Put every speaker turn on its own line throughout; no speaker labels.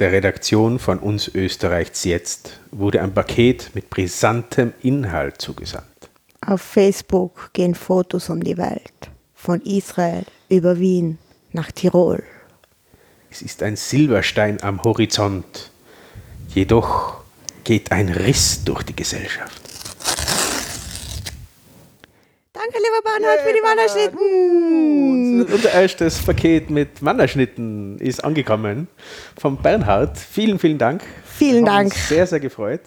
der Redaktion von uns Österreichs jetzt wurde ein Paket mit brisantem Inhalt zugesandt.
Auf Facebook gehen Fotos um die Welt. Von Israel über Wien nach Tirol.
Es ist ein Silberstein am Horizont. Jedoch geht ein Riss durch die Gesellschaft.
Danke, lieber Bernhard, für die Wanderschnitten.
Unser erstes Paket mit Wanderschnitten ist angekommen vom Bernhard. Vielen, vielen Dank.
Vielen Dank.
Uns sehr, sehr gefreut.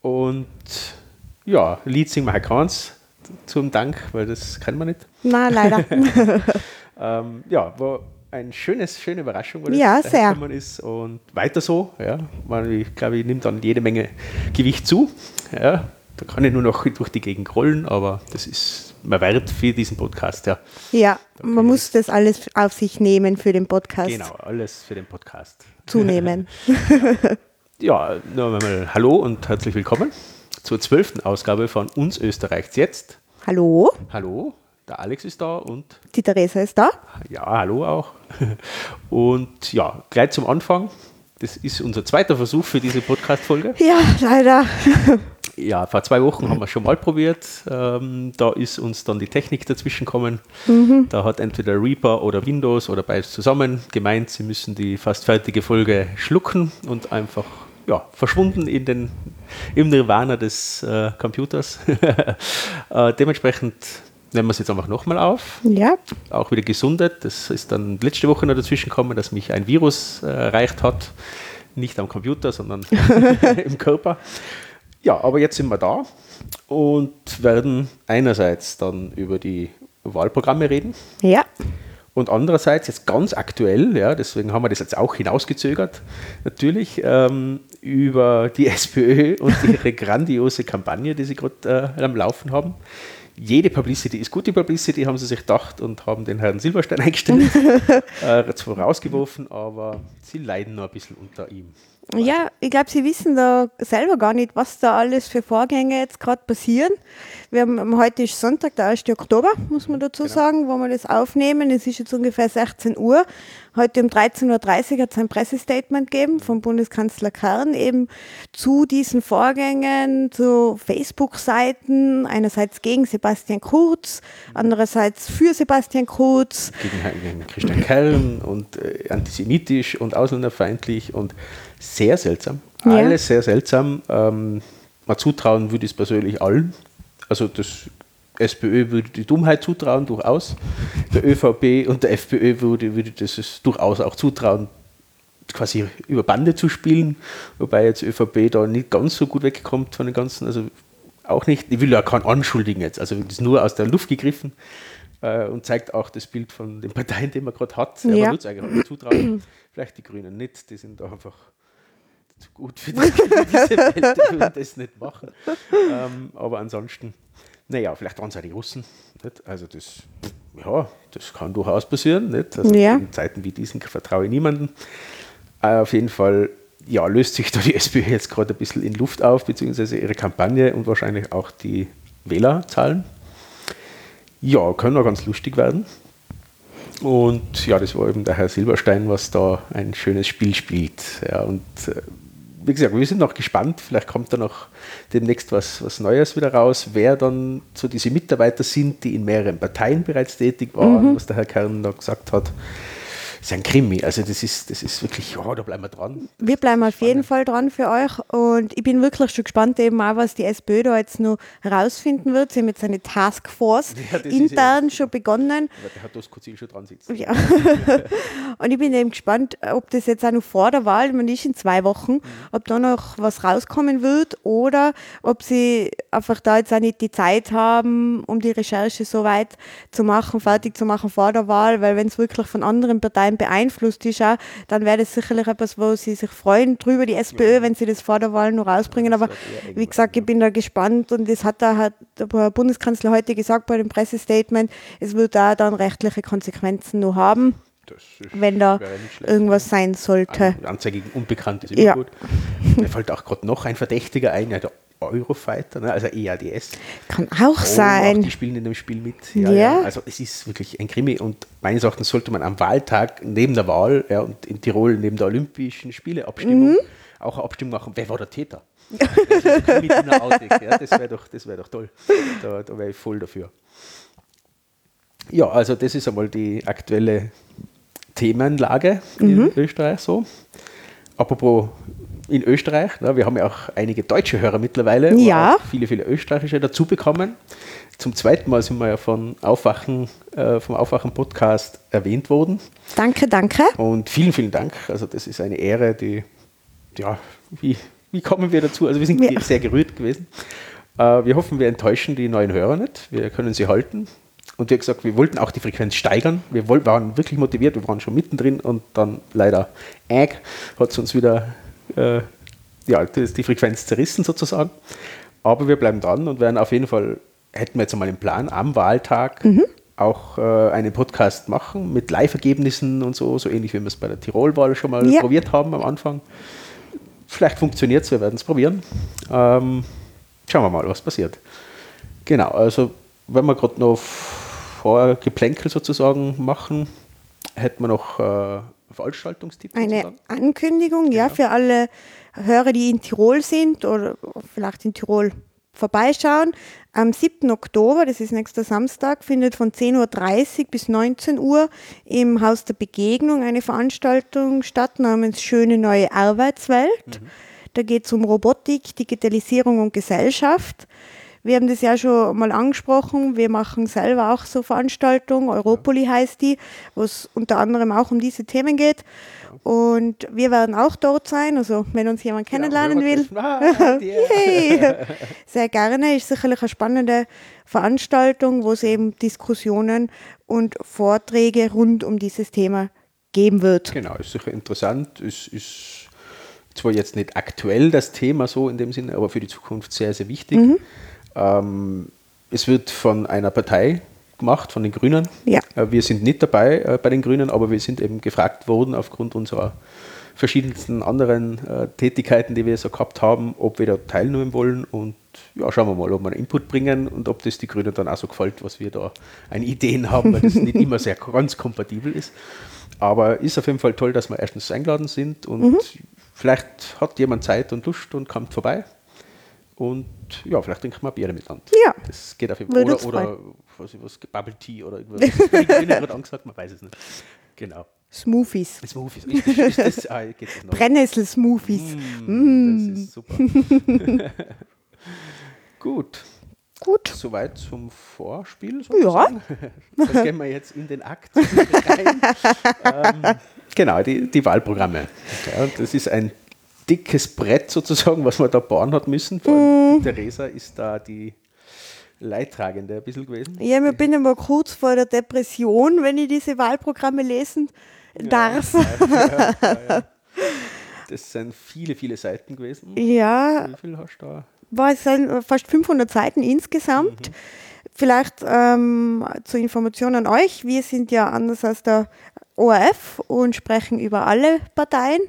Und ja, Lied singen wir halt keins zum Dank, weil das kennen wir nicht.
Na, leider.
Ähm, ja, war eine schönes, schöne Überraschung, weil
Ja,
das
sehr.
ist. Und weiter so. Ja. Man, ich glaube, ich nehme dann jede Menge Gewicht zu. Ja. Da kann ich nur noch durch die Gegend rollen, aber das ist mir wert für diesen Podcast. Ja.
ja, man muss das alles auf sich nehmen für den Podcast.
Genau, alles für den Podcast.
Zunehmen.
Ja, noch einmal Hallo und herzlich willkommen zur zwölften Ausgabe von Uns Österreichs jetzt.
Hallo,
Hallo, der Alex ist da und
die Theresa ist da.
ja, hallo auch. Und ja, gleich zum Anfang. Das ist unser zweiter Versuch für diese Podcast-Folge.
Ja, leider.
Ja, vor zwei Wochen haben wir schon mal probiert. Ähm, da ist uns dann die Technik dazwischen gekommen. Da hat entweder Reaper oder Windows oder beides zusammen gemeint, sie müssen die fast fertige Folge schlucken und einfach ja, verschwunden in den, im Nirvana des äh, Computers. äh, dementsprechend nehmen wir es jetzt einfach nochmal auf
Ja,
auch wieder gesundet. Das ist dann letzte Woche noch dazwischen gekommen, dass mich ein Virus äh, erreicht hat. Nicht am Computer, sondern im Körper. Ja, aber jetzt sind wir da und werden einerseits dann über die Wahlprogramme reden
ja,
und andererseits jetzt ganz aktuell, ja, deswegen haben wir das jetzt auch hinausgezögert, natürlich, ähm, über die SPÖ und ihre grandiose Kampagne, die sie gerade äh, am Laufen haben. Jede Publicity ist gute Publicity, haben sie sich gedacht und haben den Herrn Silberstein eingestellt, äh, zwar rausgeworfen, aber sie leiden noch ein bisschen unter ihm.
Ja. Ich glaube, Sie wissen da selber gar nicht, was da alles für Vorgänge jetzt gerade passieren. Wir haben heute ist Sonntag, der 1. Oktober, muss man dazu sagen, wo wir das aufnehmen. Es ist jetzt ungefähr 16 Uhr. Heute um 13.30 Uhr hat es ein Pressestatement gegeben vom Bundeskanzler Kern eben zu diesen Vorgängen, zu Facebook-Seiten, einerseits gegen Sebastian Kurz, andererseits für Sebastian Kurz.
Gegen, gegen Christian Kern und äh, antisemitisch und ausländerfeindlich und sehr seltsam.
Ja.
Alles sehr seltsam. Ähm, mal zutrauen würde ich es persönlich allen. Also das SPÖ würde die Dummheit zutrauen, durchaus. Der ÖVP und der FPÖ würde, würde das durchaus auch zutrauen, quasi über Bande zu spielen, wobei jetzt ÖVP da nicht ganz so gut wegkommt von den ganzen, also auch nicht, ich will ja keinen anschuldigen jetzt, also das ist nur aus der Luft gegriffen äh, und zeigt auch das Bild von den Parteien, die man gerade hat. Ja. Man würde es eigentlich zutrauen, vielleicht die Grünen nicht, die sind da einfach zu gut für, die, für diese Welt, die würden das nicht machen. Ähm, aber ansonsten, naja, vielleicht waren es auch die Russen. Nicht? Also das, ja, das kann durchaus passieren. Nicht? Also
Ja.
In Zeiten wie diesen vertraue ich niemandem. Äh, auf jeden Fall ja, löst sich da die SPÖ jetzt gerade ein bisschen in Luft auf, beziehungsweise ihre Kampagne und wahrscheinlich auch die Wählerzahlen. Ja, können auch ganz lustig werden. Und ja, das war eben der Herr Silberstein, was da ein schönes Spiel spielt. Ja, und äh, wie gesagt, wir sind noch gespannt. Vielleicht kommt da noch demnächst was, was Neues wieder raus, wer dann so diese Mitarbeiter sind, die in mehreren Parteien bereits tätig waren, was der Herr Kern da gesagt hat. Das ist ein Krimi. Also das ist, das ist wirklich, ja, da bleiben wir dran.
Wir bleiben auf jeden Fall dran für euch und ich bin wirklich schon gespannt, eben auch, was die SPÖ da jetzt noch herausfinden wird. Sie haben jetzt eine Taskforce
Ja, das
intern schon begonnen.
Der Herr Doskozil schon dran sitzt.
Ja. und ich bin eben gespannt, ob das jetzt auch noch vor der Wahl, man ist in zwei Wochen, ob da noch was rauskommen wird oder ob sie einfach da jetzt auch nicht die Zeit haben, um die Recherche so weit zu machen, fertig zu machen vor der Wahl, weil wenn es wirklich von anderen Parteien beeinflusst ist, auch, dann wäre das sicherlich etwas, wo sie sich freuen drüber, die SPÖ, wenn sie das vor der Wahl noch rausbringen. Aber wie gesagt, ich bin da gespannt und das hat da hat der Bundeskanzler heute gesagt bei dem Pressestatement, es wird da dann rechtliche Konsequenzen noch haben, wenn da irgendwas sein sollte.
An- Anzeige gegen Unbekannt ist immer
Ja.
gut. Mir fällt auch gerade noch ein Verdächtiger ein. Ja, da Eurofighter, ne? also EADS.
Kann auch sein.
die spielen in dem Spiel mit.
Ja, ja.
Also es ist wirklich ein Krimi und meines Erachtens sollte man am Wahltag neben der Wahl ja, und in Tirol neben der Olympischen Spiele Abstimmung
Mhm.
auch eine Abstimmung machen, wer war der Täter? Outtake, ja, das wäre doch, das wär doch toll. Da, da wäre ich voll dafür. Ja, also das ist einmal die aktuelle Themenlage
Mhm.
in Österreich so. Apropos in Österreich, ne, wir haben ja auch einige deutsche Hörer mittlerweile,
Ja.
auch viele, viele österreichische dazu bekommen. Zum zweiten Mal sind wir ja von Aufwachen, äh, vom Aufwachen-Podcast erwähnt worden.
Danke, danke.
Und vielen, vielen Dank. Also das ist eine Ehre, die, ja, wie, wie kommen wir dazu? Also wir sind
Ja.
sehr gerührt gewesen. Äh, wir hoffen, wir enttäuschen die neuen Hörer nicht. Wir können sie halten. Und wie gesagt, wir wollten auch die Frequenz steigern. Wir waren wirklich motiviert, wir waren schon mittendrin und dann leider äg, hat es uns wieder äh, ja, die, die Frequenz zerrissen sozusagen. Aber wir bleiben dran und werden auf jeden Fall, hätten wir jetzt einmal im Plan, am Wahltag auch äh, einen Podcast machen mit Live-Ergebnissen und so, so ähnlich wie wir es bei der Tirolwahl schon mal
Ja.
probiert haben am Anfang. Vielleicht funktioniert es, wir werden es probieren. Ähm, schauen wir mal, was passiert. Genau, also wenn wir gerade noch Vorgeplänkel sozusagen machen, hätten wir noch äh, Veranstaltungstipps
Eine
sozusagen.
Ankündigung, ja,
Genau.
für alle Hörer, die in Tirol sind oder vielleicht in Tirol vorbeischauen. Am 7. Oktober, das ist nächster Samstag, findet von 10.30 Uhr bis 19 Uhr im Haus der Begegnung eine Veranstaltung statt namens Schöne neue Arbeitswelt. Da geht es um Robotik, Digitalisierung und Gesellschaft. Wir haben das ja schon mal angesprochen. Wir machen selber auch so Veranstaltungen. Europoli heißt die, wo es unter anderem auch um diese Themen geht. Und wir werden auch dort sein. Also, wenn uns jemand kennenlernen will,
Ah, der.
Yay. sehr gerne. Ist sicherlich eine spannende Veranstaltung, wo es eben Diskussionen und Vorträge rund um dieses Thema geben wird.
Genau, ist sicher interessant. Es ist zwar jetzt nicht aktuell das Thema so in dem Sinne, aber für die Zukunft sehr, sehr wichtig. Ähm, es wird von einer Partei gemacht, von den Grünen.
Ja.
Äh, wir sind nicht dabei äh, bei den Grünen, aber wir sind eben gefragt worden aufgrund unserer verschiedensten anderen äh, Tätigkeiten, die wir so gehabt haben, ob wir da teilnehmen wollen und ja, schauen wir mal, ob wir einen Input bringen und ob das die Grünen dann auch so gefällt, was wir da an Ideen haben, weil das nicht immer sehr ganz kompatibel ist. Aber ist auf jeden Fall toll, dass wir erstens eingeladen sind und vielleicht hat jemand Zeit und Lust und kommt vorbei. Und ja, vielleicht trinken wir Bier miteinander.
Ja.
Das geht auf jeden Fall. Oder, oder was, ich was, Bubble Tea oder irgendwas. Bei den Grünen gerade angesagt, man weiß es nicht. Genau.
Smoothies.
Smoothies. Ist, ist, ist ah?
Brennnessel-Smoothies.
Mm, Das ist super. Gut,
Gut.
soweit zum Vorspiel.
Ja.
sozusagen. Dann gehen wir jetzt in den Akt rein. ähm, genau, die, die Wahlprogramme. Ja, das ist ein dickes Brett sozusagen, was man da bauen hat müssen. Vor allem
Mm.
Theresa ist da die Leidtragende ein bisschen gewesen.
Ja, ich bin immer kurz vor der Depression, wenn ich diese Wahlprogramme lesen darf.
Das sind viele, viele Seiten gewesen.
Ja,
Wie viel hast du da?
war es sind fast 500 Seiten insgesamt. Vielleicht ähm, zur Information an euch, wir sind ja anders als der ORF und sprechen über alle Parteien,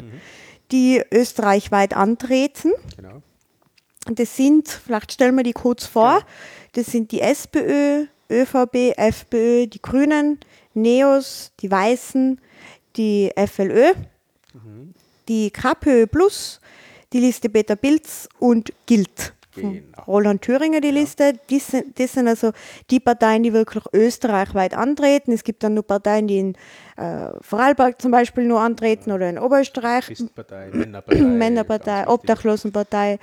die österreichweit antreten.
Genau.
Und Das sind, vielleicht stellen wir die kurz vor, das sind die SPÖ, ÖVP, FPÖ, die Grünen, NEOS, die Weißen, die FLÖ, die KPÖ Plus, die Liste Peter Pilz und Gilt.
Genau.
Roland Thüringer die Liste. Das sind, das sind also die Parteien, die wirklich österreichweit antreten. Es gibt dann nur Parteien, die in äh, Vorarlberg zum Beispiel nur antreten oder in Oberösterreich.
Christenpartei, Männerpartei.
Männerpartei. Obdachlosenpartei.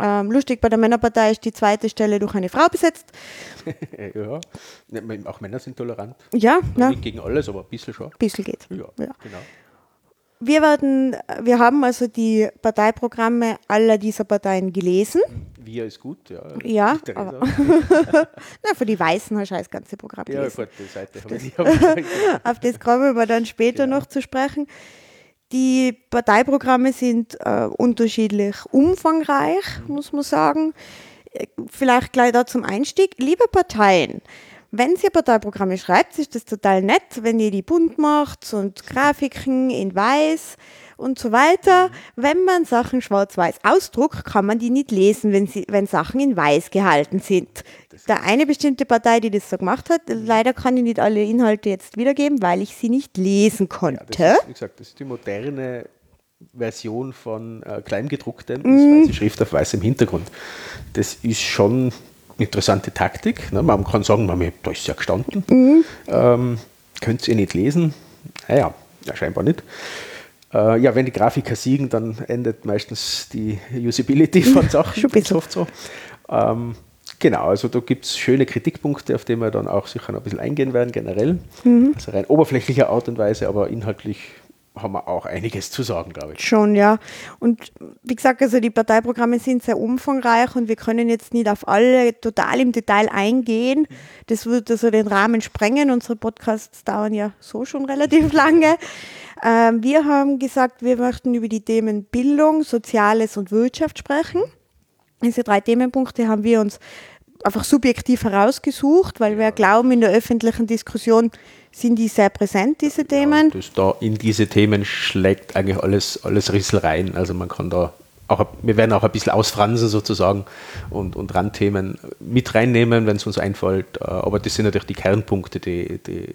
Ähm, lustig, bei der Männerpartei ist die zweite Stelle durch eine Frau besetzt.
ja, Ja, auch Männer sind tolerant.
Ja, ein
Nicht gegen alles, aber ein bisschen schon.
bisschen geht.
Ja,
Ja.
genau.
Wir werden, wir haben also die Parteiprogramme aller dieser Parteien gelesen.
Wir ist gut, ja.
Ja, aber- Na, für die Weißen hast du das ganze Programm
Ja,
gelesen.
gut, die Seite habe ich nicht.
Auf das kommen wir dann später
Genau.
noch zu sprechen. Die Parteiprogramme sind äh, unterschiedlich umfangreich, muss man sagen. Äh, Vielleicht gleich da zum Einstieg. Liebe Parteien, wenn ihr Parteiprogramme schreibt, ist das total nett, wenn ihr die bunt macht und Grafiken in weiß. und so weiter. Wenn man Sachen schwarz-weiß ausdruckt, kann man die nicht lesen, wenn, sie, wenn Sachen in weiß gehalten sind. Da eine bestimmte Partei, die das so gemacht hat, leider kann ich nicht alle Inhalte jetzt wiedergeben, weil ich sie nicht lesen konnte.
Ja, ist, wie gesagt, das ist die moderne Version von äh, Kleingedrucktem, mm. weiße Schrift auf weißem Hintergrund. Das ist schon interessante Taktik. Ne? Man kann sagen, man, da ist ja gestanden. Mhm. Ähm, könnt ihr nicht lesen? Naja, ja, scheinbar nicht. Äh, ja, wenn die Grafiker siegen, dann endet meistens die Usability von Sachen. Schon ein oft so. Ähm, genau, also da gibt es schöne Kritikpunkte, auf die wir dann auch sicher noch ein bisschen eingehen werden, generell. Mhm. Also rein oberflächlicher Art und Weise, aber inhaltlich haben wir auch einiges zu sagen, glaube ich.
Schon, ja. Und wie gesagt, also die Parteiprogramme sind sehr umfangreich und wir können jetzt nicht auf alle total im Detail eingehen. Das würde also den Rahmen sprengen. Unsere Podcasts dauern ja so schon relativ lange. Ähm, wir haben gesagt, wir möchten über die Themen Bildung, Soziales und Wirtschaft sprechen. Diese drei Themenpunkte haben wir uns einfach subjektiv herausgesucht, weil wir glauben, in der öffentlichen Diskussion sind die sehr präsent, diese Themen.
Ja, da in diese Themen schlägt eigentlich alles, alles Rissel rein. Also man kann da auch, wir werden auch ein bisschen ausfransen sozusagen und, und Randthemen mit reinnehmen, wenn es uns einfällt. Äh, aber das sind natürlich die Kernpunkte, die, die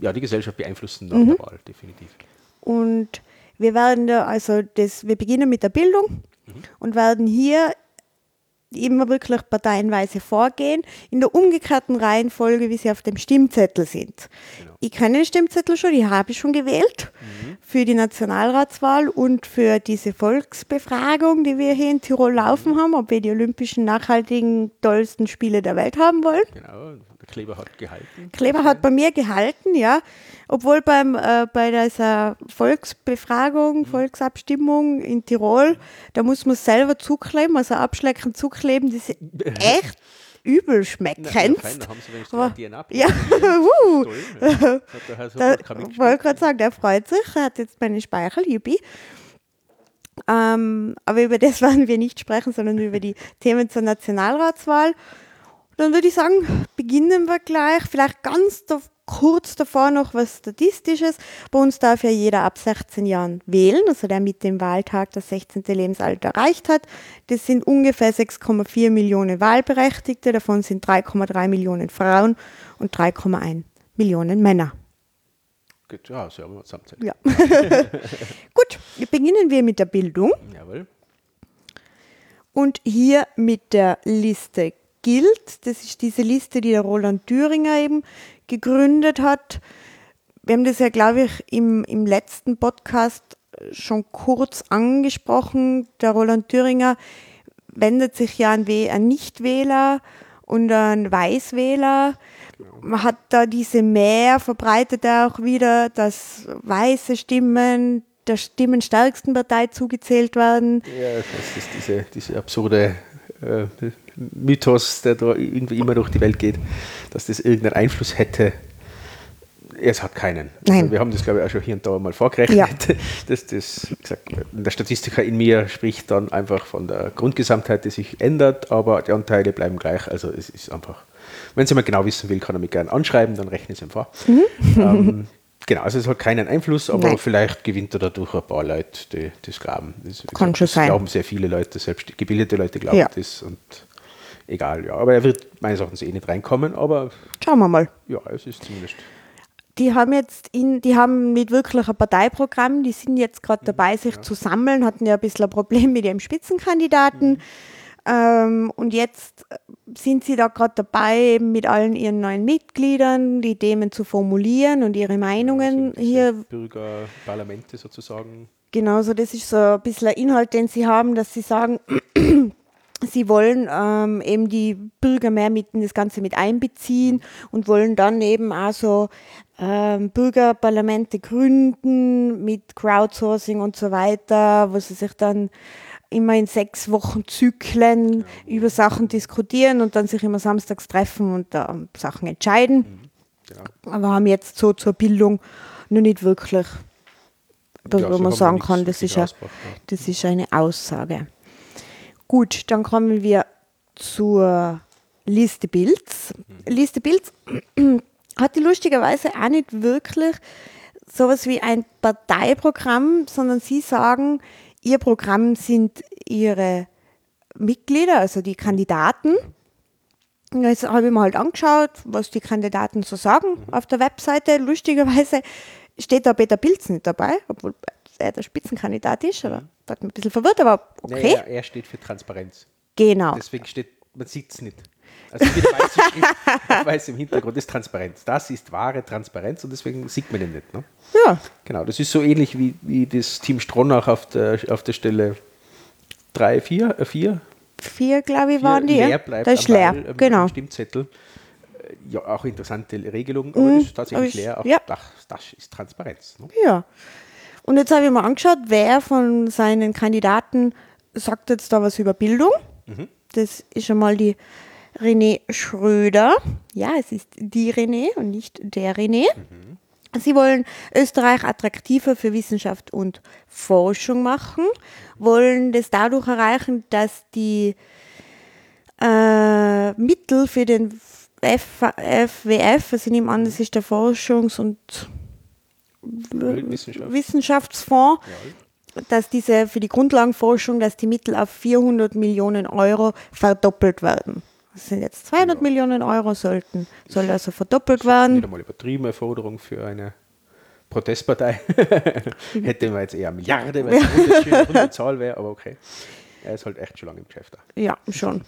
ja, die Gesellschaft beeinflussen nach mhm. der Wahl, definitiv.
Und wir werden da, also das, wir beginnen mit der Bildung mhm. und werden hier immer wirklich parteienweise vorgehen, in der umgekehrten Reihenfolge, wie sie auf dem Stimmzettel sind. Genau. Ich kenne den Stimmzettel schon, die habe ich schon gewählt mhm. für die Nationalratswahl und für diese Volksbefragung, die wir hier in Tirol laufen haben, ob wir die olympischen, nachhaltigen, tollsten Spiele der Welt haben wollen. Genau,
Kleber hat gehalten.
Kleber hat bei mir gehalten, ja. Obwohl beim, äh, bei dieser Volksbefragung, mhm. Volksabstimmung in Tirol, da muss man selber zukleben, also abschlecken, zukleben, das ist echt übel schmeckend. Na, haben sie wenigstens Aber, DNA ja, uh, da, wollte gerade sagen, der freut sich, er hat jetzt meine Speichel, yippie. Ähm, aber über das werden wir nicht sprechen, sondern über die Themen zur Nationalratswahl. Dann würde ich sagen, beginnen wir gleich. Vielleicht ganz da, kurz davor noch was Statistisches. Bei uns darf ja jeder ab 16 Jahren wählen, also der mit dem Wahltag das 16. Lebensalter erreicht hat. Das sind ungefähr 6,4 Millionen Wahlberechtigte, davon sind 3,3 Millionen Frauen und 3,1 Millionen Männer.
Gut, ja, so haben wir zusammenzählen.
Ja. Gut, beginnen wir mit der Bildung. Jawohl. Und hier mit der Liste gilt. Das ist diese Liste, die der Roland Thüringer eben gegründet hat. Wir haben das ja, glaube ich, im, im letzten Podcast schon kurz angesprochen. Der Roland Thüringer wendet sich ja an, an Nichtwähler und an Weißwähler. Man hat da diese Mehr, verbreitet er auch wieder, dass weiße Stimmen der stimmenstärksten Partei zugezählt werden.
Ja, das ist diese, diese absurde äh, Mythos, der da irgendwie immer durch die Welt geht, dass das irgendeinen Einfluss hätte. Es hat keinen. Also wir haben das, glaube ich, auch schon hier und da mal vorgerechnet. Ja. Dass das, gesagt, der Statistiker in mir spricht dann einfach von der Grundgesamtheit, die sich ändert, aber die Anteile bleiben gleich. Also es ist einfach, wenn Sie mal genau wissen will, kann er mich gerne anschreiben, dann rechne ich es ihm vor. Mhm. Ähm, Genau, also es hat keinen Einfluss, aber Nein. vielleicht gewinnt er dadurch ein paar Leute, die das glauben. Das,
Kann schon sein.
glauben sehr viele Leute, selbst gebildete Leute glauben ja. das und egal, ja. Aber er wird meines Erachtens eh nicht reinkommen, aber.
Schauen wir mal.
Ja, es ist zumindest.
Die haben jetzt in, die haben nicht wirklich ein Parteiprogramm, die sind jetzt gerade dabei, sich ja. zu sammeln, hatten ja ein bisschen ein Problem mit ihrem Spitzenkandidaten. Mhm. Ähm, und jetzt sind sie da gerade dabei, mit allen ihren neuen Mitgliedern die Themen zu formulieren und ihre Meinungen also hier.
Bürgerparlamente sozusagen.
Genau, so das ist so ein bisschen ein Inhalt, den sie haben, dass sie sagen, sie wollen ähm, eben die Bürger mehr mit in das Ganze mit einbeziehen und wollen dann eben auch so ähm, Bürgerparlamente gründen mit Crowdsourcing und so weiter, wo sie sich dann immer in sechs Wochen Zyklen ja. über Sachen diskutieren und dann sich immer samstags treffen und äh, Sachen entscheiden. Mhm. Genau. Aber haben jetzt so zur Bildung noch nicht wirklich, ja, wo man sagen kann, das ist, a, das ist eine Aussage. Gut, dann kommen wir zur Liste Bilds. Mhm. Liste Bilds hat die lustigerweise auch nicht wirklich sowas wie ein Parteiprogramm, sondern sie sagen, ihr Programm sind ihre Mitglieder, also die Kandidaten. Jetzt habe ich mir halt angeschaut, was die Kandidaten so sagen auf der Webseite. Lustigerweise steht da Peter Pilz nicht dabei, obwohl er der Spitzenkandidat ist. Aber das hat mich ein bisschen verwirrt, aber okay.
Naja, er steht für Transparenz.
Genau.
Deswegen steht, man sieht es nicht. Also Schrift, auf weiß im Hintergrund ist Transparenz. Das ist wahre Transparenz und deswegen sieht man den nicht. Ne?
Ja,
Genau, das ist so ähnlich wie, wie das Team Stronach auf der, auf der Stelle 3, 4, äh, 4,
vier, glaube ich, waren die.
leer bleibt
Das ist
am
leer,
Ball,
genau.
im Stimmzettel. Äh, Ja, auch interessante Regelung, aber das ist tatsächlich leer. Auch
ja.
das, das ist Transparenz. Ne?
Ja. Und jetzt habe ich mir angeschaut, wer von seinen Kandidaten sagt jetzt da was über Bildung. Das ist schon mal die René Schröder. Ja, es ist die René und nicht der René. Sie wollen Österreich attraktiver für Wissenschaft und Forschung machen, wollen das dadurch erreichen, dass die äh, Mittel für den FWF, also ich nehme an, das ist der Forschungs- und
Wissenschaft.
Wissenschaftsfonds, dass diese für die Grundlagenforschung, dass die Mittel auf 400 Millionen Euro verdoppelt werden. Das sind jetzt 200 Millionen Euro, sollten, soll also verdoppelt
Nicht
werden.
einmal übertriebene Forderung für eine Protestpartei. Hätte man jetzt eher Milliarde, weil es eine schöne Zahl wäre, aber okay. Er ist halt echt schon lange im Geschäft. da.
Ja, schon.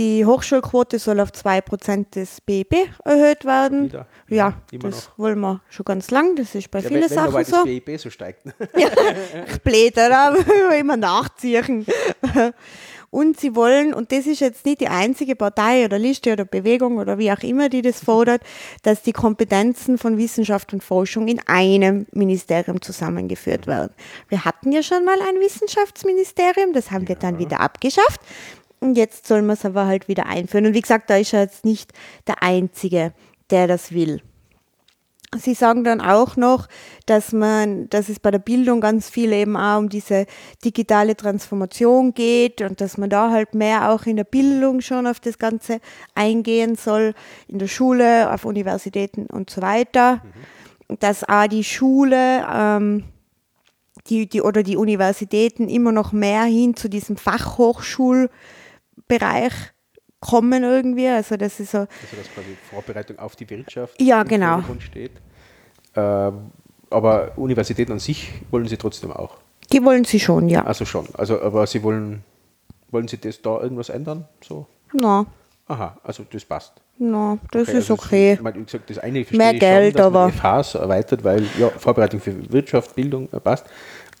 Die Hochschulquote soll auf 2% des BIP erhöht werden.
Wieder?
Ja,
Immer
das
noch.
wollen wir schon ganz lang. Das ist bei
Ja,
vielen
wenn, wenn
Sachen
dabei
so.
das BIP so steigt.
blöd, oder? immer nachziehen. Und sie wollen, und das ist jetzt nicht die einzige Partei oder Liste oder Bewegung oder wie auch immer, die das fordert, dass die Kompetenzen von Wissenschaft und Forschung in einem Ministerium zusammengeführt werden. Wir hatten ja schon mal ein Wissenschaftsministerium, das haben wir dann wieder abgeschafft. Und jetzt soll man es aber halt wieder einführen. Und wie gesagt, da ist er jetzt nicht der Einzige, der das will. Sie sagen dann auch noch, dass man, dass es bei der Bildung ganz viel eben auch um diese digitale Transformation geht und dass man da halt mehr auch in der Bildung schon auf das Ganze eingehen soll, in der Schule, auf Universitäten und so weiter. Dass auch die Schule ähm, die, die, oder die Universitäten immer noch mehr hin zu diesem Fachhochschulbereich kommen irgendwie. Also das ist so,
Also dass quasi Vorbereitung auf die Wirtschaft
Ja,
im
genau.
Steht. Ähm, aber Universitäten an sich wollen sie trotzdem auch.
die wollen sie schon, ja.
Also schon. Also, aber sie wollen, wollen sie das da irgendwas ändern? So?
Na,
Aha, also das passt.
na, das ist
also
okay.
Ich meine, gesagt, das eine verstehe
Mehr
ich
Geld,
schon, dass man
aber-
die FHs erweitert, weil ja, Vorbereitung für Wirtschaft, Bildung passt.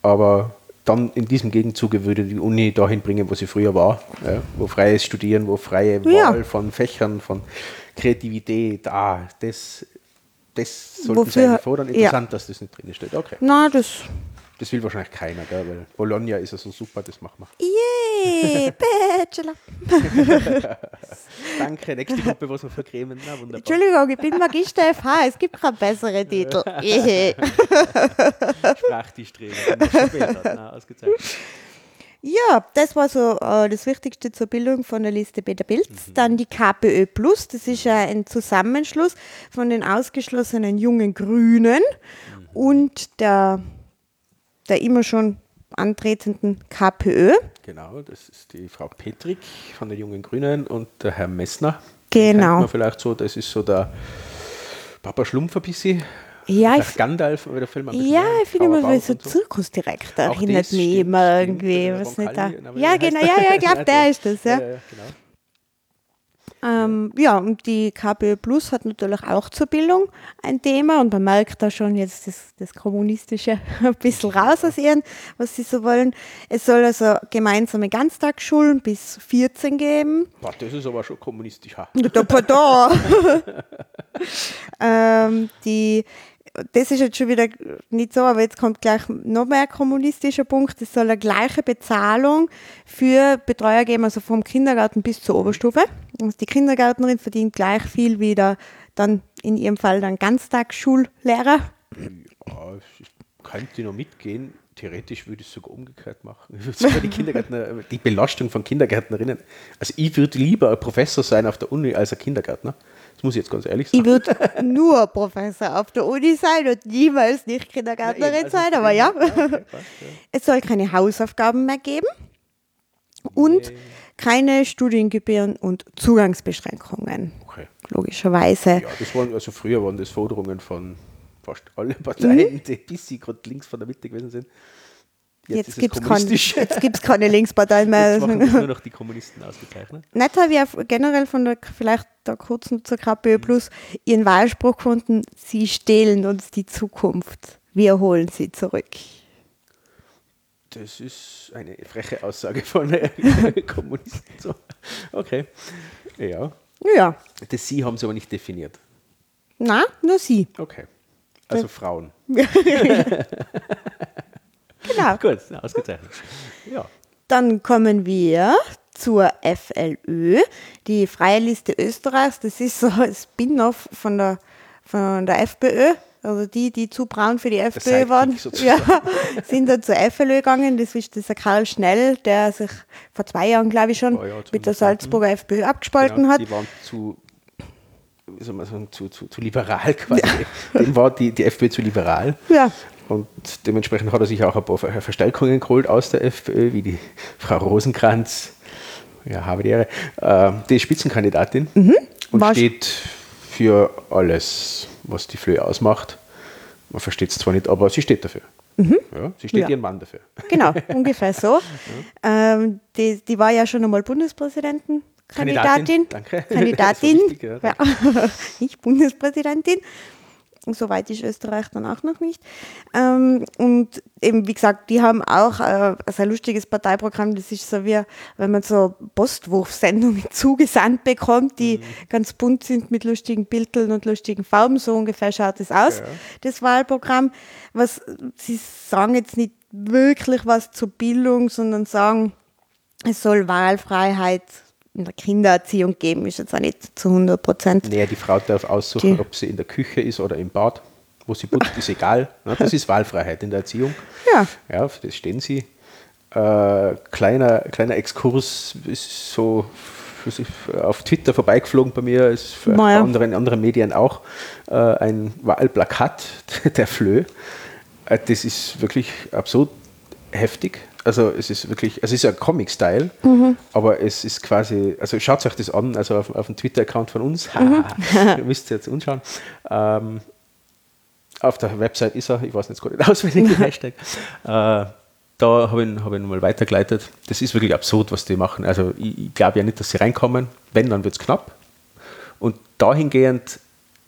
Aber dann in diesem Gegenzuge würde die Uni dahin bringen, wo sie früher war, ja, wo freies Studieren, wo freie
Ja.
Wahl von Fächern, von Kreativität, ah, das, das sollten sie eigentlich fordern.
ja.
Interessant, dass das nicht drin steht. Okay.
Na, das.
Das will wahrscheinlich keiner, gell, weil Bologna ist ja so super, das machen wir.
Yay, Bachelor.
Danke, nächste Gruppe, was wir vercremen. Na, wunderbar.
Entschuldigung, ich bin Magister FH, es gibt keinen besseren Titel.
Sprachtischträger. Später. Na, ausgezeichnet.
Ja, das war so äh, das Wichtigste zur Bildung von der Liste Peter Pilz. Dann die KPÖ Plus, das ist ja ein Zusammenschluss von den ausgeschlossenen jungen Grünen und der, der immer schon antretenden KPÖ.
Genau, das ist die Frau Petrik von den Jungen Grünen und der Herr Messner.
Genau.
Vielleicht so, das ist so der Papa Schlumpf ein bisschen.
Ja, ich,
Gandalf, aber der Film
ja, ich finde immer so
und
Zirkusdirektor erinnert mich immer irgendwie. Was nicht da. Ja, genau, ja, ja, ich glaube, der ist das, ja.
Ja, genau.
Ähm, ja, und die KPÖ Plus hat natürlich auch zur Bildung ein Thema und man merkt da schon jetzt das, das Kommunistische ein bisschen raus aus ihren, was sie so wollen. Es soll also gemeinsame Ganztagsschulen bis 14 geben.
Boah, das ist aber schon kommunistisch.
Da, da. ähm, die, das ist jetzt schon wieder nicht so, aber jetzt kommt gleich noch mehr kommunistischer Punkt. Es soll eine gleiche Bezahlung für Betreuer geben, also vom Kindergarten bis zur Oberstufe. Also die Kindergärtnerin verdient gleich viel wie der dann in ihrem Fall dann Ganztagsschullehrer.
Ja, ich könnte noch mitgehen. Theoretisch würde ich es sogar umgekehrt machen. Ich würde sogar die Kindergärtner, die Belastung von Kindergärtnerinnen. Also ich würde lieber ein Professor sein auf der Uni als ein Kindergärtner. Das muss ich jetzt ganz ehrlich sagen.
Ich würde nur Professor auf der Uni sein und niemals nicht Kindergärtnerin
Nein, also
sein, aber ja.
okay, passt, ja.
Es soll keine Hausaufgaben mehr geben und
Nee.
keine Studiengebühren und Zugangsbeschränkungen.
Okay.
Logischerweise.
Ja, das waren, also früher waren das Forderungen von fast allen Parteien, die bis sie gerade links von der Mitte gewesen sind.
Jetzt,
es
gibt es keine,
kommunistisch.
jetzt gibt's keine Linksparteien mehr.
Jetzt machen nur noch die Kommunisten ausgezeichnet.
Nett habe ich generell von der, vielleicht da kurz noch zur KPÖ Plus, ihren Wahlspruch gefunden, sie stehlen uns die Zukunft. Wir holen sie zurück.
Das ist eine freche Aussage von Kommunisten. Okay. Ja.
Ja,
Das Sie haben Sie aber nicht definiert.
na, nur sie.
Okay. Also Frauen.
Genau.
Gut, ausgezeichnet. Ja.
Dann kommen wir zur FLÖ, die Freie Liste Österreichs. Das ist so ein Spin-off von der, von der FPÖ. Also die, die zu braun für die FPÖ waren, ja, sind dann zur FLÖ gegangen. Das ist dieser Karl Schnell, der sich vor zwei Jahren, glaube ich schon,
Oh ja,
mit der. Salzburger FPÖ abgespalten
Genau,
hat.
Die waren zu, wie soll man sagen, zu, zu, zu liberal quasi. Dem war die, die FPÖ zu liberal.
Ja.
Und dementsprechend hat er sich auch ein paar Ver- Verstärkungen geholt aus der FPÖ, wie die Frau Rosenkranz, ja, habe die Ehre, äh, die ist Spitzenkandidatin und
Mhm. War-
steht für alles, was die FPÖ ausmacht. Man versteht es zwar nicht, aber sie steht dafür. Ja, sie steht
Mhm. Ja.
ihren Mann dafür.
Genau, ungefähr so. Ähm, die, die war ja schon einmal Bundespräsidentin. Kandidatin.
Danke.
Kandidatin.
Wichtig, ja.
ja. nicht Bundespräsidentin. Soweit ist Österreich dann auch noch nicht. Ähm, und eben, wie gesagt, die haben auch äh, ein sehr lustiges Parteiprogramm. Das ist so wie, wenn man so Postwurfsendungen zugesandt bekommt, die
Mhm.
ganz bunt sind mit lustigen Bildern und lustigen Farben. So ungefähr schaut es aus,
Ja.
das Wahlprogramm. Was, sie sagen jetzt nicht wirklich was zur Bildung, sondern sagen, es soll Wahlfreiheit in der Kindererziehung geben, ist jetzt auch nicht zu 100 Prozent.
Naja, die Frau darf aussuchen,
Die-
ob sie in der Küche ist oder im Bad. Wo sie putzt, ist egal. Das ist Wahlfreiheit in der Erziehung.
Ja.
Ja, für das stehen sie. Äh, kleiner, kleiner Exkurs ist so auf Twitter vorbeigeflogen bei mir, ist für
Na ja.
andere, in anderen Medien auch äh, ein Wahlplakat der FLÖ. Äh, das ist wirklich absurd heftig. Also es ist wirklich, es ist ja Comic-Style, aber es ist quasi, also schaut euch das an, also auf, auf dem Twitter-Account von uns, ihr müsst jetzt anschauen. Ähm, auf der Website ist er, ich weiß jetzt gar nicht auswendig den Hashtag. Äh, da habe ich, ihn- hab ich ihn mal weitergeleitet. Das ist wirklich absurd, was die machen. Also ich, ich glaube ja nicht, dass sie reinkommen. Wenn, dann wird es knapp. Und dahingehend,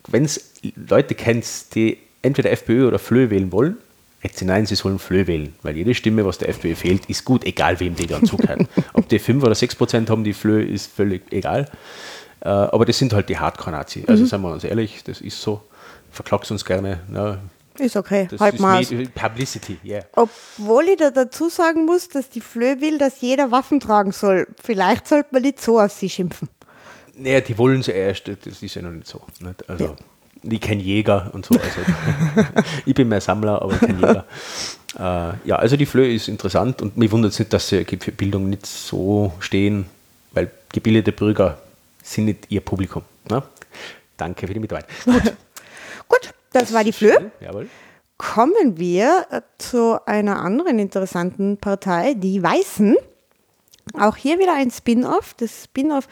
wenn es Leute kennt, die entweder FPÖ oder FLÖ wählen wollen, jetzt sie nein, sie sollen FLÖ wählen, weil jede Stimme, was der FPÖ fehlt, ist gut, egal wem die dann zugehören. Ob die 5 oder 6 Prozent haben, die FLÖ, ist völlig egal. Äh, aber das sind halt die Hardcore-Nazi. Also seien wir uns ehrlich, das ist so. Verklagst uns gerne. Na,
Ist okay,
das
halt mal.
Publicity, yeah.
Obwohl ich da dazu sagen muss, dass die Flö will, dass jeder Waffen tragen soll. Vielleicht sollte man nicht so auf sie schimpfen.
Naja, die wollen es erst, das ist ja noch nicht so. Nicht? Also, Ich kenne Jäger und so. Also, ich bin mehr Sammler, aber ich kenne Jäger. Äh, ja, also die Flöhe ist interessant und mich wundert es nicht, dass sie für Bildung nicht so stehen, weil gebildete Bürger sind nicht ihr Publikum. Ne? Danke für die Mitarbeit. Gut.
Gut, das war die Flö.
Jawohl.
Kommen wir äh, zu einer anderen interessanten Partei, die Weißen. Auch hier wieder ein Spin-off. Das Spin-off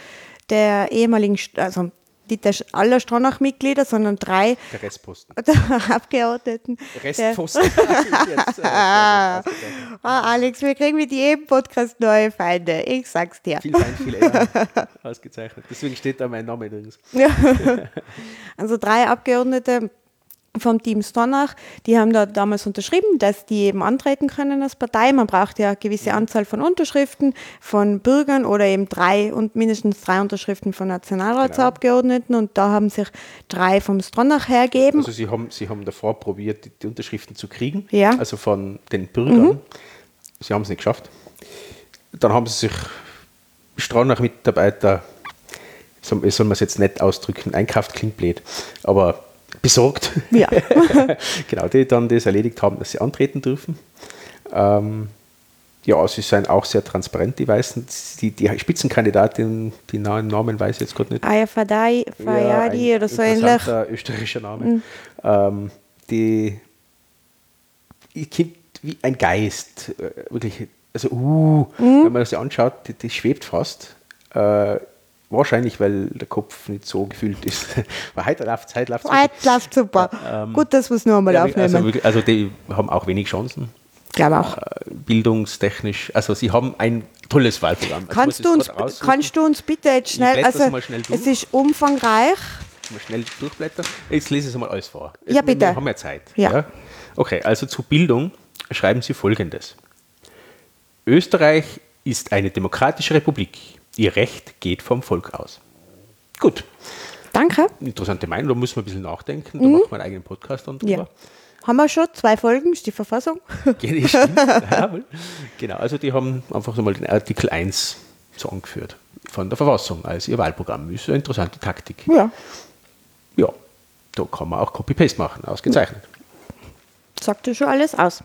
der ehemaligen, also nicht der aller Stronach-Mitglieder, sondern drei
Der Restposten.
der Abgeordneten.
Restposten.
Ah, Alex, wir kriegen mit jedem Podcast neue Feinde. Ich sag's dir.
viel Fein, viel Ehre. Ausgezeichnet. Deswegen steht da mein Name übrigens.
Also drei Abgeordnete vom Team Stronach, die haben da damals unterschrieben, dass die eben antreten können als Partei. Man braucht ja eine gewisse Anzahl von Unterschriften von Bürgern oder eben drei und mindestens drei Unterschriften von Nationalratsabgeordneten und da haben sich drei vom Stronach hergeben.
Also Sie haben, Sie haben davor probiert, die, die Unterschriften zu kriegen,
Ja.
also von den Bürgern. Sie haben es nicht geschafft. Dann haben Sie sich Stronach-Mitarbeiter, soll man es jetzt nett ausdrücken, einkauft klingt blöd, aber besorgt.
Ja.
genau, die dann das erledigt haben, dass sie antreten dürfen. Ähm, ja, sie sind auch sehr transparent, die Weißen. Die, die Spitzenkandidatin, die Namen weiß ich jetzt gerade nicht.
Aya Fadai, Fayadi
ja,
oder so ähnlich.
österreichischer Name. Mhm. Ähm, die kommt wie ein Geist, äh, wirklich, also uh, mhm. wenn man das anschaut, die, die schwebt fast. Äh, Wahrscheinlich, weil der Kopf nicht so gefüllt ist. Weil heute läuft es läuft
Heute läuft super. Ähm, Gut, dass wir es nur einmal ja, aufnehmen.
Also, also, die haben auch wenig Chancen.
Glaube auch. Äh,
bildungstechnisch. Also sie haben ein tolles Wahlprogramm.
Also kannst, du uns, kannst du uns bitte jetzt schnell, also schnell es ist umfangreich.
Mal schnell durchblättern. Jetzt lese ich es mal alles vor.
Ja, bitte.
Wir haben ja Zeit. Ja. ja. Okay, also zu Bildung schreiben Sie folgendes. Österreich ist eine demokratische Republik. Ihr Recht geht vom Volk aus. Gut.
Danke.
Interessante Meinung, da muss man ein bisschen nachdenken. Da mhm. macht man einen eigenen Podcast dann drüber. Ja.
Haben wir schon zwei Folgen, ist die Verfassung.
genau, also die haben einfach so mal den Artikel 1 so angeführt von der Verfassung als ihr Wahlprogramm. Ist eine interessante Taktik.
Ja.
Ja, da kann man auch Copy-Paste machen, ausgezeichnet.
Sagt ja schon alles aus.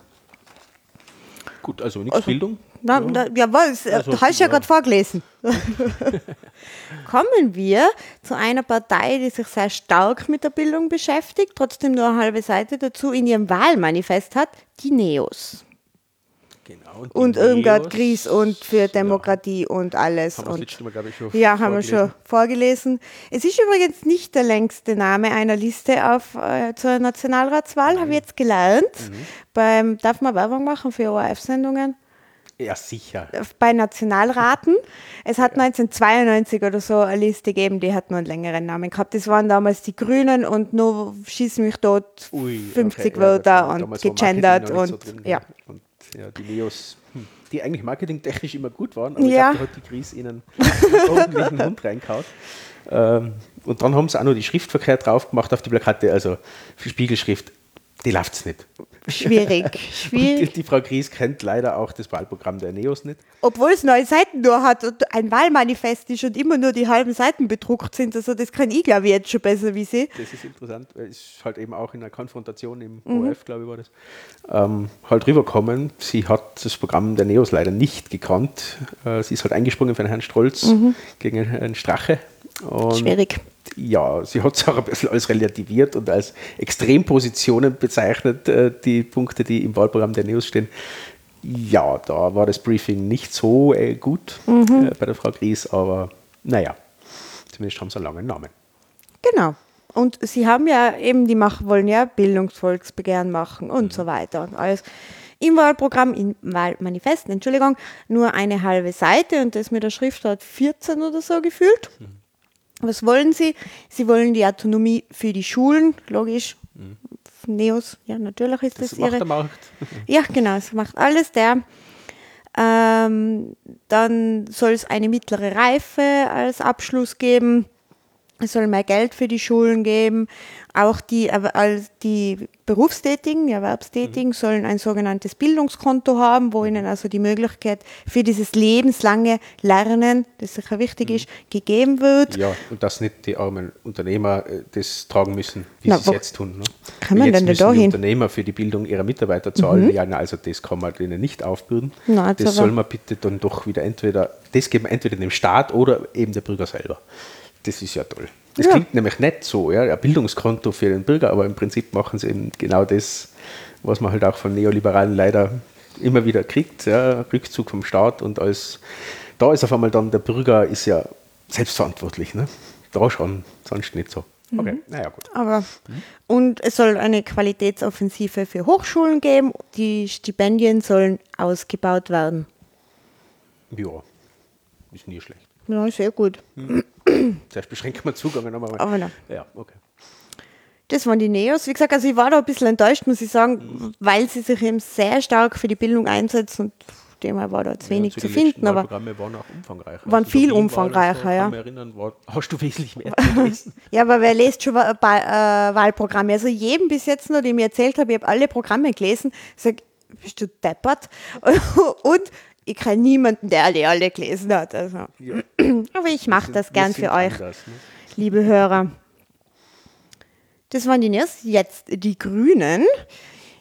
Gut, also nichts also, Bildung.
Na, ja. Na, ja, was? Also, du hast ja, ja. gerade vorgelesen. Kommen wir zu einer Partei, die sich sehr stark mit der Bildung beschäftigt, trotzdem nur eine halbe Seite dazu in ihrem Wahlmanifest hat, die Neos. Genau, und, und Irmgard Gries und für Demokratie ja. und alles. Haben und,
Mal, ich, schon
ja, haben wir schon vorgelesen. Es ist übrigens nicht der längste Name einer Liste auf, äh, zur Nationalratswahl, habe ich jetzt gelernt. Mhm. Beim, darf man Werbung machen für ORF-Sendungen?
Ja, sicher.
Bei Nationalraten. Es hat 1992 oder so eine Liste gegeben, die hat nur einen längeren Namen gehabt. Das waren damals die Grünen und nur schießen mich dort Ui, 50 okay. Wörter ja, und gegendert und, so ja.
und ja, die Neos, hm, die eigentlich marketingtechnisch immer gut waren, aber
ja.
ich glaube, da hat die Krise ihnen ordentlichen Hund reingehauen. Ähm, und dann haben sie auch noch die Schriftverkehr drauf gemacht auf die Plakate, also für Spiegelschrift die läuft es nicht.
Schwierig. Schwierig.
Die, die, Frau Gries kennt leider auch das Wahlprogramm der NEOS nicht.
Obwohl es neue Seiten nur hat und ein Wahlmanifest ist und immer nur die halben Seiten bedruckt sind. Also das kann ich, glaube ich, jetzt schon besser wie sie.
Das ist interessant, es halt eben auch in einer Konfrontation im mhm. ORF, glaube ich, war das, ähm, halt rüberkommen. Sie hat das Programm der NEOS leider nicht gekannt. Äh, sie ist halt eingesprungen für den Herrn Strolz mhm. gegen Herrn Strache.
Und Schwierig
ja, sie hat es auch ein bisschen als relativiert und als Extrempositionen bezeichnet, äh, die Punkte, die im Wahlprogramm der Neos stehen. Ja, da war das Briefing nicht so äh, gut mhm. äh, bei der Frau Gries, aber naja, zumindest haben sie einen langen Namen.
Genau. Und sie haben ja eben, die machen, wollen ja Bildungsvolksbegehren machen und mhm. so weiter und alles. Im Wahlprogramm, im Wahlmanifest, Entschuldigung, nur eine halbe Seite und das mit der Schriftart 14 oder so gefühlt. Mhm. Was wollen sie? Sie wollen die Autonomie für die Schulen, logisch. Mhm. Neos, ja, natürlich ist das, das
ihre.
Der
Markt.
Ja, genau, es macht alles der. Ähm, dann soll es eine mittlere Reife als Abschluss geben. Es soll mehr Geld für die Schulen geben auch die, die Berufstätigen, die Erwerbstätigen mhm. sollen ein sogenanntes Bildungskonto haben, wo ihnen also die Möglichkeit für dieses lebenslange Lernen, das sicher wichtig mhm. ist, gegeben wird.
Ja, und dass nicht die armen Unternehmer äh, das tragen müssen, wie sie es jetzt tun. Ne?
Kann man jetzt denn da
die Unternehmer für die Bildung ihrer Mitarbeiter zahlen. Mhm. Ja, na, also das kann man denen nicht aufbürden. Na, das soll man bitte dann doch wieder entweder, das geben entweder dem Staat oder eben der Bürger selber. Das ist ja toll. Das ja. klingt nämlich nicht so, ja, ein Bildungskonto für den Bürger, aber im Prinzip machen sie eben genau das, was man halt auch von Neoliberalen leider immer wieder kriegt, ja, Rückzug vom Staat und als da ist auf einmal dann der Bürger ist ja selbstverantwortlich, ne? Da schon, sonst nicht so. Okay, mhm. naja, gut.
Aber, mhm. Und es soll eine Qualitätsoffensive für Hochschulen geben, die Stipendien sollen ausgebaut werden.
Ja, ist nie schlecht.
Ja, sehr gut.
Mhm. Zuerst beschränken wir Zugang. Aber,
aber nein.
Ja, okay.
Das waren die Neos. Wie gesagt, also ich war da ein bisschen enttäuscht, muss ich sagen, weil sie sich eben sehr stark für die Bildung einsetzen und dem war da jetzt wenig ja, zu finden. Aber
Programme waren auch umfangreicher.
Waren also viel umfangreicher, so, ja.
Erinnern, war, hast du wesentlich mehr
ja, aber wer liest schon äh, Wahlprogramme? Also jedem bis jetzt nur, dem ich erzählt habe, ich habe alle Programme gelesen, sage, bist du deppert? und ich kenne niemanden, der alle alle gelesen hat. Also. Ja. Aber ich mache das gern für euch, anders, ne? liebe Hörer. Das waren die News. Jetzt die Grünen.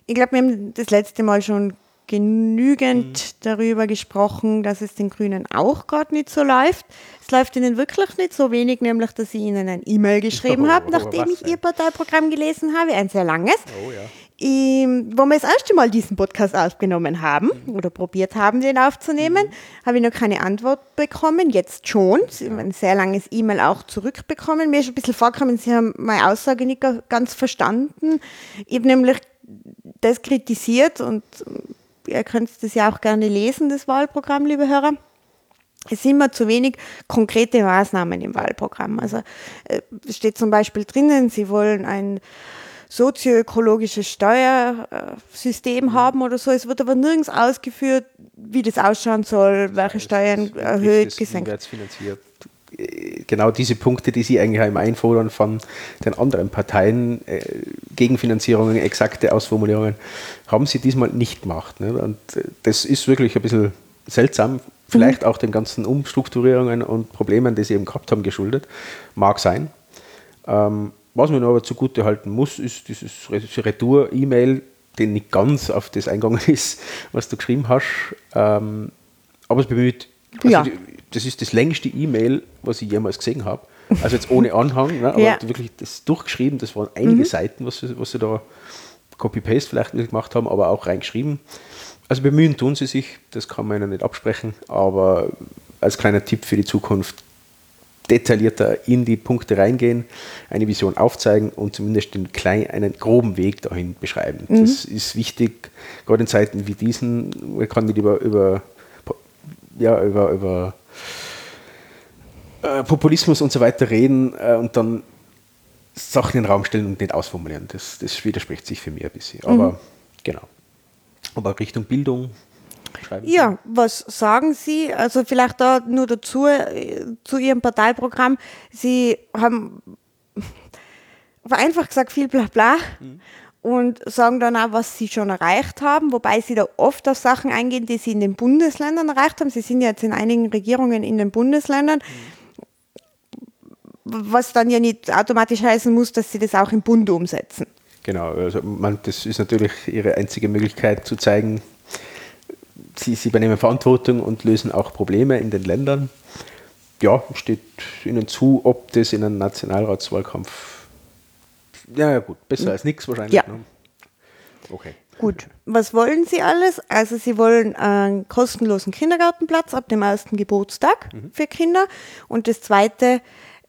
Ich glaube, wir haben das letzte Mal schon genügend mhm. darüber gesprochen, dass es den Grünen auch gerade nicht so läuft. Es läuft ihnen wirklich nicht so wenig, nämlich, dass ich ihnen ein E-Mail geschrieben oh, habe, nachdem ich ihr Parteiprogramm gelesen habe, ein sehr langes. Oh, ja. Ähm, wo wir das erste Mal diesen Podcast aufgenommen haben mhm. oder probiert haben, den aufzunehmen, mhm. habe ich noch keine Antwort bekommen. Jetzt schon. Sie haben ein sehr langes E-Mail auch zurückbekommen. Mir ist ein bisschen vorgekommen, Sie haben meine Aussage nicht ganz verstanden. Ich habe nämlich das kritisiert und ihr könnt das ja auch gerne lesen, das Wahlprogramm, liebe Hörer. Es sind immer zu wenig konkrete Maßnahmen im Wahlprogramm. Also äh, steht zum Beispiel drinnen, Sie wollen ein sozioökologisches Steuersystem haben oder so. Es wird aber nirgends ausgeführt, wie das ausschauen soll, welche Steuern erhöht, gesenkt.
finanziert genau diese Punkte, die Sie eigentlich im Einfordern von den anderen Parteien, äh, Gegenfinanzierungen, exakte Ausformulierungen, haben Sie diesmal nicht gemacht. Ne? Und äh, das ist wirklich ein bisschen seltsam, vielleicht mhm. auch den ganzen Umstrukturierungen und Problemen, die Sie eben gehabt haben, geschuldet. Mag sein. Ähm, was man aber zugute halten muss, ist dieses Retour-E-Mail, den nicht ganz auf das eingegangen ist, was du geschrieben hast. Ähm, aber es bemüht. Also ja. das ist das längste E-Mail, was ich jemals gesehen habe. Also jetzt ohne Anhang, ne, aber ja. wirklich das durchgeschrieben, das waren einige mhm. Seiten, was sie, was sie da Copy-Paste vielleicht gemacht haben, aber auch reingeschrieben. Also bemühen tun sie sich, das kann man ihnen nicht absprechen, aber als kleiner Tipp für die Zukunft, detaillierter in die Punkte reingehen, eine Vision aufzeigen und zumindest den kleinen, einen groben Weg dahin beschreiben. Mhm. Das ist wichtig, gerade in Zeiten wie diesen, man kann nicht über, über, ja, über, über äh, Populismus und so weiter reden äh, und dann Sachen in den Raum stellen und nicht ausformulieren. Das, das widerspricht sich für mich ein bisschen. Aber mhm. genau. Aber Richtung Bildung.
Schreiben ja, was sagen Sie? Also vielleicht da nur dazu äh, zu Ihrem Parteiprogramm. Sie haben einfach gesagt viel bla bla. Mhm und sagen dann auch, was sie schon erreicht haben, wobei sie da oft auf Sachen eingehen, die sie in den Bundesländern erreicht haben. Sie sind ja jetzt in einigen Regierungen in den Bundesländern. Mhm was dann ja nicht automatisch heißen muss, dass sie das auch im Bund umsetzen.
Genau, also man, das ist natürlich ihre einzige Möglichkeit zu zeigen, sie, sie übernehmen Verantwortung und lösen auch Probleme in den Ländern. Ja, steht ihnen zu, ob das in einem Nationalratswahlkampf, ja, ja gut, besser als nichts wahrscheinlich. Ja. Ne?
Okay. Gut, was wollen Sie alles? Also Sie wollen einen kostenlosen Kindergartenplatz ab dem ersten Geburtstag mhm. für Kinder und das zweite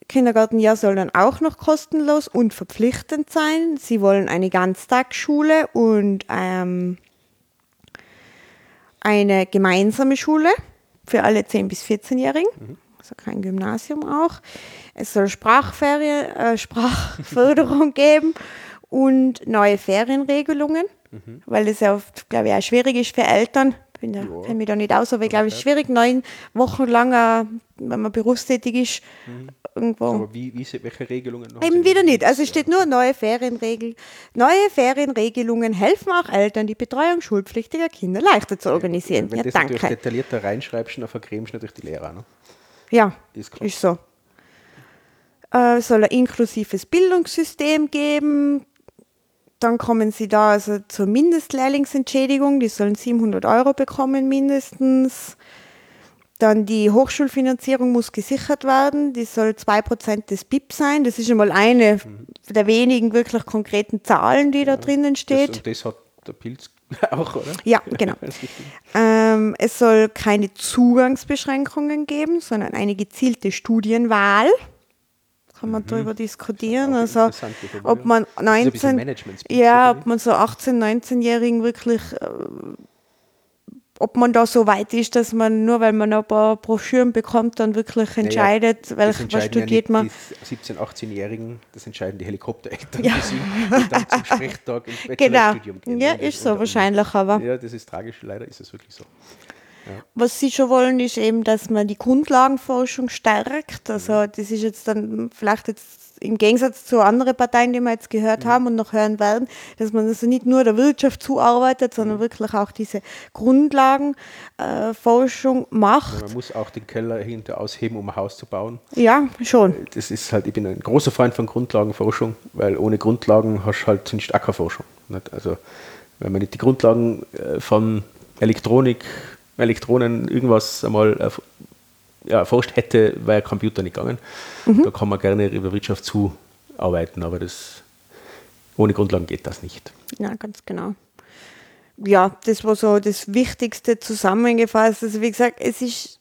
Kindergartenjahr soll dann auch noch kostenlos und verpflichtend sein. Sie wollen eine Ganztagsschule und ähm, eine gemeinsame Schule für alle 10- bis 14-Jährigen, mhm. also kein Gymnasium auch. Es soll Sprachferien, äh, Sprachförderung geben und neue Ferienregelungen, mhm. weil es ja oft, glaube ich, auch schwierig ist für Eltern, bin da, ja. kenne mich da nicht aus, aber ich glaube, es ist schwierig, neun Wochen lang, äh, wenn man berufstätig ist, mhm. irgendwo. Aber
wie, wie, welche Regelungen
noch? Eben wieder nicht. Also es steht nur neue Ferienregeln. Neue Ferienregelungen helfen auch Eltern, die Betreuung schulpflichtiger Kinder leichter zu organisieren.
Wenn ja, das danke. natürlich detaillierter reinschreibst, dann verkremst du natürlich die Lehrer. Ne?
Ja, ist, ist so. Äh, soll ein inklusives Bildungssystem geben, dann kommen sie da also zur Mindestlehrlingsentschädigung, die sollen 700 Euro bekommen mindestens. Dann die Hochschulfinanzierung muss gesichert werden, die soll 2% des BIP sein. Das ist schon mal eine der wenigen wirklich konkreten Zahlen, die da drinnen steht.
Das, das hat der Pilz auch, oder?
Ja, genau. ähm, es soll keine Zugangsbeschränkungen geben, sondern eine gezielte Studienwahl kann man mhm. darüber diskutieren. Also ob man 19, ja, ob man so 18, 19-Jährigen wirklich, äh, ob man da so weit ist, dass man nur weil man ein paar Broschüren bekommt, dann wirklich entscheidet, ja, welch, was studiert ja man.
Die 17, 18-Jährigen, das entscheiden die Helikoptereltern ja. die dann zum Sprechtag
ins genau. Bachelorstudium genau. gehen. Ja, ist so wahrscheinlich, aber.
Ja, das ist tragisch, leider ist es wirklich so.
Was sie schon wollen, ist eben, dass man die Grundlagenforschung stärkt. Also mhm. das ist jetzt dann vielleicht jetzt im Gegensatz zu anderen Parteien, die wir jetzt gehört mhm. haben und noch hören werden, dass man also nicht nur der Wirtschaft zuarbeitet, sondern mhm. wirklich auch diese Grundlagenforschung äh, macht.
man muss auch den Keller hinter ausheben, um ein Haus zu bauen.
Ja, schon. Äh,
das ist halt, ich bin ein großer Freund von Grundlagenforschung, weil ohne Grundlagen hast du halt nicht Ackerforschung. Nicht? Also wenn man nicht die Grundlagen äh, von Elektronik, Elektronen, irgendwas einmal ja, erforscht hätte, wäre Computer nicht gegangen. Mhm. Da kann man gerne über Wirtschaft zuarbeiten, aber das ohne Grundlagen geht das nicht.
Ja, ganz genau. Ja, das war so das Wichtigste zusammengefasst. Also wie gesagt, es ist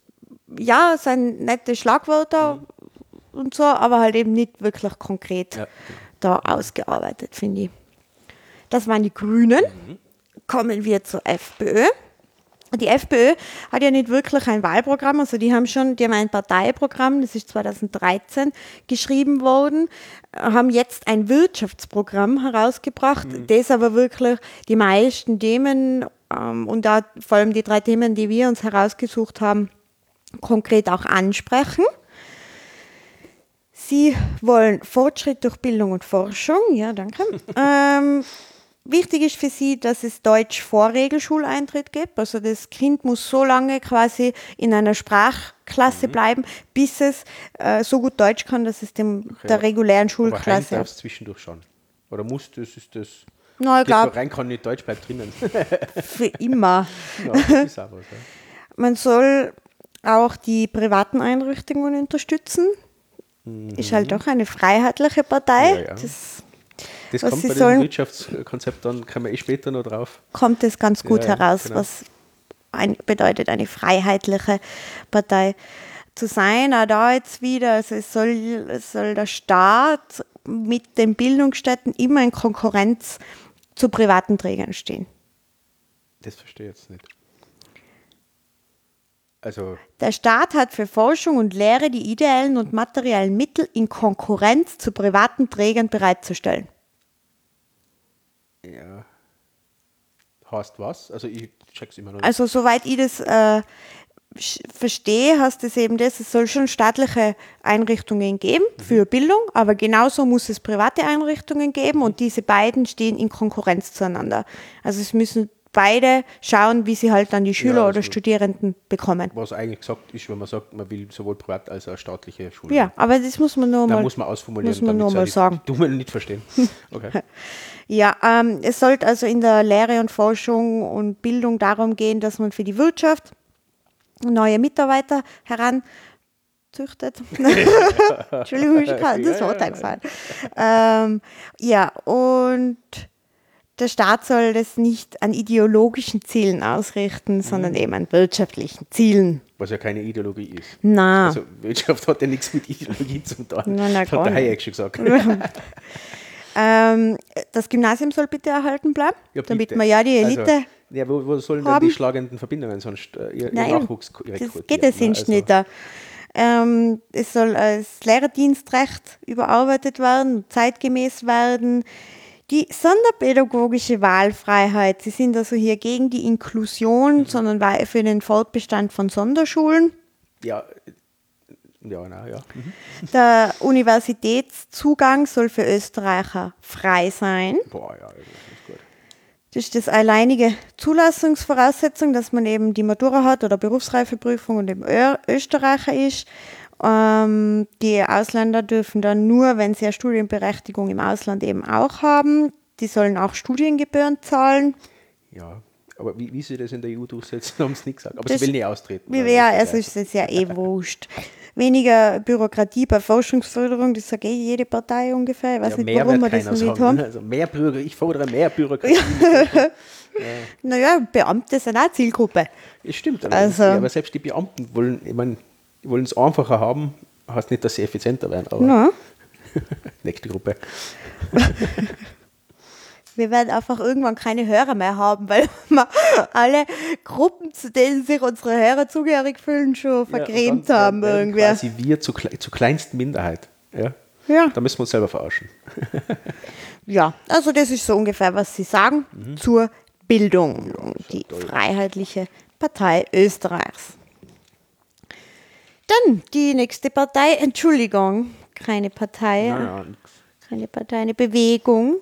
ja, es sind nette Schlagwörter mhm. und so, aber halt eben nicht wirklich konkret ja, da ausgearbeitet, finde ich. Das waren die Grünen. Mhm. Kommen wir zur FPÖ. Die FPÖ hat ja nicht wirklich ein Wahlprogramm, also die haben schon, die haben ein Parteiprogramm, das ist 2013 geschrieben worden, haben jetzt ein Wirtschaftsprogramm herausgebracht, mhm. das aber wirklich die meisten Themen ähm, und da vor allem die drei Themen, die wir uns herausgesucht haben, konkret auch ansprechen. Sie wollen Fortschritt durch Bildung und Forschung, ja, danke. ähm, Wichtig ist für sie, dass es Deutsch vor Regelschuleintritt gibt. Also das Kind muss so lange quasi in einer Sprachklasse mhm. bleiben, bis es äh, so gut Deutsch kann, dass es dem okay. der regulären Schulklasse.
Aber zwischendurch schon. Oder muss das, ist das.
Na, ich glaube.
rein kann nicht Deutsch bleibt drinnen.
für immer. Ja, ist was, ja. Man soll auch die privaten Einrichtungen unterstützen. Mhm. Ist halt doch eine freiheitliche Partei. Ja, ja. Das
das was kommt Sie bei sollen, dem Wirtschaftskonzept, dann kommen wir eh später noch drauf.
Kommt es ganz gut ja, heraus, genau. was ein, bedeutet, eine freiheitliche Partei zu sein. Auch da jetzt wieder, also es soll, es soll der Staat mit den Bildungsstätten immer in Konkurrenz zu privaten Trägern stehen.
Das verstehe ich jetzt nicht. Also
der Staat hat für Forschung und Lehre die ideellen und materiellen Mittel in Konkurrenz zu privaten Trägern bereitzustellen.
Ja. Heißt was? Also ich check's immer noch nicht.
Also soweit ich das äh, verstehe, heißt es eben das, es soll schon staatliche Einrichtungen geben mhm. für Bildung, aber genauso muss es private Einrichtungen geben und diese beiden stehen in Konkurrenz zueinander. Also es müssen beide schauen, wie sie halt dann die Schüler ja, also oder Studierenden bekommen.
Was eigentlich gesagt ist, wenn man sagt, man will sowohl privat als auch staatliche Schule.
Ja, aber das muss man nur
da
mal,
muss man ausformulieren,
muss man nur mal sagen.
Du Dummen nicht verstehen. Okay.
ja, ähm, es sollte also in der Lehre und Forschung und Bildung darum gehen, dass man für die Wirtschaft neue Mitarbeiter heranzüchtet. Entschuldigung, das Wort eingefallen. Ähm, ja, und der Staat soll das nicht an ideologischen Zielen ausrichten, sondern mhm. eben an wirtschaftlichen Zielen.
Was ja keine Ideologie ist.
Nein.
Also Wirtschaft hat ja nichts mit Ideologie zu tun.
Nein, nein,
das hat der Hayek schon gesagt.
ähm, das Gymnasium soll bitte erhalten bleiben, ja, bitte. damit man ja die Elite. Also,
ja, wo, wo sollen haben? denn die schlagenden Verbindungen sonst äh, ihr,
Nein, Nachwuchs? Das geht es also. nicht. Ähm, es soll als Lehrerdienstrecht überarbeitet werden, zeitgemäß werden. Die sonderpädagogische Wahlfreiheit, Sie sind also hier gegen die Inklusion, mhm. sondern für den Fortbestand von Sonderschulen.
Ja, ja, na, ja. Mhm.
Der Universitätszugang soll für Österreicher frei sein.
Boah, ja, das ist gut.
Das ist das alleinige Zulassungsvoraussetzung, dass man eben die Matura hat oder Berufsreifeprüfung und eben Österreicher ist. Ähm, die Ausländer dürfen dann nur, wenn sie eine Studienberechtigung im Ausland eben auch haben, die sollen auch Studiengebühren zahlen.
Ja, aber wie, wie sie das in der EU durchsetzen, haben sie nicht gesagt. Aber das, sie will nicht austreten.
Ja, also ist es ja eh wurscht. Weniger Bürokratie bei Forschungsförderung, das sagt eh jede Partei ungefähr. Ich weiß ja, nicht, warum wir das nicht haben.
Also mehr Bürger, ich fordere mehr Bürokratie.
ja. Naja, Beamte sind auch Zielgruppe.
Das stimmt, aber, also, ja, aber selbst die Beamten wollen, ich meine, die wollen es einfacher haben, heißt nicht, dass sie effizienter werden. Aber
no.
nächste Gruppe.
wir werden einfach irgendwann keine Hörer mehr haben, weil wir alle Gruppen, zu denen sich unsere Hörer zugehörig fühlen, schon vergrämt ja, haben. Irgendwie.
Quasi wir zur, zur kleinsten Minderheit. Ja?
ja.
Da müssen wir uns selber verarschen.
ja, also das ist so ungefähr, was Sie sagen mhm. zur Bildung. Ja, die toll. Freiheitliche Partei Österreichs. Dann die nächste Partei, Entschuldigung, keine Partei,
naja,
keine Partei, eine Bewegung.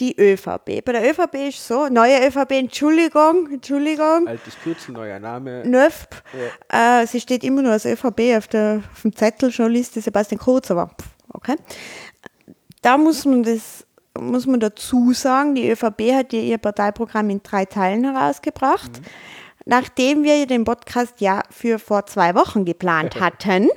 Die ÖVP. Bei der ÖVP ist so, neue ÖVP, Entschuldigung, Entschuldigung.
Altes Kürzel, neuer Name.
NÖFP. Ja. Äh, sie steht immer nur als ÖVP auf, der, auf dem Zettel, Liste Sebastian Kurz, aber okay. Da muss man das muss man dazu sagen, die ÖVP hat ja ihr Parteiprogramm in drei Teilen herausgebracht. Mhm. Nachdem wir den Podcast ja für vor zwei Wochen geplant hatten,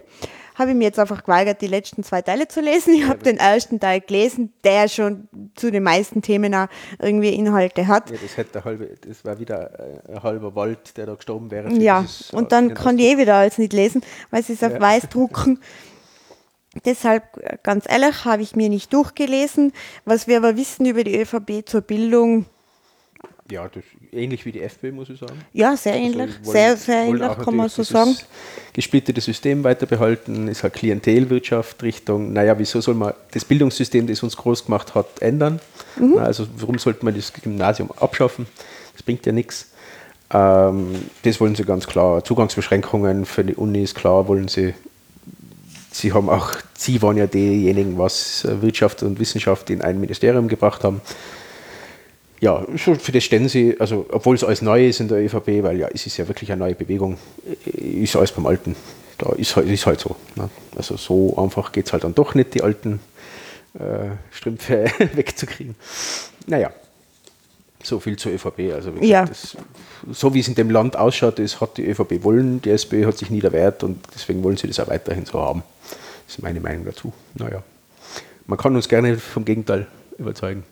habe ich mir jetzt einfach geweigert, die letzten zwei Teile zu lesen. Ich habe den ersten Teil gelesen, der schon zu den meisten Themen auch irgendwie Inhalte hat.
Ja, das, hätte halbe, das war wieder ein halber Wald, der da gestorben wäre.
Ja, und dann kann ich eh wieder alles nicht lesen, weil sie es auf ja. weiß drucken. Deshalb, ganz ehrlich, habe ich mir nicht durchgelesen. Was wir aber wissen über die ÖVP zur Bildung,
ja, das ähnlich wie die FPÖ, muss ich sagen.
Ja, sehr also ähnlich. Wollen, sehr, sehr ähnlich, kann man so sagen.
Gesplittete System weiter behalten, ist halt Klientelwirtschaft Richtung, naja, wieso soll man das Bildungssystem, das uns groß gemacht hat, ändern? Mhm. Also, warum sollte man das Gymnasium abschaffen? Das bringt ja nichts. Ähm, das wollen sie ganz klar. Zugangsbeschränkungen für die Unis, klar, wollen sie. Sie haben auch, sie waren ja diejenigen, was Wirtschaft und Wissenschaft in ein Ministerium gebracht haben ja, für das stellen sie, also obwohl es alles neu ist in der ÖVP, weil ja, es ist ja wirklich eine neue Bewegung, ist alles beim Alten. Da ist halt, ist halt so. Ne? Also so einfach geht es halt dann doch nicht, die alten äh, Strümpfe wegzukriegen. Naja, so viel zur ÖVP. Also gesagt, ja. das, so wie es in dem Land ausschaut, das hat die ÖVP wollen, die SPÖ hat sich nie erwehrt und deswegen wollen sie das auch weiterhin so haben. Das ist meine Meinung dazu. Naja, man kann uns gerne vom Gegenteil überzeugen.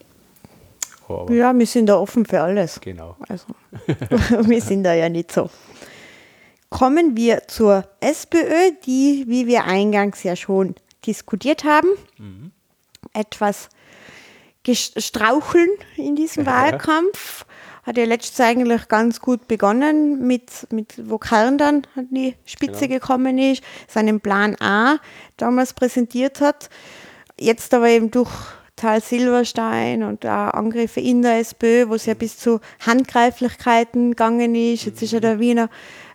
Aber ja, wir sind da offen für alles.
Genau.
Also, wir sind da ja nicht so. Kommen wir zur SPÖ, die, wie wir eingangs ja schon diskutiert haben, mhm. etwas straucheln in diesem ja. Wahlkampf. Hat ja letztes eigentlich ganz gut begonnen, mit, mit wo Kern dann an die Spitze genau. gekommen ist, seinen Plan A damals präsentiert hat. Jetzt aber eben durch Tal Silberstein und auch Angriffe in der SPÖ, wo es ja bis zu Handgreiflichkeiten gegangen ist. Jetzt ist ja der Wiener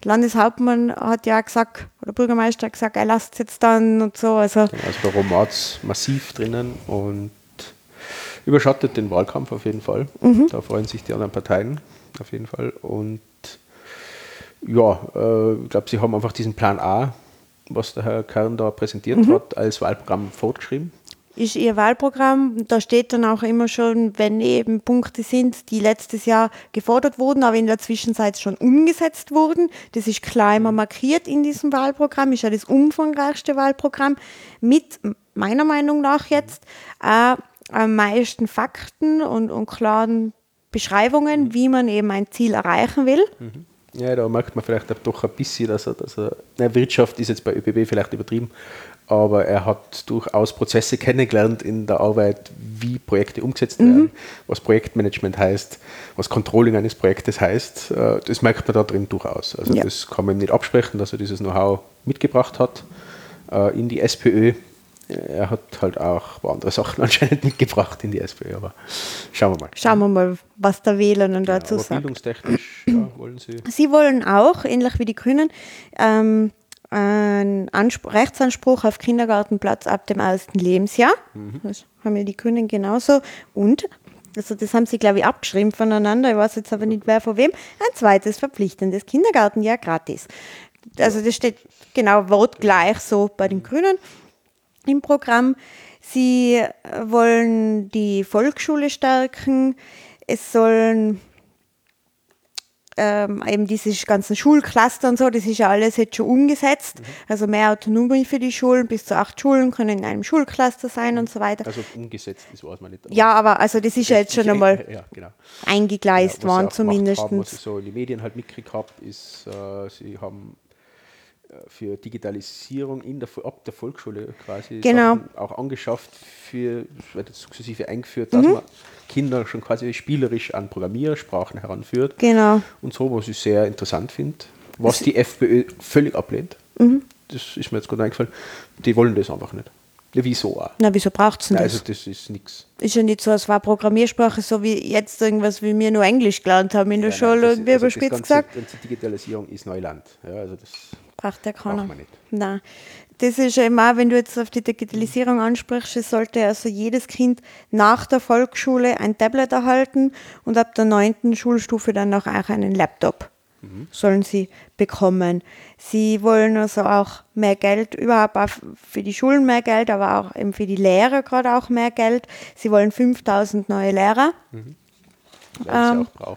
Landeshauptmann hat ja gesagt, oder Bürgermeister hat gesagt, er lasst es jetzt dann und so. Also,
also der Romatz massiv drinnen und überschattet den Wahlkampf auf jeden Fall. Mhm. Da freuen sich die anderen Parteien auf jeden Fall. Und ja, äh, ich glaube, sie haben einfach diesen Plan A, was der Herr Kern da präsentiert mhm. hat, als Wahlprogramm fortgeschrieben
ist ihr Wahlprogramm. Da steht dann auch immer schon, wenn eben Punkte sind, die letztes Jahr gefordert wurden, aber in der Zwischenzeit schon umgesetzt wurden. Das ist klar immer markiert in diesem Wahlprogramm, ist ja das umfangreichste Wahlprogramm mit meiner Meinung nach jetzt äh, am meisten Fakten und, und klaren Beschreibungen, mhm. wie man eben ein Ziel erreichen will.
Mhm. Ja, da merkt man vielleicht doch ein bisschen, dass er, dass er, na, Wirtschaft ist jetzt bei ÖBB vielleicht übertrieben, aber er hat durchaus Prozesse kennengelernt in der Arbeit, wie Projekte umgesetzt mhm. werden, was Projektmanagement heißt, was Controlling eines Projektes heißt. Äh, das merkt man da drin durchaus. Also ja. das kann man nicht absprechen, dass er dieses Know-how mitgebracht hat äh, in die SPÖ. Er hat halt auch andere Sachen anscheinend mitgebracht in die SPÖ, aber schauen wir mal.
Schauen wir mal, was der Wähler dann dazu sagt.
Bildungstechnisch ja, wollen Sie.
Sie wollen auch, ähnlich wie die Grünen, ähm, einen Anspruch, Rechtsanspruch auf Kindergartenplatz ab dem ersten Lebensjahr. Mhm. Das haben ja die Grünen genauso. Und, also das haben sie, glaube ich, abgeschrieben voneinander, ich weiß jetzt aber nicht, wer von wem, ein zweites verpflichtendes Kindergartenjahr gratis. Also das steht genau wortgleich so bei den Grünen im Programm. Sie wollen die Volksschule stärken. Es sollen ähm, eben diese ganzen Schulcluster und so, das ist ja alles jetzt schon umgesetzt. Mhm. Also mehr Autonomie für die Schulen, bis zu acht Schulen können in einem Schulcluster sein mhm. und so weiter.
Also umgesetzt, das weiß man nicht.
Ja, aber also das ist ja jetzt schon einmal ja, genau. eingegleist ja, worden zumindest. Haben, was
ich so in den Medien halt mitgekriegt habe, ist, äh, sie haben für Digitalisierung in der, ab der Volksschule quasi
genau.
auch angeschafft, für, das wird sukzessive eingeführt, dass mhm. man Kinder schon quasi spielerisch an Programmiersprachen heranführt.
Genau.
Und so, was ich sehr interessant finde, was die FPÖ völlig ablehnt. Mhm. Das ist mir jetzt gerade eingefallen. Die wollen das einfach nicht. Ja, wieso auch?
Na, wieso braucht es denn
das? Also das ist nichts.
Ist ja nicht so, es war Programmiersprache, so wie jetzt irgendwas, wie wir nur Englisch gelernt haben in der ja, Schule, nein, das, also überspitzt gesagt.
Die Digitalisierung ist Neuland. Ja, also das
braucht der keiner. Braucht man nicht. Nein das ist ja immer, wenn du jetzt auf die Digitalisierung ansprichst, es sollte also jedes Kind nach der Volksschule ein Tablet erhalten und ab der neunten Schulstufe dann auch einen Laptop. sollen sie bekommen. Sie wollen also auch mehr Geld, überhaupt auch für die Schulen mehr Geld, aber auch eben für die Lehrer gerade auch mehr Geld. Sie wollen 5000 neue Lehrer.
Werden
Ähm,
sie auch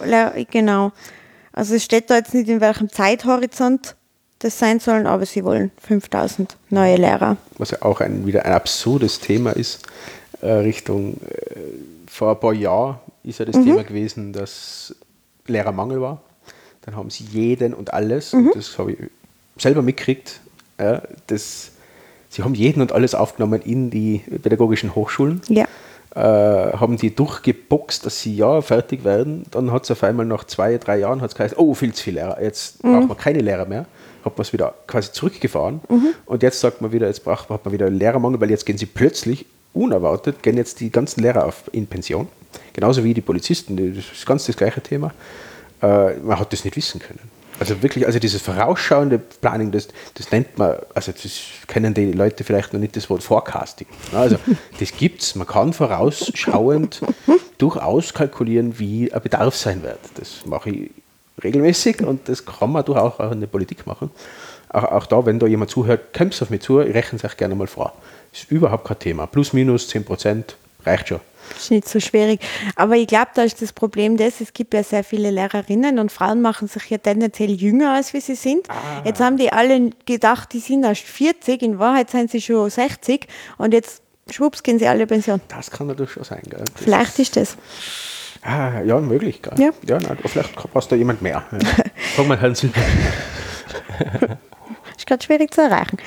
brauchen.
Genau. Also es steht da jetzt nicht, in welchem Zeithorizont das sein sollen, aber sie wollen 5000 neue Lehrer.
was ja auch ein, wieder ein absurdes Thema ist, äh, Richtung, äh, vor ein paar Jahren ist ja das Thema gewesen, dass Lehrermangel war. Dann haben sie jeden und alles, und das habe ich selber mitgekriegt, ja, das, sie haben jeden und alles aufgenommen in die pädagogischen Hochschulen.
Ja.
Äh, haben die durchgeboxt, dass sie ja fertig werden. Dann hat es auf einmal nach zwei, drei Jahren hat's geheißen, oh, viel zu viele Lehrer, jetzt braucht man keine Lehrer mehr. Hat man es wieder quasi zurückgefahren. Und jetzt sagt man wieder, jetzt braucht hat man wieder einen Lehrermangel, weil jetzt gehen sie plötzlich, unerwartet, gehen jetzt die ganzen Lehrer auf, in Pension. Genauso wie die Polizisten, das ist ganz das gleiche Thema. Äh, man hat das nicht wissen können. Also wirklich, also dieses vorausschauende Planning, das, das nennt man, also das kennen die Leute vielleicht noch nicht das Wort Forecasting. Also das gibt's. Man kann vorausschauend durchaus kalkulieren, wie ein Bedarf sein wird. Das mache ich regelmäßig und das kann man durchaus auch in der Politik machen. Auch, auch da, wenn da jemand zuhört, kommt es auf mich zu, ich rechne es euch gerne mal vor. Ist überhaupt kein Thema. Plus, minus 10 Prozent reicht schon.
Ist nicht so schwierig. Aber ich glaube, da ist das Problem das, es gibt ja sehr viele Lehrerinnen und Frauen machen sich ja tendenziell jünger, als wie sie sind. Jetzt haben die alle gedacht, die sind erst 40, in Wahrheit sind sie schon 60 und jetzt schwupps gehen sie alle in Pension.
Das kann natürlich schon sein. Gell? Das
Vielleicht ist das.
Ah, ja, möglich. Gell?
Ja.
ja nein, vielleicht passt da jemand mehr. Ja. Frag mal Herrn Silber.
Ist gerade schwierig zu erreichen.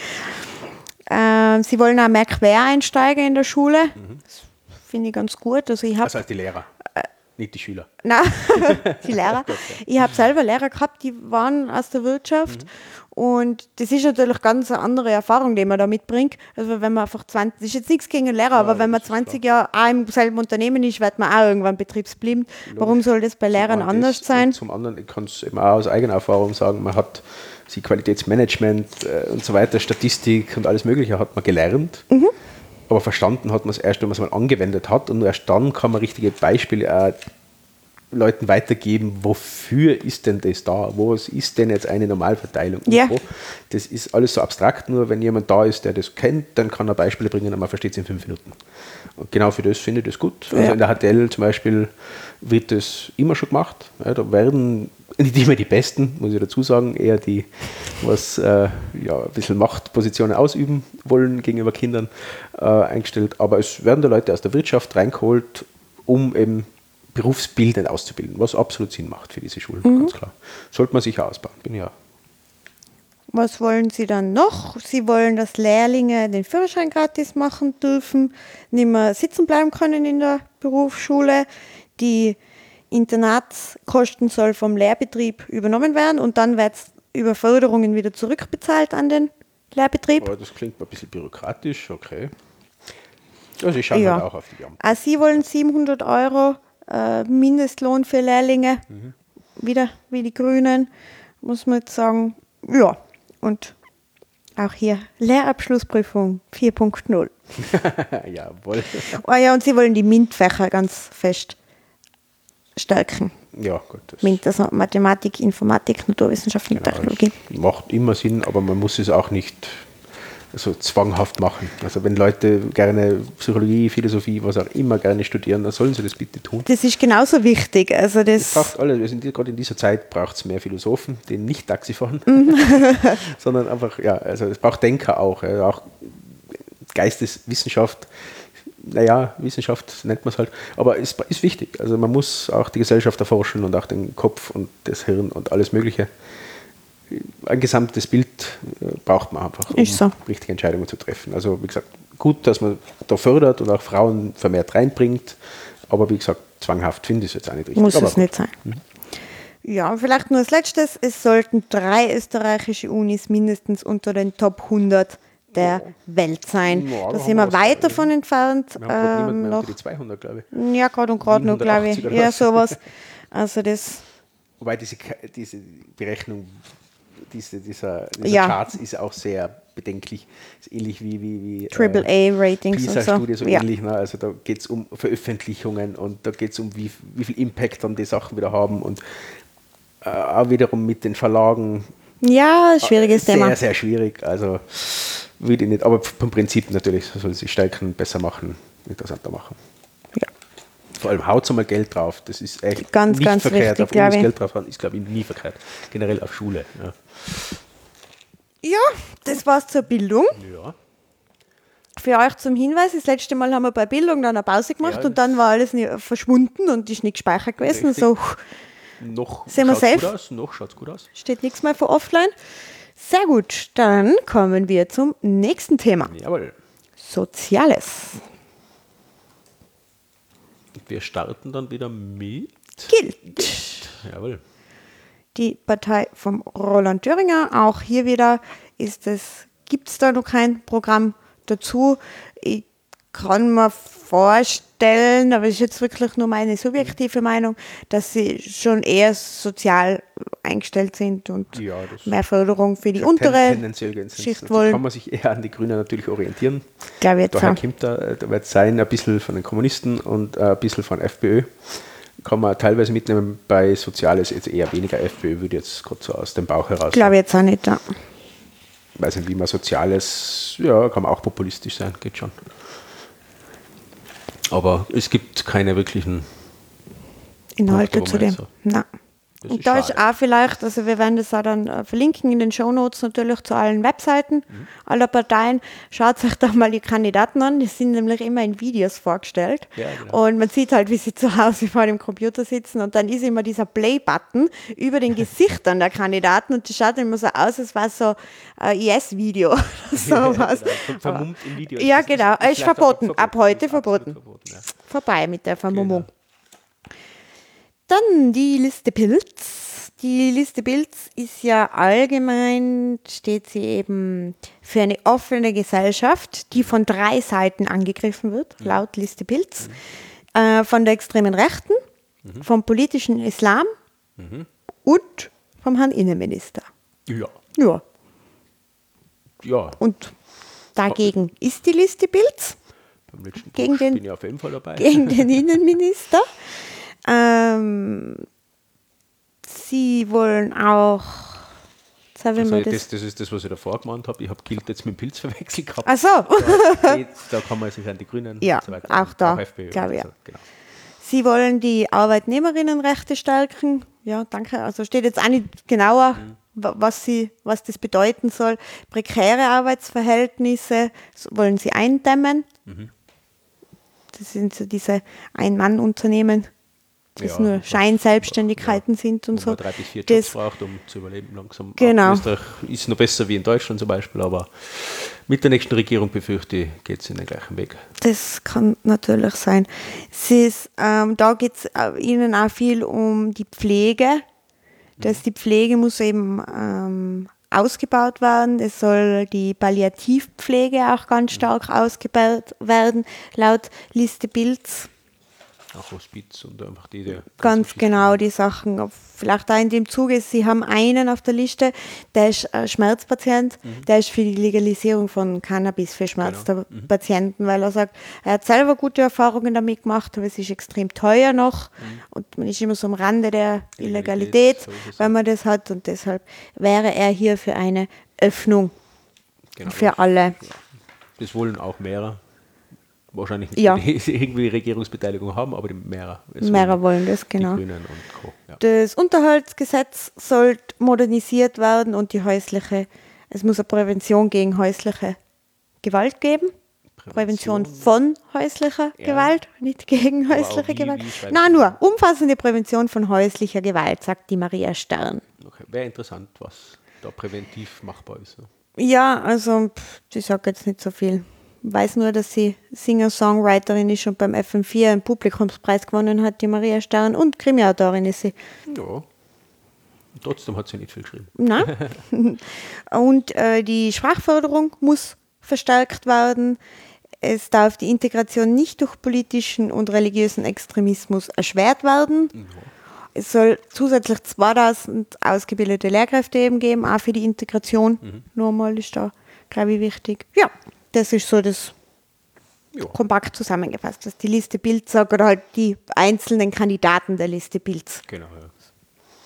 Ähm, sie wollen auch mehr Quereinsteiger in der Schule. Das finde ich ganz gut. Also ich habe
Das heißt die Lehrer, nicht die Schüler.
Nein, die Lehrer. Ich habe selber Lehrer gehabt, die waren aus der Wirtschaft. Und das ist natürlich ganz eine andere Erfahrung, die man da mitbringt. Also wenn man einfach 20, das ist jetzt nichts gegen einen Lehrer, aber wenn man 20 Jahre auch im selben Unternehmen ist, wird man auch irgendwann betriebsblind. Warum soll das bei Lehrern
Zum
anders
das
sein?
Zum anderen, ich kann es eben auch aus eigener Erfahrung sagen, man hat sie Qualitätsmanagement äh, und so weiter, Statistik und alles Mögliche hat man gelernt.
Mhm.
Aber verstanden hat man es erst, wenn man es mal angewendet hat. Und erst dann kann man richtige Beispiele auch Leuten weitergeben, wofür ist denn das da? Wo ist denn jetzt eine Normalverteilung?
Ja.
Das ist alles so abstrakt, nur wenn jemand da ist, der das kennt, dann kann er Beispiele bringen und man versteht es in fünf Minuten. Und genau für das finde ich das gut. Also
Ja.
in der HTL zum Beispiel wird das immer schon gemacht. Ja, da werden nicht immer die Besten, muss ich dazu sagen, eher die, was äh, ja, ein bisschen Machtpositionen ausüben wollen gegenüber Kindern äh, eingestellt. Aber es werden da Leute aus der Wirtschaft reingeholt, um eben berufsbildend auszubilden, was absolut Sinn macht für diese Schulen, ganz klar. Sollte man sicher ausbauen, bin ja.
Was wollen Sie dann noch? Sie wollen, dass Lehrlinge den Führerschein gratis machen dürfen, nicht mehr sitzen bleiben können in der Berufsschule. Die Internatskosten soll vom Lehrbetrieb übernommen werden und dann wird es über Förderungen wieder zurückbezahlt an den Lehrbetrieb.
Aber das klingt ein bisschen bürokratisch, okay. Also ich schaue
Ja.
halt auch auf die Amt.
Auch Sie wollen 700 Euro äh, Mindestlohn für Lehrlinge, wieder wie die Grünen, muss man jetzt sagen. Ja, und auch hier Lehrabschlussprüfung 4.0.
Jawohl.
Oh ja, und Sie wollen die MINT-Fächer ganz fest stärken.
Ja, gut. Das
MINT, also Mathematik, Informatik, Naturwissenschaften und
Genau,
Technologie.
macht immer Sinn, aber man muss es auch nicht so zwanghaft machen. Also wenn Leute gerne Psychologie, Philosophie, was auch immer gerne studieren, dann sollen sie das bitte tun.
Das ist genauso wichtig. Also
Es
das,
braucht alle, wir sind gerade in dieser Zeit braucht es mehr Philosophen, die nicht Taxi fahren,
Mhm.
sondern einfach, ja, also es braucht Denker auch, ja, auch Geisteswissenschaft, naja, Wissenschaft nennt man es halt, aber es ist wichtig. Also man muss auch die Gesellschaft erforschen und auch den Kopf und das Hirn und alles Mögliche. Ein gesamtes Bild äh, braucht man einfach, um
so.
richtige Entscheidungen zu treffen. Also wie gesagt, gut, dass man da fördert und auch Frauen vermehrt reinbringt, aber wie gesagt, zwanghaft finde ich es jetzt auch nicht richtig.
muss
aber
es nicht sein. Ja, und vielleicht nur als letztes, es sollten drei österreichische Unis mindestens unter den Top 100 der Welt sein.
Ja,
da sind wir weit
ja.
davon entfernt.
Wir haben
Ähm,
mehr
noch,
die 200, glaube ich.
ja, gerade und gerade noch, glaube ich.
180 oder
Ja,
was?
sowas. Also das,
Wobei diese, diese Berechnung diese, dieser, dieser
Ja.
Charts ist auch sehr bedenklich. Ist ähnlich wie, wie, wie
Triple A Ratings und so. Ja.
ähnlich. Ne? Also da geht es um Veröffentlichungen und da geht es um, wie, wie viel Impact dann die Sachen wieder haben. Und äh, auch wiederum mit den Verlagen
Ja, schwieriges
sehr,
Thema.
sehr schwierig. Also würde ich nicht, aber vom Prinzip natürlich soll sie stärken, besser machen, interessanter machen. Vor allem haut mal Geld drauf. Das ist echt
Ganz,
nicht
ganz
verkehrt.
wichtig,
auf uns. Geld drauf haben, ist, glaube ich, nie verkehrt. Generell auf Schule. Ja.
Ja, das war's zur Bildung.
ja.
Für euch zum Hinweis, das letzte Mal haben wir bei Bildung dann eine Pause gemacht
Ja,
und dann war alles verschwunden und ist nicht gespeichert gewesen.
Richtig.
So
Noch
Sind wir safe?
gut aus. Noch schaut's gut aus.
steht nichts mehr für offline. Sehr gut, dann kommen wir zum nächsten Thema.
Jawohl.
Soziales.
Wir starten dann wieder mit.
Gilt.
Jawohl.
Die Partei vom Roland Thüringer. Auch hier wieder ist es, gibt es da noch kein Programm dazu. Ich kann mir vorstellen, aber es ist jetzt wirklich nur meine subjektive Meinung, dass sie schon eher sozial eingestellt sind und
Ja, das-
mehr Förderung für die untere Schicht
Da
wollen.
kann man sich eher an die Grünen natürlich orientieren.
Glaube jetzt
Daher
auch.
kommt da, da wird sein, ein bisschen von den Kommunisten und ein bisschen von FPÖ. Kann man teilweise mitnehmen. Bei Soziales jetzt eher weniger FPÖ, würde ich jetzt gerade so aus dem Bauch heraus.
Glaube jetzt auch nicht. Ja.
Ich weiß nicht, wie man Soziales, ja, kann man auch populistisch sein, geht schon. Aber es gibt keine wirklichen.
Inhalte zu dem. Nein.
Das
Und
ist
da ist
schade.
auch vielleicht, also wir werden das auch dann äh, verlinken in den Shownotes natürlich zu allen Webseiten
Mhm.
aller Parteien. Schaut euch doch mal die Kandidaten an, die sind nämlich immer in Videos vorgestellt.
Ja, genau.
Und man sieht halt, wie sie zu Hause vor dem Computer sitzen und dann ist immer dieser Play-Button über den Gesichtern der Kandidaten und das schaut immer so aus, als wäre so ein IS-Video oder sowas.
genau. Vermummt im Video.
Ja, genau. Ist
auch
verboten. Ab heute verboten.
verboten ja.
vorbei mit der Vermummung.
Genau.
Dann die Liste Pilz. Die Liste Pilz ist ja allgemein, steht sie eben für eine offene Gesellschaft, die von drei Seiten angegriffen wird, laut Liste Pilz. Äh, von der extremen Rechten, vom politischen Islam und vom Herrn Innenminister.
Ja.
Ja,
Ja,
und dagegen ist die Liste Pilz.
beim letzten
Gegen den-
bin ich auf jeden Fall dabei.
gegen den Innenminister. Ähm, sie wollen auch.
Also das,
das.
ist das, was ich davor gemeint habe. Ich habe Gilt jetzt mit dem Pilz verwechselt gehabt.
Ach so.
Da, da kann man sich an die Grünen
Ja,
und so weiter.
auch da,
FPÖ
glaube ich,
also, genau.
Sie wollen die Arbeitnehmerinnenrechte stärken. Ja, danke. Also steht jetzt auch nicht genauer, wa- was, sie, was das bedeuten soll. Prekäre Arbeitsverhältnisse wollen sie eindämmen. Das sind so diese Ein-Mann-Unternehmen, das
Ja,
nur Scheinselbstständigkeiten sind und so.
drei bis vier Jobs
Das,
braucht, um zu überleben langsam.
Genau.
In Österreich ist noch besser wie in Deutschland zum Beispiel, aber mit der nächsten Regierung befürchte ich, geht es in den gleichen Weg.
Das kann natürlich sein. Sie ist, ähm, da geht es Ihnen auch viel um die Pflege. Dass die Pflege muss eben ähm, ausgebaut werden. Es soll die Palliativpflege auch ganz stark ausgebaut werden, laut Liste Bilds.
Auch Hospiz und einfach die, die
Ganz genau die Sachen. Vielleicht auch in dem Zuge, Sie haben einen auf der Liste, der ist äh, Schmerzpatient, der ist für die Legalisierung von Cannabis für Schmerzpatienten, weil er sagt, er hat selber gute Erfahrungen damit gemacht, aber es ist extrem teuer noch. Und man ist immer so am Rande der
Illegalität, so
wenn man das hat. Und deshalb wäre er hier für eine Öffnung
Genau,
für alle.
Das wollen auch mehrere. Wahrscheinlich nicht,
Ja.
irgendwie Regierungsbeteiligung haben, aber die mehrere. Es
Mehrere wollen das, genau.
Die Grünen und Co. Ja.
Das Unterhaltsgesetz soll modernisiert werden und die häusliche, es muss eine Prävention gegen häusliche Gewalt geben. Prävention, von häuslicher
Ja.
Gewalt, nicht gegen häusliche
wie-
Gewalt.
wie
Nein, nur umfassende Prävention von häuslicher Gewalt, sagt die Maria Stern.
Okay. Wäre interessant, was da präventiv machbar ist. Ja.
Ja, also pff, ich sage jetzt nicht so viel. Weiß nur, dass sie Singer-Songwriterin ist und beim FM4 einen Publikumspreis gewonnen hat, die Maria Stern, und Krimiautorin ist sie.
ja. Trotzdem hat sie nicht viel geschrieben.
Nein. Und äh, die Sprachförderung muss verstärkt werden. Es darf die Integration nicht durch politischen und religiösen Extremismus erschwert werden. Es soll zusätzlich 2000 ausgebildete Lehrkräfte eben geben, auch für die Integration. Nur mal ist da, glaube ich, wichtig. Ja, das ist so das
Ja.
kompakt zusammengefasst, was die Liste Bild sagt oder halt die einzelnen Kandidaten der Liste Bild.
Genau, ja.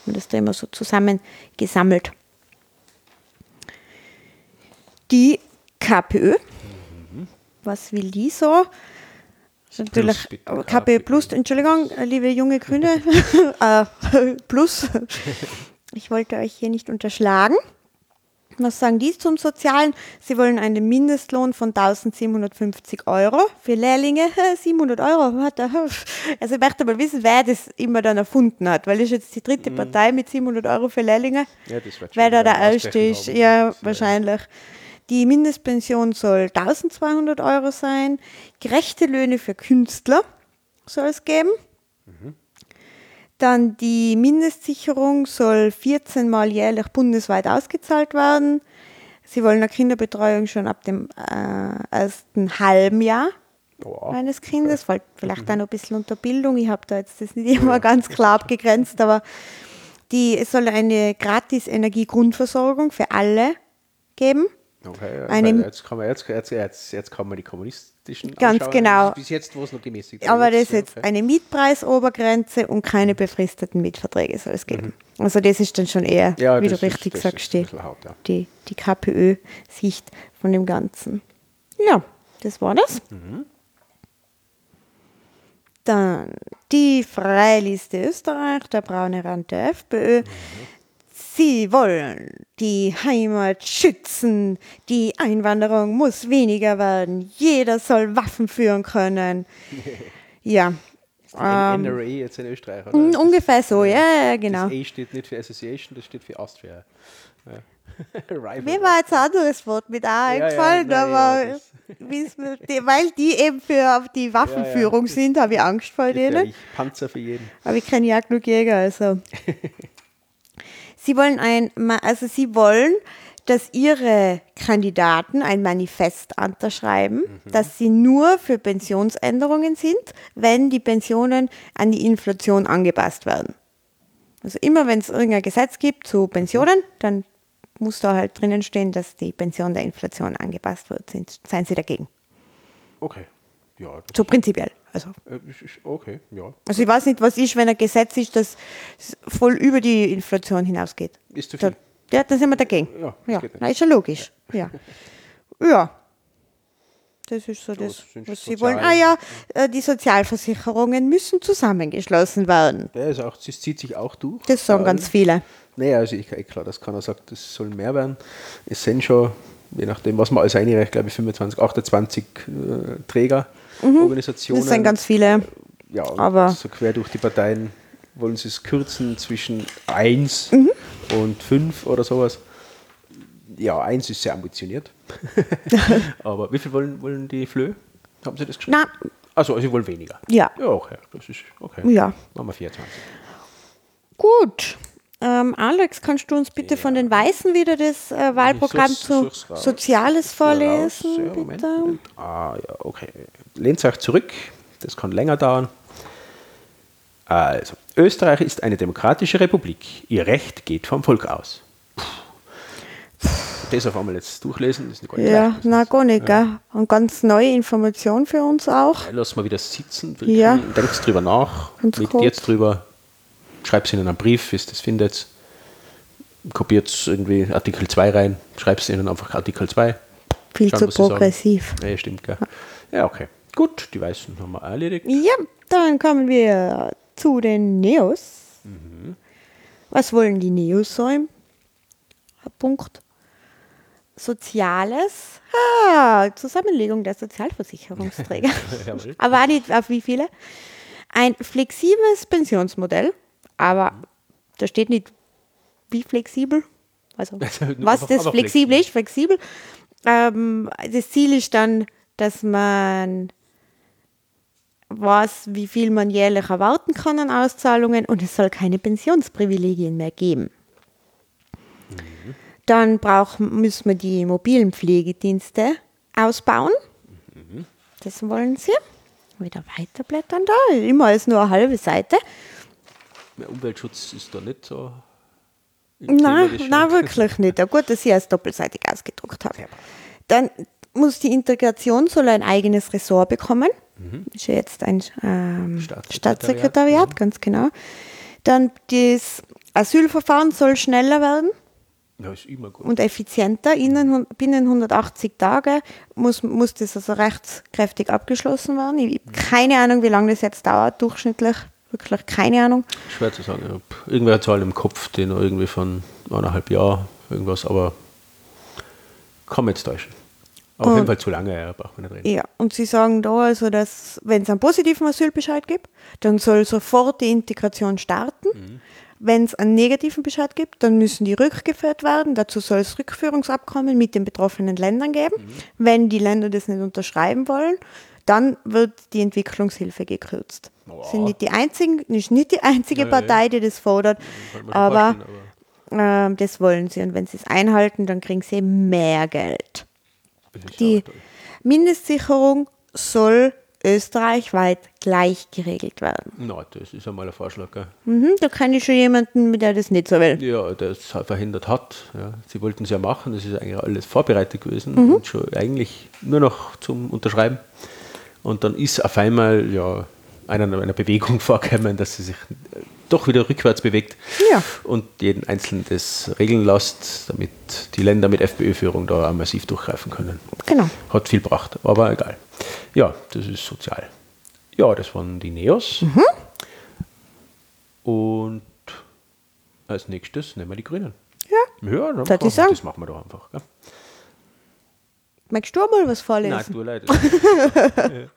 man das da immer so zusammengesammelt. Die KPÖ, was will die so? Natürlich
Plus, bitte.
KPÖ Plus, Entschuldigung, liebe junge Grüne, äh, Plus. Ich wollte euch hier nicht unterschlagen. Was sagen die zum Sozialen? Sie wollen einen Mindestlohn von 1750 Euro für Lehrlinge. 700 Euro. Also ich möchte mal wissen, wer das immer dann erfunden hat, weil ist jetzt die dritte Partei mit 700 Euro für Lehrlinge.
Ja, schon
da der Erste ist, ja, wahrscheinlich. Die Mindestpension soll 1200 Euro sein. Gerechte Löhne für Künstler soll es geben. Dann die Mindestsicherung soll 14 Mal jährlich bundesweit ausgezahlt werden. Sie wollen eine Kinderbetreuung schon ab dem äh, ersten halben Jahr
Boah.
meines Kindes, fällt vielleicht auch noch ein bisschen unter Bildung. Ich habe da jetzt das nicht immer ganz klar abgegrenzt, aber die, es soll eine gratis Energiegrundversorgung für alle geben.
Okay,
Eine-
jetzt, kann man, jetzt, jetzt, jetzt, jetzt kann man die kommunistischen
Ganz genau.
Bis jetzt, wo es noch gemäßigt
Aber das ist jetzt
okay.
eine Mietpreisobergrenze und keine befristeten Mietverträge soll es geben. Also das ist dann schon eher,
Mhm. Ja,
wie du
ist-
richtig
das
sagst,
ist
die,
hart, ja.
die, die KPÖ-Sicht von dem Ganzen. Ja, das war das.
Mhm.
Dann die Freiliste Österreich, der braune Rand der FPÖ.
Mhm.
Sie wollen die Heimat schützen. Die Einwanderung muss weniger werden. Jeder soll Waffen führen können. Ja. Ähm,
NRA jetzt in Österreich, oder?
Mm, Ungefähr so, ja, ja, genau.
Das A steht nicht für Association, das steht für Astfair. Ja.
Mir war jetzt ein anderes Wort mit A
ja,
eingefallen, aber
ja,
mir- die, weil die eben für die Waffenführung sind, habe ich Angst vor denen.
Panzer für jeden.
Aber ich kenne ja genug Jäger, also. Sie wollen ein, also sie wollen, dass ihre Kandidaten ein Manifest unterschreiben, dass sie nur für Pensionsänderungen sind, wenn die Pensionen an die Inflation angepasst werden. Also immer wenn es irgendein Gesetz gibt zu Pensionen, dann muss da halt drinnen stehen, dass die Pension der Inflation angepasst wird. Sind, seien sie dagegen.
Okay. Ja,
So prinzipiell. Also
äh, okay, ja.
Also ich weiß nicht, was ist, wenn ein Gesetz ist, das voll über die Inflation hinausgeht.
Ist zu
Da,
viel.
ja, dann sind wir dagegen.
Ja, das
ja na, ist ja logisch. Ja. ja. Das ist so das,
sind
was Sie wollen. Ah ja, äh, die Sozialversicherungen müssen zusammengeschlossen werden.
Ist auch, das zieht sich auch durch.
Das sagen ganz viele.
Naja, also ich, klar, dass keiner sagt, das soll mehr werden. Es sind schon, je nachdem, was man alles einreicht, glaube ich, 25, 28 äh, Träger, Organisationen.
Mhm. Das sind ganz viele.
ja,
aber-
so quer durch die Parteien wollen sie es kürzen zwischen 1
Mhm.
und 5 oder sowas. Ja, 1 ist sehr ambitioniert. aber wie viel wollen, wollen die Flö? Haben sie das geschrieben?
Na,
Also, sie wollen weniger.
Ja.
Ja, okay. Das ist okay.
Ja.
Machen wir 24.
gut. Ähm, Alex, kannst du uns bitte von den Weißen wieder das äh, Wahlprogramm zu. Soziales vorlesen,
ja, Moment,
bitte?
Moment. Ah, ja, okay. Lehnt euch zurück. Das kann länger dauern. Also, Österreich ist eine demokratische Republik. Ihr Recht geht vom Volk aus. Puh. Das auf einmal jetzt durchlesen, ist nicht
Ja,
leicht.
na gar nicht, gell? Und ganz neue Information für uns auch.
Lass mal wieder sitzen.
Ja.
Denkt drüber nach.
Kurz.
jetzt drüber. Schreibt es ihnen einen Brief, wie ihr das findet. Kopiert irgendwie Artikel 2 rein. Schreibt es ihnen einfach Artikel 2.
Viel
Schauen,
zu progressiv.
Ja, stimmt, gell? Ja, okay. Gut, die Weißen haben wir erledigt.
Ja, dann kommen wir zu den Neos. Was wollen die Neos so im Punkt? Soziales. Ah, Zusammenlegung der Sozialversicherungsträger. Aber auch nicht auf wie viele. Ein flexibles Pensionsmodell, aber da steht nicht, wie flexibel. Also, was
Aber-
das flexibel ist, flexibel. Ähm, das Ziel ist dann, dass man weiß, wie viel man jährlich erwarten kann an Auszahlungen und es soll keine Pensionsprivilegien mehr geben. Dann brauchen, müssen wir die mobilen Pflegedienste ausbauen. Das wollen sie. Wieder weiterblättern da. Immer ist nur eine halbe Seite.
Der Umweltschutz ist da nicht so.
Nein, nein, wirklich nicht. Ja, gut, dass ich es doppelseitig ausgedruckt habe. Dann muss die Integration soll ein eigenes Ressort bekommen. Ist ja jetzt ein ähm,
Staatssekretariat.
Staatssekretariat, ganz genau. Dann das Asylverfahren soll schneller werden
Ja, ist immer gut.
und effizienter. Innen, binnen 180 Tage muss, muss das also rechtskräftig abgeschlossen werden. Ich habe keine Ahnung, wie lange das jetzt dauert, durchschnittlich. Wirklich keine Ahnung.
Schwer zu sagen. Habe irgendwer eine Zahl im Kopf, noch irgendwie von eineinhalb Jahren irgendwas, aber kann man jetzt täuschen. Aber auf jeden Fall zu lange, ja, braucht man nicht reden.
Ja, und sie sagen da also, dass wenn es einen positiven Asylbescheid gibt, dann soll sofort die Integration starten. Wenn es einen negativen Bescheid gibt, dann müssen die rückgeführt werden. Dazu soll es Rückführungsabkommen mit den betroffenen Ländern geben. Wenn die Länder das nicht unterschreiben wollen, dann wird die Entwicklungshilfe gekürzt.
Boah.
Sind nicht die einzigen, ist nicht die einzige
ja.
Partei, die das fordert,
Kann
aber
aber
ähm, das wollen sie. Und wenn sie es einhalten, dann kriegen sie mehr Geld. Die. Mindestsicherung soll österreichweit gleich geregelt werden.
Na, das ist einmal ein Vorschlag.
Mhm, da kenne ich schon jemanden, mit der das nicht so will.
Ja, der es verhindert hat. Ja. Sie wollten es ja machen, das ist eigentlich alles vorbereitet gewesen
Mhm.
und schon eigentlich nur noch zum Unterschreiben. Und dann ist auf einmal ja einer einer Bewegung vorgekommen, dass sie sich äh, doch wieder rückwärts bewegt
Ja.
und jeden Einzelnen das regeln lässt, damit die Länder mit FPÖ-Führung da auch massiv durchgreifen können.
Genau.
Hat viel gebracht, aber egal. Ja, das ist sozial. Ja, das waren die Neos.
Mhm.
Und als nächstes nehmen wir die Grünen.
Ja.
Ja, dann
sagen?
das machen wir doch einfach. Gell?
Magst du mal was
Nein,
vorlesen?
tut leid.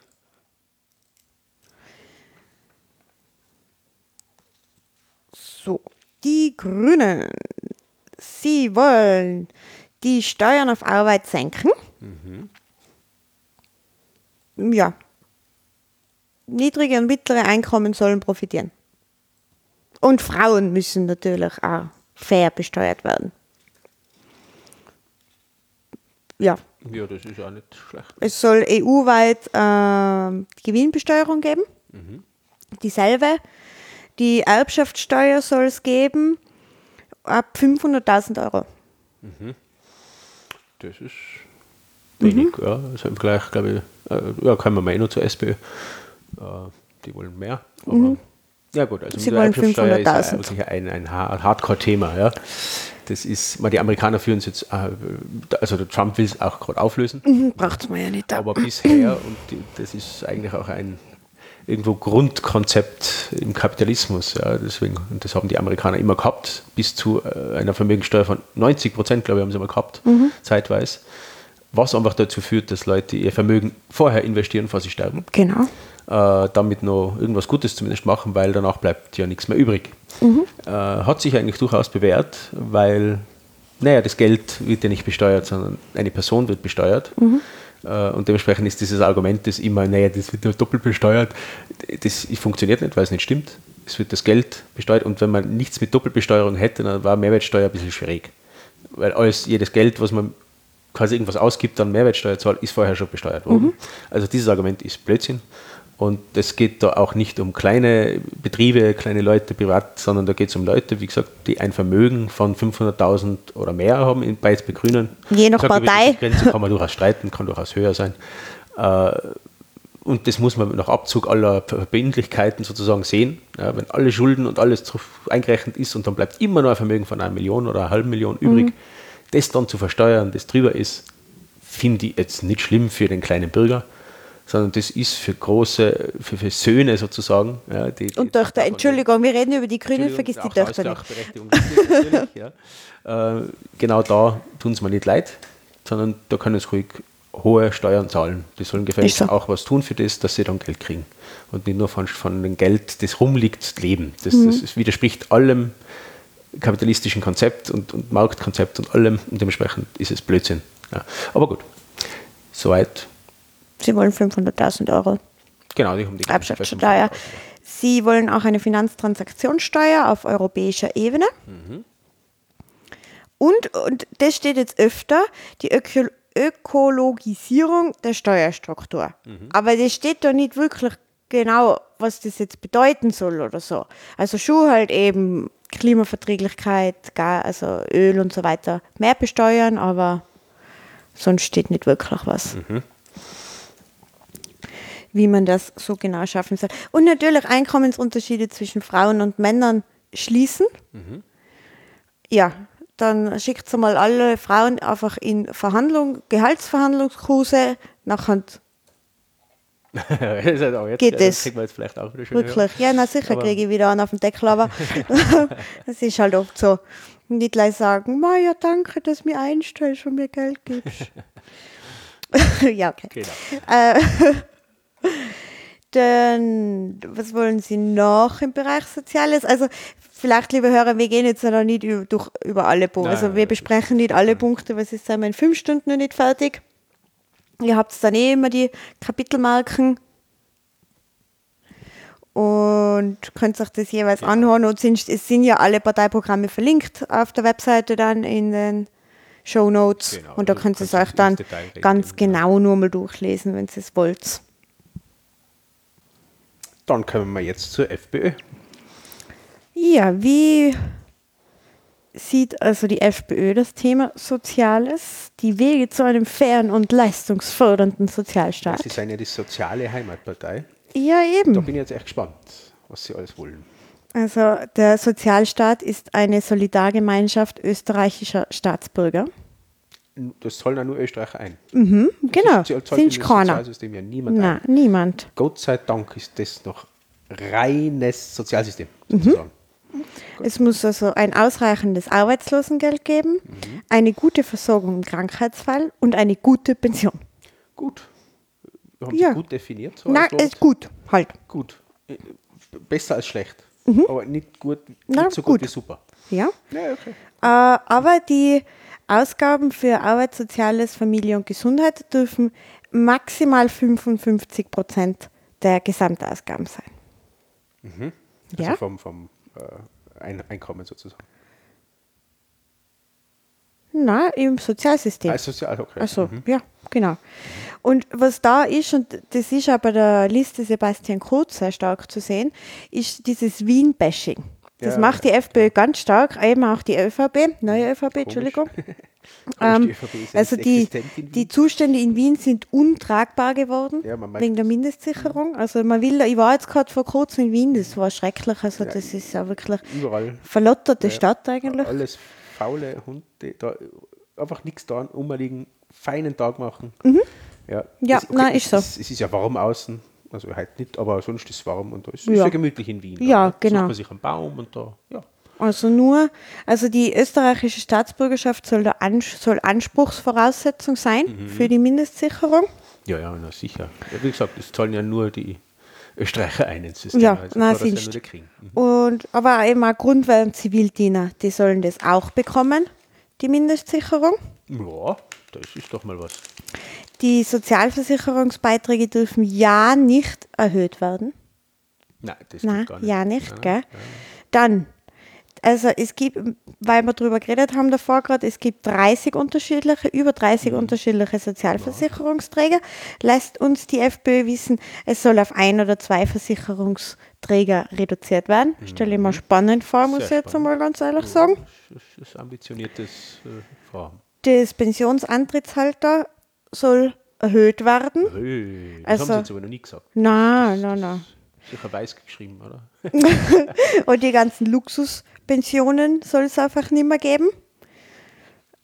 So, die Grünen, sie wollen die Steuern auf Arbeit senken. Ja. Niedrige und mittlere Einkommen sollen profitieren. Und Frauen müssen natürlich auch fair besteuert werden. Ja,
ja, das ist auch nicht schlecht.
es soll EU-weit ähm, Gewinnbesteuerung geben. Dieselbe. Die Erbschaftssteuer soll es geben ab 500.000 Euro.
Das ist wenig. Ja, also im Vergleich, glaube ich, äh, ja, mal eh noch zur SPÖ. Äh, die wollen mehr. Aber ja gut, also
Sie
mit der
wollen
Erbschaftssteuer ist ja
500.000.
ein, ein Ha- Hardcore-Thema. Ja. Das ist, mal die Amerikaner führen es jetzt, äh, also der Trump will es auch gerade auflösen.
Braucht man ja nicht.
Aber bisher, und die, das ist eigentlich auch ein irgendwo Grundkonzept im Kapitalismus, ja, deswegen, und das haben die Amerikaner immer gehabt, bis zu äh, einer Vermögenssteuer von 90 Prozent, glaube ich, haben sie mal gehabt, zeitweise, was einfach dazu führt, dass Leute ihr Vermögen vorher investieren, bevor sie sterben,
Genau.
äh, damit noch irgendwas Gutes zumindest machen, weil danach bleibt ja nichts mehr übrig. Äh, hat sich eigentlich durchaus bewährt, weil, naja, das Geld wird ja nicht besteuert, sondern eine Person wird besteuert. Äh, und dementsprechend ist dieses Argument, das immer, naja, das wird nur doppelt besteuert, das funktioniert nicht, weil es nicht stimmt. Es wird das Geld besteuert und wenn man nichts mit Doppelbesteuerung hätte, dann war Mehrwertsteuer ein bisschen schräg. Weil alles, jedes Geld, was man quasi irgendwas ausgibt, dann Mehrwertsteuer zahlt, ist vorher schon besteuert worden. Also dieses Argument ist Blödsinn. Und es geht da auch nicht um kleine Betriebe, kleine Leute privat, sondern da geht es um Leute, wie gesagt, die ein Vermögen von 500.000 oder mehr haben in bei bei Grünen.
Je nach
sag,
Partei.
Grenze kann man durchaus streiten, kann durchaus höher sein. Äh, Und das muss man nach Abzug aller Verbindlichkeiten sozusagen sehen. Ja, wenn alle Schulden und alles eingerechnet ist und dann bleibt immer noch ein Vermögen von einer Million oder einer halben Million übrig, das dann zu versteuern, das drüber ist, finde ich jetzt nicht schlimm für den kleinen Bürger, sondern das ist für große, für, für Söhne sozusagen. Ja, die, die-
Und Töchter, Entschuldigung, wir reden über die Grünen, vergiss die Töchter nicht.
Ja. äh, genau da tun es mir nicht leid, sondern da können sie ruhig hohe Steuern zahlen. Die sollen gefälligst
so.
auch was tun für das, dass sie dann Geld kriegen. Und nicht nur von, von dem Geld, das rumliegt, leben. Das,
Mhm.
das widerspricht allem kapitalistischen Konzept und, und Marktkonzept und allem. Und dementsprechend ist es Blödsinn. Ja. Aber gut, soweit.
Sie wollen 500.000 Euro
Genau, die haben die
Erbschaftssteuer. Sie wollen auch eine Finanztransaktionssteuer auf europäischer Ebene. Und, und das steht jetzt öfter, die Öko Ökologisierung der Steuerstruktur. Aber das steht da nicht wirklich genau, was das jetzt bedeuten soll oder so. Also schon halt eben Klimaverträglichkeit, also Öl und so weiter mehr besteuern, aber sonst steht nicht wirklich was wie man das so genau schaffen soll. Und natürlich Einkommensunterschiede zwischen Frauen und Männern schließen. Ja, dann schickt sie mal alle Frauen einfach in Verhandlung, Gehaltsverhandlungskurse, nachher
auch jetzt,
Geht
das
es?
kriegen wir jetzt vielleicht auch wieder schön.
wirklich. Ja, na sicher kriege ich wieder einen auf den Deckel, aber das ist halt oft so. Die gleich sagen, Ma, ja, danke, dass du mir einstellst und mir Geld gibst. ja, okay.
Genau.
Äh, dann, was wollen Sie noch im Bereich Soziales? Also, vielleicht, liebe Hörer, wir gehen jetzt noch nicht durch, über alle Punkte. Also, wir besprechen nicht alle Punkte, weil sonst sind wir in fünf Stunden noch nicht fertig. Ihr habt dann eh immer die Kapitelmarken und könnt euch das jeweils anhören. Und sind, es sind ja alle Parteiprogramme verlinkt auf der Webseite dann in den Show Notes.
Genau,
und da
also
könnt ihr es euch dann ganz
genau.
genau nur mal durchlesen, wenn ihr es wollt.
Dann kommen wir jetzt zur FPÖ.
Ja, wie sieht also die FPÖ das Thema Soziales, die Wege zu einem fairen und leistungsfördernden Sozialstaat?
Sie sind ja die soziale Heimatpartei.
Ja,
Da
eben.
bin ich jetzt echt gespannt, was Sie alles wollen.
Also der Sozialstaat ist eine Solidargemeinschaft österreichischer Staatsbürger.
Das zahlen ja nur Österreicher ein.
Mhm, genau,
Sie zahlt
sind
in das
keiner.
Sozialsystem ja niemand
Nein,
ein.
niemand.
Gott sei Dank ist das noch reines Sozialsystem,
Mhm.
sozusagen.
Es muss also ein ausreichendes Arbeitslosengeld geben,
Mhm.
eine gute Versorgung im Krankheitsfall und eine gute Pension.
Gut. Haben
Ja.
Sie gut definiert? So Wort?
ist gut, halt.
Gut. Äh, Besser als schlecht. Aber nicht, gut, nicht
Mhm. Na,
so gut,
gut.
wie super.
Ja.
Ja, okay.
Äh, aber die Ausgaben für Arbeit, Soziales, Familie und Gesundheit dürfen maximal 55 Prozent der Gesamtausgaben sein.
Also
Ja.
vom, vom äh, Ein Einkommen sozusagen.
Na, im Sozialsystem.
Ah, sozial, okay.
Also,
Mhm.
ja, genau. Und was da ist, und das ist auch bei der Liste Sebastian Kurz sehr stark zu sehen, ist dieses Wien-Bashing. Das
Ja,
macht die FPÖ ganz stark, eben auch die ÖVP, neue ÖVP, Entschuldigung.
Aber
Ähm,
die ja
also die, die Zustände in Wien sind untragbar geworden,
Ja,
wegen der. Mindestsicherung. Also man will, ich war jetzt gerade vor kurzem in Wien, das war schrecklich, also
Ja,
das ist ja wirklich
Überall.
verlotterte
Ja,
Stadt eigentlich.
Alles faule Hunde, da einfach nichts da, rumliegen, feinen Tag machen. Ja,
Mhm. Ja,
es,
nein, ist so.
Es, es ist ja warm außen, also halt nicht, aber sonst ist es warm und da ist es
Ja.
ja gemütlich in Wien. Da,
Ja,
ne?
genau.
Man sich einen Baum und da, ja.
Also nur, also die österreichische Staatsbürgerschaft soll, der Ans soll Anspruchsvoraussetzung sein
Mhm.
für die Mindestsicherung.
Ja, ja, na sicher. Ja, wie gesagt, es zahlen ja nur die Österreicher ein ins System.
Ja,
also
na,
dass ja. Mhm.
Und, aber eben auch Grundwehr- und Zivildiener, die sollen das auch bekommen, die Mindestsicherung.
Ja, das ist doch mal was.
Die Sozialversicherungsbeiträge dürfen ja nicht erhöht werden.
Nein, das
Nein,
gar nicht.
ja nicht,
Nein,
gell? Dann, also es gibt, weil wir darüber geredet haben davor gerade, es gibt 30 unterschiedliche, über 30
Mhm.
unterschiedliche Sozialversicherungsträger. Lässt uns die FPÖ wissen, es soll auf ein oder zwei Versicherungsträger reduziert werden. Stelle ich mir spannend vor, muss
Mhm. Sehr
ich jetzt einmal ganz ehrlich sagen.
Das ist, ambitioniertes äh, Vorhaben.
Das Pensionsantrittsalter soll erhöht werden.
Hey, das
Also-
haben sie jetzt aber noch nie gesagt.
Nein, nein, nein.
Sicher weiß geschrieben, oder?
Und die ganzen Luxuspensionen soll es einfach nicht mehr geben.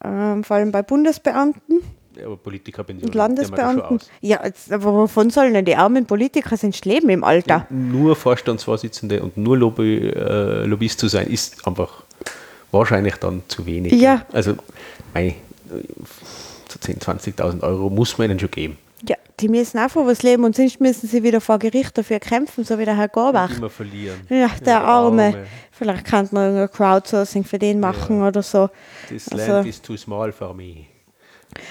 Ähm, vor allem bei Bundesbeamten
Ja, aber Politikerpension.
und Landesbeamten. Ja, jetzt, aber wovon sollen denn die armen Politiker sonst leben im Alter?
Nur Vorstandsvorsitzende und nur Lobby, äh, Lobbyist zu sein, ist einfach wahrscheinlich dann zu wenig.
Ja.
Also, mei, 10.000, 20.000 Euro muss man ihnen schon geben.
Ja, die müssen auch von was leben und sonst müssen sie wieder vor Gericht dafür kämpfen, so wie der Herr Gorbach.
Immer verlieren.
Ja, der Arme. Vielleicht kann man ein Crowdsourcing für den machen oder so.
This
Also-
land is too small for me.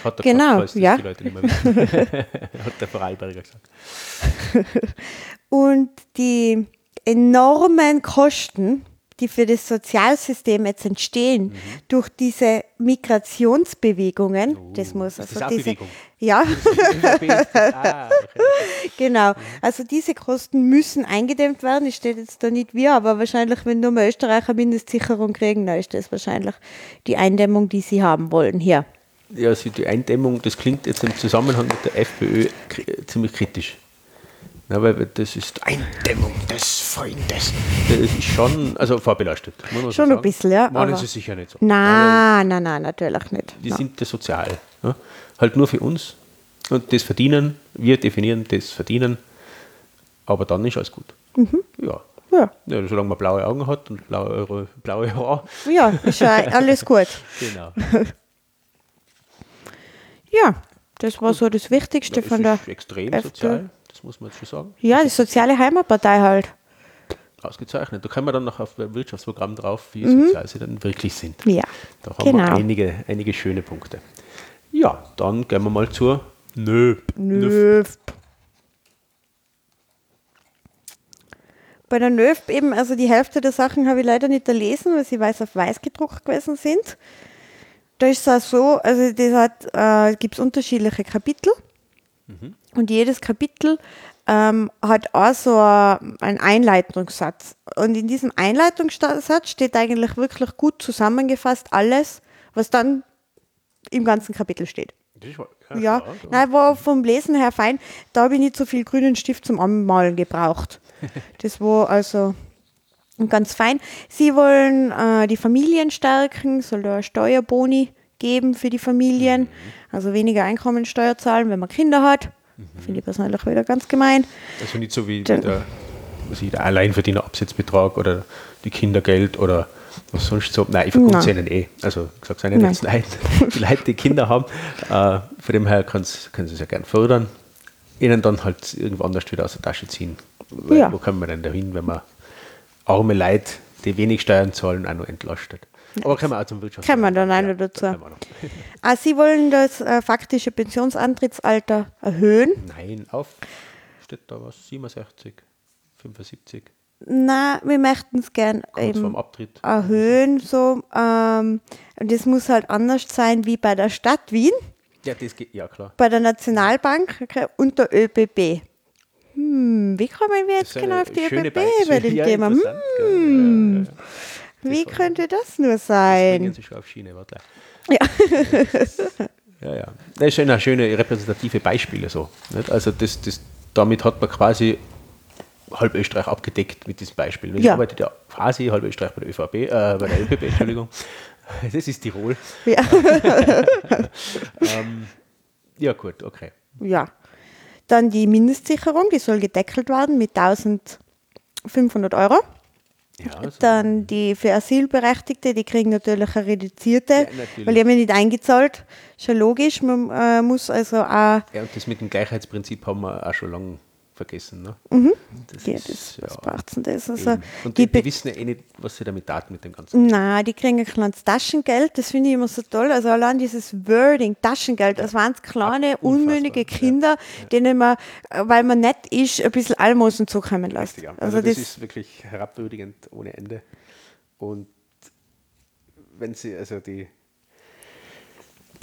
Hat er
Genau,
das
ja.
die Leute nicht mehr wissen. Hat der Vorarlberger gesagt.
Und die enormen Kosten, die für das Sozialsystem jetzt entstehen,
Mhm.
durch diese Migrationsbewegungen, das muss
Oh,
also
das
diese,
Bewegung?
ja,
ah, okay.
genau. Also diese Kosten müssen eingedämmt werden. Es steht jetzt da nicht wir, aber wahrscheinlich, wenn nur mal Österreicher Mindestsicherung kriegen, dann ist das wahrscheinlich die Eindämmung, die sie haben wollen hier.
Ja, also die Eindämmung, das klingt jetzt im Zusammenhang mit der FPÖ ziemlich kritisch. Ja, weil das ist Eindämmung des Feindes. Das ist schon, also vorbelastet.
Schon
so
ein bisschen, ja, aber-
sie sicher nicht so.
Nein, nein, nein, natürlich nicht.
Die
Nein.
sind das sozial. Ja? Halt nur für uns. Und das Verdienen, wir definieren das Verdienen, aber dann ist alles gut.
Mhm.
Ja.
Ja,
ja. Solange man blaue Augen hat und blaue, blaue Haare.
ja ist ja alles gut.
Genau.
Ja, das war so das Wichtigste
es
von der.
extrem
FPÖ.
sozial, muss man jetzt schon sagen.
Ja, die soziale Heimatpartei halt.
Ausgezeichnet. Da kommen wir dann noch auf Wirtschaftsprogramm drauf, wie sozial sie dann wirklich sind.
Mhm. Ja,
Da haben wir
genau.
einige, einige schöne Punkte. Ja, dann gehen wir mal zur Nöp.
Nöf. Bei der Nöf eben, also die Hälfte der Sachen habe ich leider nicht erlesen, weil sie weiß auf weiß gedruckt gewesen sind. Da ist es auch so, also das hat, äh, gibt es unterschiedliche Kapitel und jedes Kapitel ähm, hat auch so ein- einen Einleitungssatz. Und in diesem Einleitungssatz steht eigentlich wirklich gut zusammengefasst alles, was dann im ganzen Kapitel steht.
Wa-
Ja,
klar,
nein, war vom Lesen her fein. Da habe ich nicht so viel grünen Stift zum Anmalen gebraucht. Das war also ganz fein. Sie wollen äh, die Familien stärken, soll da Steuerboni geben für die Familien, also weniger Einkommensteuer zahlen, wenn man Kinder hat. Finde ich persönlich wieder ganz gemein.
Also nicht so wie
Dann-
der, ich, der Alleinverdienerabsetzbetrag oder die Kindergeld oder was sonst so. Nein, ich verkaufe ihnen eh. Also ich sage es ihnen jetzt leid. Die Leute, die Kinder haben, äh, von dem her können sie es ja gern fördern. Ihnen dann halt irgendwo anders wieder aus der Tasche ziehen. Weil,
Ja.
Wo kommen wir denn dahin, wenn man arme Leute, die wenig Steuern zahlen, auch noch entlastet? Aber können wir auch zum Wirtschafts.
Kommen wir dann auch noch dazu. Ah, Sie wollen das äh, faktische Pensionsantrittsalter erhöhen.
Nein, auf. Steht da was? 67, 75,
Na, wir möchten es gern eben erhöhen. So, ähm, und das muss halt anders sein wie bei der Stadt Wien,
Ja, das geht, ja klar.
bei der Nationalbank und der ÖBB. Hm, wie kommen wir jetzt genau
eine
auf die ÖBB bei dem
ja,
Thema? Hm,
Ja, ja, ja.
Wie könnte das nur sein?
Sie schon auf Schiene, warte.
Ja.
ja, ja. Das sind auch schöne repräsentative Beispiele so. Nicht? Also das, das, damit hat man quasi halb Österreich abgedeckt mit diesem Beispiel. Ich
Ja.
arbeite ja quasi halb Österreich bei der ÖVP, äh, bei der ÖPP, Entschuldigung. Das ist Tirol.
Ja.
Ähm, ja, gut, okay.
ja. Dann die Mindestsicherung, die soll gedeckelt werden mit 1500 Euro.
Ja, also,
Dann die für Asylberechtigte, die kriegen natürlich eine reduzierte,
Ja, natürlich.
weil die haben ja nicht eingezahlt. Schon logisch, man äh, muss also auch,
ja, und das mit dem Gleichheitsprinzip haben wir auch schon lange vergessen. Ne? Das
ja,
ist,
das,
ja,
was braucht denn das? Also.
Und
die,
die, die wissen ja eh nicht, was sie damit taten mit dem Ganzen.
Nein, die kriegen ein kleines Taschengeld, das finde ich immer so toll. Also allein dieses Wording, Taschengeld, das waren kleine,
unfassbar,
unmündige
ja.
Kinder, denen man, weil man nett ist, ein bisschen Almosen zukommen lässt.
Ja,
Also,
also das,
das,
ist wirklich herabwürdigend ohne Ende. Und wenn sie, also die,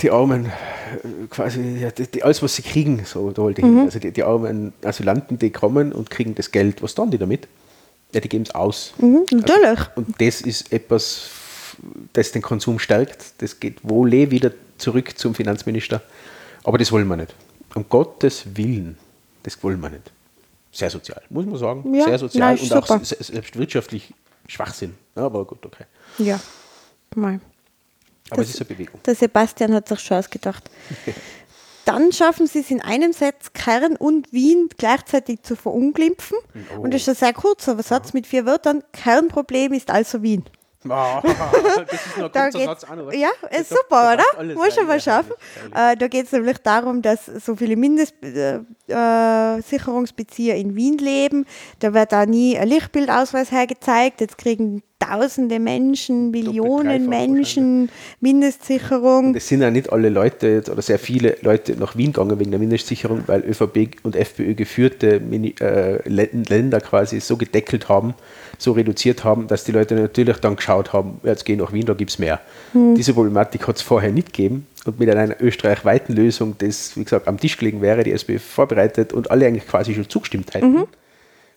die Armen, äh, quasi, die, die, alles was sie kriegen, so da wollte ich
Mhm.
hin. also die, die armen Asylanten, die kommen und kriegen das Geld, was tun die damit? Ja, die geben es aus.
mhm, natürlich.
Und das ist etwas, das den Konsum stärkt. Das geht wohl eh wieder zurück zum Finanzminister. Aber das wollen wir nicht. Um Gottes Willen, das wollen wir nicht. Sehr sozial, muss man sagen.
Ja,
Sehr sozial
nein,
und auch
super.
se- selbst wirtschaftlich Schwachsinn. Aber gut, okay.
Ja. Mal.
Aber
Das-
es ist eine Bewegung.
Der Sebastian hat sich schon ausgedacht. Dann schaffen sie es in einem Satz, Kern und Wien gleichzeitig zu verunglimpfen.
Oh.
Und das ist ein sehr kurzer Satz mit vier Wörtern. Kernproblem ist also Wien.
Ah, das ist nur ein Satz auch noch.
ja, ist super, oder? Muss schon mal schaffen. Äh, da geht es nämlich darum, dass so viele Mindestsicherungsbezieher äh, Sicherungsbezieher in Wien leben. Da wird da nie ein Lichtbildausweis hergezeigt. Jetzt kriegen tausende Menschen, Millionen Menschen Mindestsicherung.
Es sind ja nicht alle Leute oder sehr viele Leute nach Wien gegangen wegen der Mindestsicherung, weil ÖVP und FPÖ geführte äh, Lä- Länder quasi so gedeckelt haben, so reduziert haben, dass die Leute natürlich dann geschaut haben, jetzt geh nach Wien, da gibt es mehr. Diese Problematik hat es vorher nicht gegeben und mit einer österreichweiten Lösung, das, wie gesagt, am Tisch gelegen wäre, die SPÖ vorbereitet und alle eigentlich quasi schon zugestimmt hätten.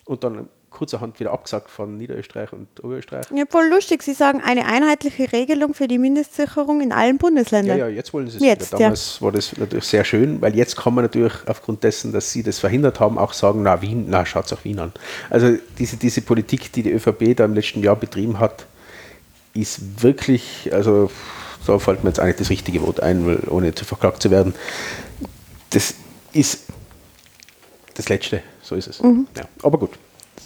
Und dann kurzerhand wieder abgesagt von Niederösterreich und Oberösterreich.
Ja, voll lustig. Sie sagen eine einheitliche Regelung für die Mindestsicherung in allen Bundesländern.
Ja, ja, jetzt wollen sie es
Jetzt,
wieder. Damals war das natürlich sehr schön, weil jetzt kann man natürlich aufgrund dessen, dass sie das verhindert haben, auch sagen, na Wien, na schaut auch Wien an. Also diese, diese Politik, die die ÖVP da im letzten Jahr betrieben hat, ist wirklich, also da fällt mir jetzt eigentlich das richtige Wort ein, weil, ohne zu verklagt zu werden. Das ist das Letzte, so ist es. Ja, aber gut,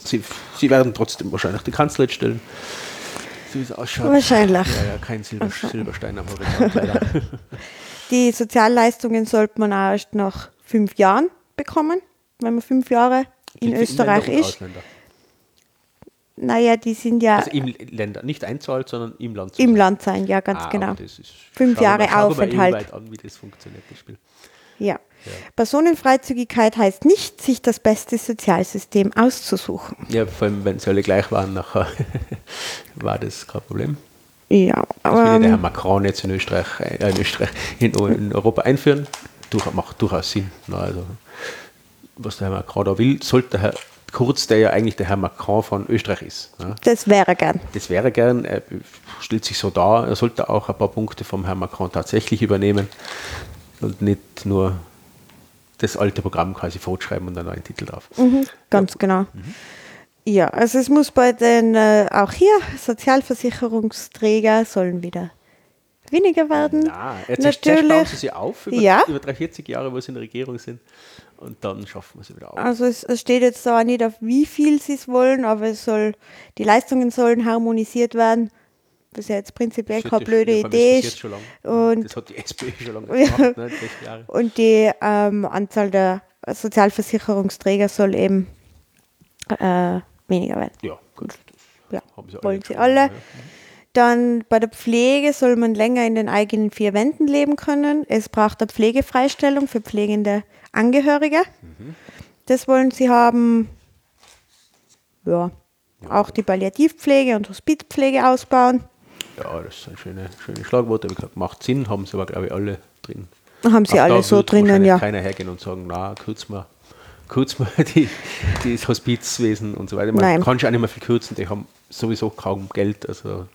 sie, sie werden trotzdem wahrscheinlich die Kanzlerin stellen. So wie es ausschaut.
Wahrscheinlich.
Ja, ja, kein Silber, Silberstein am Horizont, leider.
Die Sozialleistungen sollte man auch erst nach fünf Jahren bekommen, wenn man fünf Jahre in
Für
Österreich ist.
Ausländer.
Naja, die sind ja
Also im Länder, nicht einzahlt, sondern im Land. zu
im
sein.
Land sein, ja, ganz
Ah,
genau. Fünf Jahre
mal-
Aufenthalt.
An, wie das funktioniert, das Spiel.
Ja. Personenfreizügigkeit heißt nicht, sich das beste Sozialsystem auszusuchen.
Ja, vor allem, wenn sie alle gleich waren, nachher war das kein Problem.
Ja,
Das will ja
aber
der Herr Macron jetzt in Österreich, äh, in, Österreich in, in Europa einführen. Durch, macht durchaus Sinn. Na, also, was der Herr Macron da will, sollte der Herr Kurz, der ja eigentlich der Herr Macron von Österreich ist. Ja.
das wäre gern.
Das wäre gern, er stellt sich so dar, er sollte auch ein paar Punkte vom Herrn Macron tatsächlich übernehmen und nicht nur das alte Programm quasi fortschreiben und einen neuen Titel drauf.
Mhm, ganz genau. Ja, also es muss bei den, äh, auch hier, Sozialversicherungsträger sollen wieder weniger werden.
Na, jetzt zuerst bauen
Natürlich.
sie sie auf über,
Ja.
über drei, 40 Jahre, wo sie in der Regierung sind und dann schaffen wir sie wieder auf.
Also es, es steht jetzt da nicht auf wie viel sie es wollen, aber es soll, die Leistungen sollen harmonisiert werden, was ja jetzt prinzipiell
Das
keine
ist-
blöde
ja,
Idee
ist das
ist. Und
das hat die SPÖ schon lange
Ja.
gemacht, ne, 60 Jahre.
Und die ähm, Anzahl der Sozialversicherungsträger soll eben äh, weniger werden.
Ja, gut.
Ja,
sie
wollen sie alle.
ja.
Dann bei der Pflege soll man länger in den eigenen vier Wänden leben können. Es braucht eine Pflegefreistellung für pflegende Angehörige.
Mhm.
Das wollen sie haben. Ja, auch die Palliativpflege und Hospizpflege ausbauen.
Ja, das sind schöne, schöne Schlagworte. Macht Sinn, haben sie aber, glaube ich, alle drin.
Haben sie
Auch
alle
da
so drinnen, ja.
keiner hergehen und sagen, na, kurz mal, kurz mal die, die das Hospizwesen und so weiter. Man
Nein.
kann schon auch nicht mehr viel kürzen, die haben sowieso kaum Geld. Also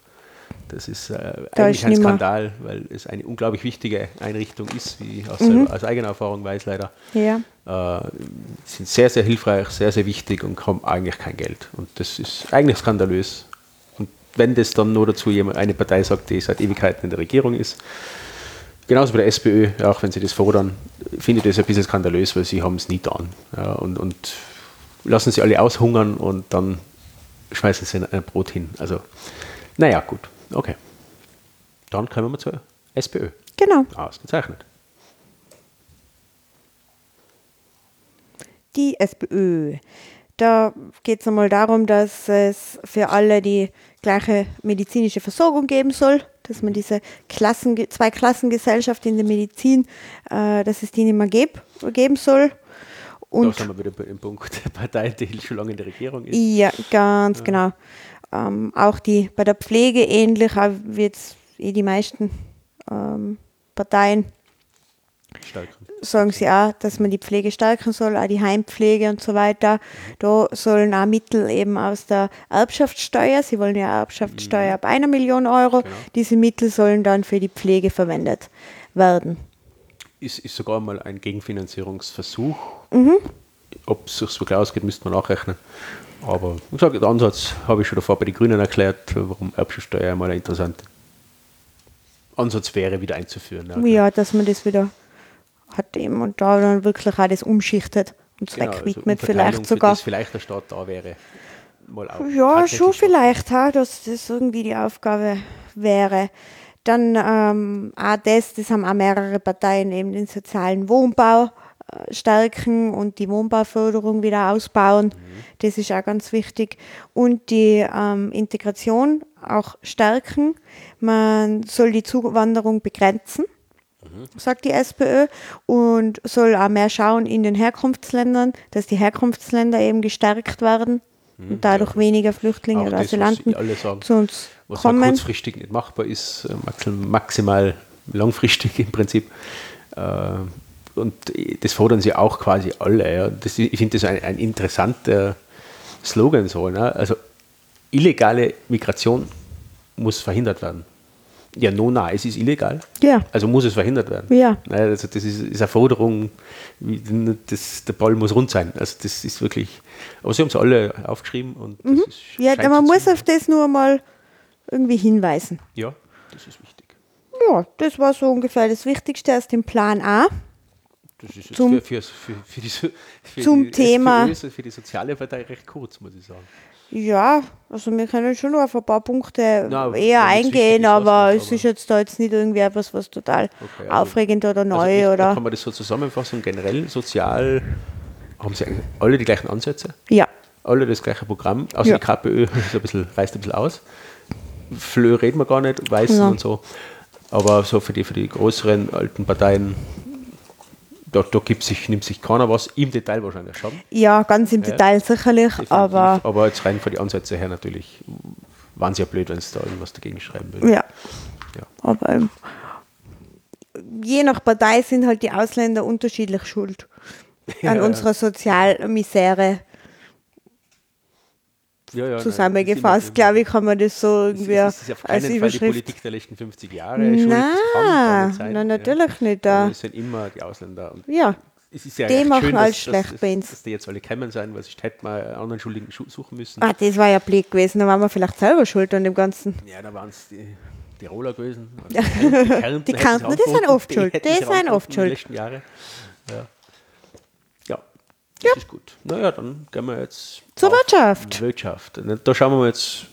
das ist äh,
Da
eigentlich
ist
ein Skandal, weil es eine unglaublich wichtige Einrichtung ist, wie ich aus,
Mhm.
aus eigener Erfahrung weiß leider.
Ja.
Äh, sind sehr, sehr hilfreich, sehr, sehr wichtig und haben eigentlich kein Geld. Und das ist eigentlich skandalös. Wenn das dann nur dazu jemand, eine Partei sagt, die seit Ewigkeiten in der Regierung ist, genauso bei der SPÖ, auch wenn sie das fordern, finde ich das ein bisschen skandalös, weil sie haben es nie getan. Ja, und, und lassen sie alle aushungern und dann schmeißen sie ein Brot hin. Also, naja, gut, okay. Dann kommen wir zur SPÖ.
Genau.
Ausgezeichnet.
Die SPÖ. Da geht es einmal darum, dass es für alle die gleiche medizinische Versorgung geben soll, dass man diese Klassen, Zwei-Klassengesellschaft in der Medizin, äh, dass es die nicht mehr geb, geben soll.
Da
Und
sind wir wieder bei dem Punkt der Partei, die schon lange in der Regierung ist.
ja, ganz genau. Ähm, auch die bei der Pflege ähnlich, auch wie jetzt eh die meisten ähm, Parteien
Stärken.
sagen sie auch, dass man die Pflege stärken soll, auch die Heimpflege und so weiter. Da sollen auch Mittel eben aus der Erbschaftssteuer, sie wollen ja Erbschaftssteuer ab einer Million Euro,
Genau.
diese Mittel sollen dann für die Pflege verwendet werden.
Ist, ist sogar mal ein Gegenfinanzierungsversuch.
Mhm.
Ob es sich wirklich ausgeht, müsste man nachrechnen. Aber wie gesagt, den Ansatz habe ich schon davor bei den Grünen erklärt, warum Erbschaftssteuer mal ein interessanter Ansatz wäre, wieder einzuführen. Ja,
Ja, dass man das wieder hat eben und da dann wirklich auch das umschichtet und
Genau,
Zweck
also
vielleicht
für
sogar.
Das vielleicht der Staat da wäre. Mal auch
Ja, schon vielleicht, ha, dass das irgendwie die Aufgabe wäre. Dann ähm, auch das, das haben auch mehrere Parteien, eben den sozialen Wohnbau äh, stärken und die Wohnbauförderung wieder ausbauen. Das ist auch ganz wichtig. Und die ähm, Integration auch stärken. Man soll die Zuwanderung begrenzen sagt die SPÖ, und soll auch mehr schauen in den Herkunftsländern, dass die Herkunftsländer eben gestärkt werden und dadurch weniger Flüchtlinge oder
das, was
Asylanten zu uns
was
kommen.
kurzfristig nicht machbar ist, äh, maxim- maximal langfristig im Prinzip. Äh, Und das fordern sie auch quasi alle. Ja. Das, ich finde das ein, ein interessanter Slogan so. Ne? Also illegale Migration muss verhindert werden. Ja, no, nein, es ist illegal.
Ja.
Also muss es verhindert werden.
Ja.
Also das ist, ist eine Forderung, das, der Ball muss rund sein. Also das ist wirklich. Aber sie haben es alle aufgeschrieben und das ist,
Mhm. Ja,
scheint
man muss auf das nur mal irgendwie hinweisen.
Ja, das ist wichtig.
Ja, das war so ungefähr das Wichtigste aus dem Plan A.
Das ist jetzt
Zum-
für, für, für, die, für
zum
die
Thema-
für die soziale Partei recht kurz, muss ich sagen.
Ja, also wir können schon noch auf ein paar Punkte
aber
eher eingehen, aber es ist jetzt da jetzt nicht irgendwie etwas, was total
Okay, also-
aufregend oder neu
Also ich,
oder.
Kann man das so zusammenfassen? Generell sozial haben sie alle die gleichen Ansätze,
Ja,
alle das gleiche Programm. Also
Ja.
die KPÖ ist ein bisschen, reißt ein bisschen aus. Flö reden wir gar nicht, Weißen
Ja.
und so. Aber so für die, für die größeren alten Parteien, da, da gibt sich, nimmt sich keiner was. Im Detail wahrscheinlich schon.
ja, ganz im
Ja,
Detail sicherlich,
definitiv.
aber
aber jetzt rein von den Ansätzen her natürlich waren sie ja blöd, wenn sie da irgendwas dagegen schreiben würden.
ja.
Ja.
Aber ähm, je nach Partei sind halt die Ausländer unterschiedlich schuld an
Ja,
unserer Sozialmisere.
Ja, ja,
Zusammengefasst,
das
glaube ich, kann man das so
ist
irgendwie
Es ist auf
als
keinen Fall die. Politik der letzten 50 Jahre das
Nein, nein, natürlich nicht. Da.
Es sind immer die Ausländer. Und
Ja,
es ist ja
Die machen
schön,
alles
dass,
schlecht
dass,
bei uns.
dass die jetzt alle gekommen sein, weil sonst hätten wir einen anderen Schuldigen schu- suchen müssen.
ah, das war ja blöd gewesen, da waren wir vielleicht selber schuld an dem Ganzen.
Ja, da waren es die Tiroler gewesen. Also die Kärntner,
Die Kärntner, die sind oft schuld, die
sie
sind oft schuld.
ja das ist gut. Naja, dann gehen wir jetzt
Zur Wirtschaft.
Wirtschaft. Und Da schauen wir mal jetzt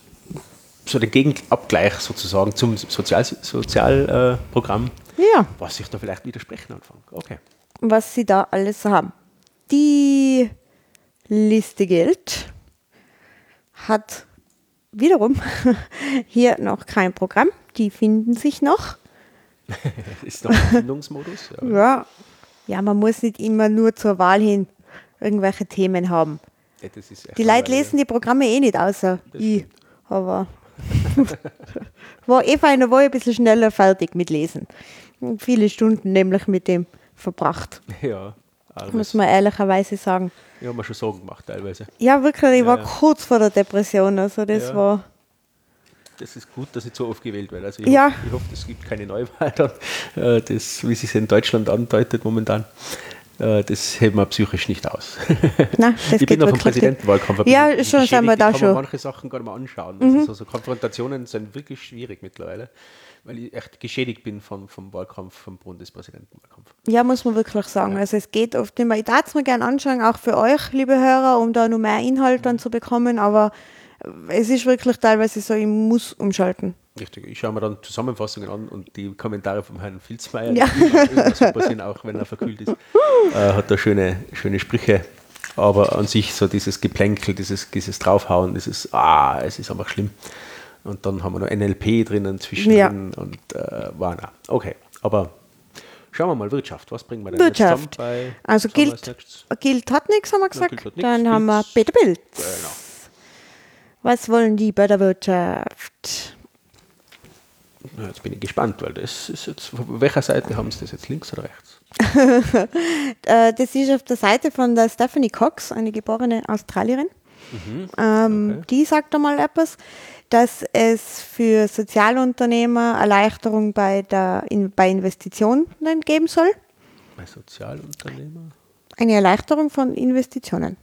so den Gegenabgleich sozusagen zum Sozialprogramm, Sozial, äh, Programm,
Ja,
was sich da vielleicht widersprechen anfangen. Okay.
was sie da alles so haben. Die Liste Geld hat wiederum hier noch kein Programm. Die finden sich noch.
Ist noch ein Findungsmodus? Ja.
Ja, ja, man muss nicht immer nur zur Wahl hin irgendwelche Themen haben.
Ja,
Die Leute lesen die Programme eh nicht, außer
Das
ich. Aber war eh fein, da war ich ein bisschen schneller fertig mit Lesen. Viele Stunden nämlich mit dem verbracht,
Ja, alles.
muss man ehrlicherweise sagen.
Ich habe mir schon Sorgen gemacht teilweise.
Ja, wirklich, ich war
ja.
kurz vor der Depression. Also das
Ja.
war.
Das ist gut, dass ich so oft gewählt werde. Also ich,
Ja.
hoffe, ich hoffe, es gibt keine Neuwahl dann. Äh, Das, wie sich in Deutschland andeutet momentan, das hält man psychisch nicht aus.
Nein,
ich bin noch vom
wirklich nicht.
Präsidentenwahlkampf.
Ja, schon sind wir da
kann
schon. Mhm.
mir manche Sachen gar nicht mehr anschauen. Also so, Konfrontationen sind wirklich schwierig mittlerweile, weil ich echt geschädigt bin vom, vom Wahlkampf, vom Bundespräsidentenwahlkampf.
Ja, muss man wirklich sagen. Also es geht oft immer, ich darf es mir gerne anschauen, auch für euch, liebe Hörer, um da noch mehr Inhalt dann zu bekommen, aber es ist wirklich teilweise so, ich muss umschalten.
Richtig, ich schaue mir dann Zusammenfassungen an und die Kommentare vom Herrn Filzmeier,
Ja.
die super sind, auch wenn er verkühlt ist, äh, hat da schöne, schöne Sprüche. Aber an sich so dieses Geplänkel, dieses, dieses Draufhauen, dieses, ah, es ist einfach schlimm. Und dann haben wir noch NLP drinnen zwischen
Ja.
und äh, war na. Okay, aber schauen wir mal, Wirtschaft, was bringen wir denn
Wirtschaft.
bei
Also gilt, gilt hat nichts, haben wir gesagt.
nix,
Dann haben wir
Pilz.
Peter Pilz.
Genau.
Was wollen die bei der Wirtschaft?
Ja, jetzt bin ich gespannt, weil das ist jetzt, von welcher Seite haben sie das jetzt, links oder rechts?
Äh, das ist auf der Seite von der Stephanie Cox, eine geborene Australierin. Ähm,
Mhm. okay.
Die sagt einmal etwas, dass es für Sozialunternehmer Erleichterung bei, der, in, bei Investitionen geben soll.
Bei Sozialunternehmer?
Eine Erleichterung von Investitionen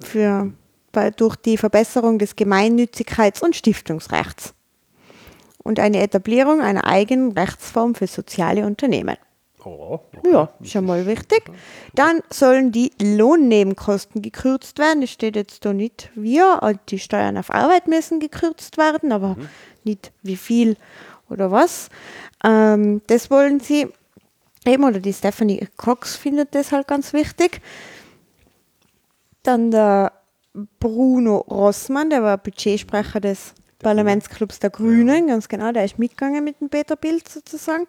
für, bei, durch die Verbesserung des Gemeinnützigkeits- und Stiftungsrechts und eine Etablierung einer eigenen Rechtsform für soziale Unternehmen.
Oh, okay.
Ja, schon mal wichtig. Dann sollen die Lohnnebenkosten gekürzt werden. Das steht jetzt da nicht wir. Die Steuern auf Arbeit müssen gekürzt werden, aber nicht wie viel oder was. Ähm, das wollen sie eben, oder die Stephanie Cox findet das halt ganz wichtig. Dann der Bruno Rossmann, der war Budgetsprecher des Parlamentsclubs der Grünen, ganz genau, der ist mitgegangen mit dem Peter Bild sozusagen.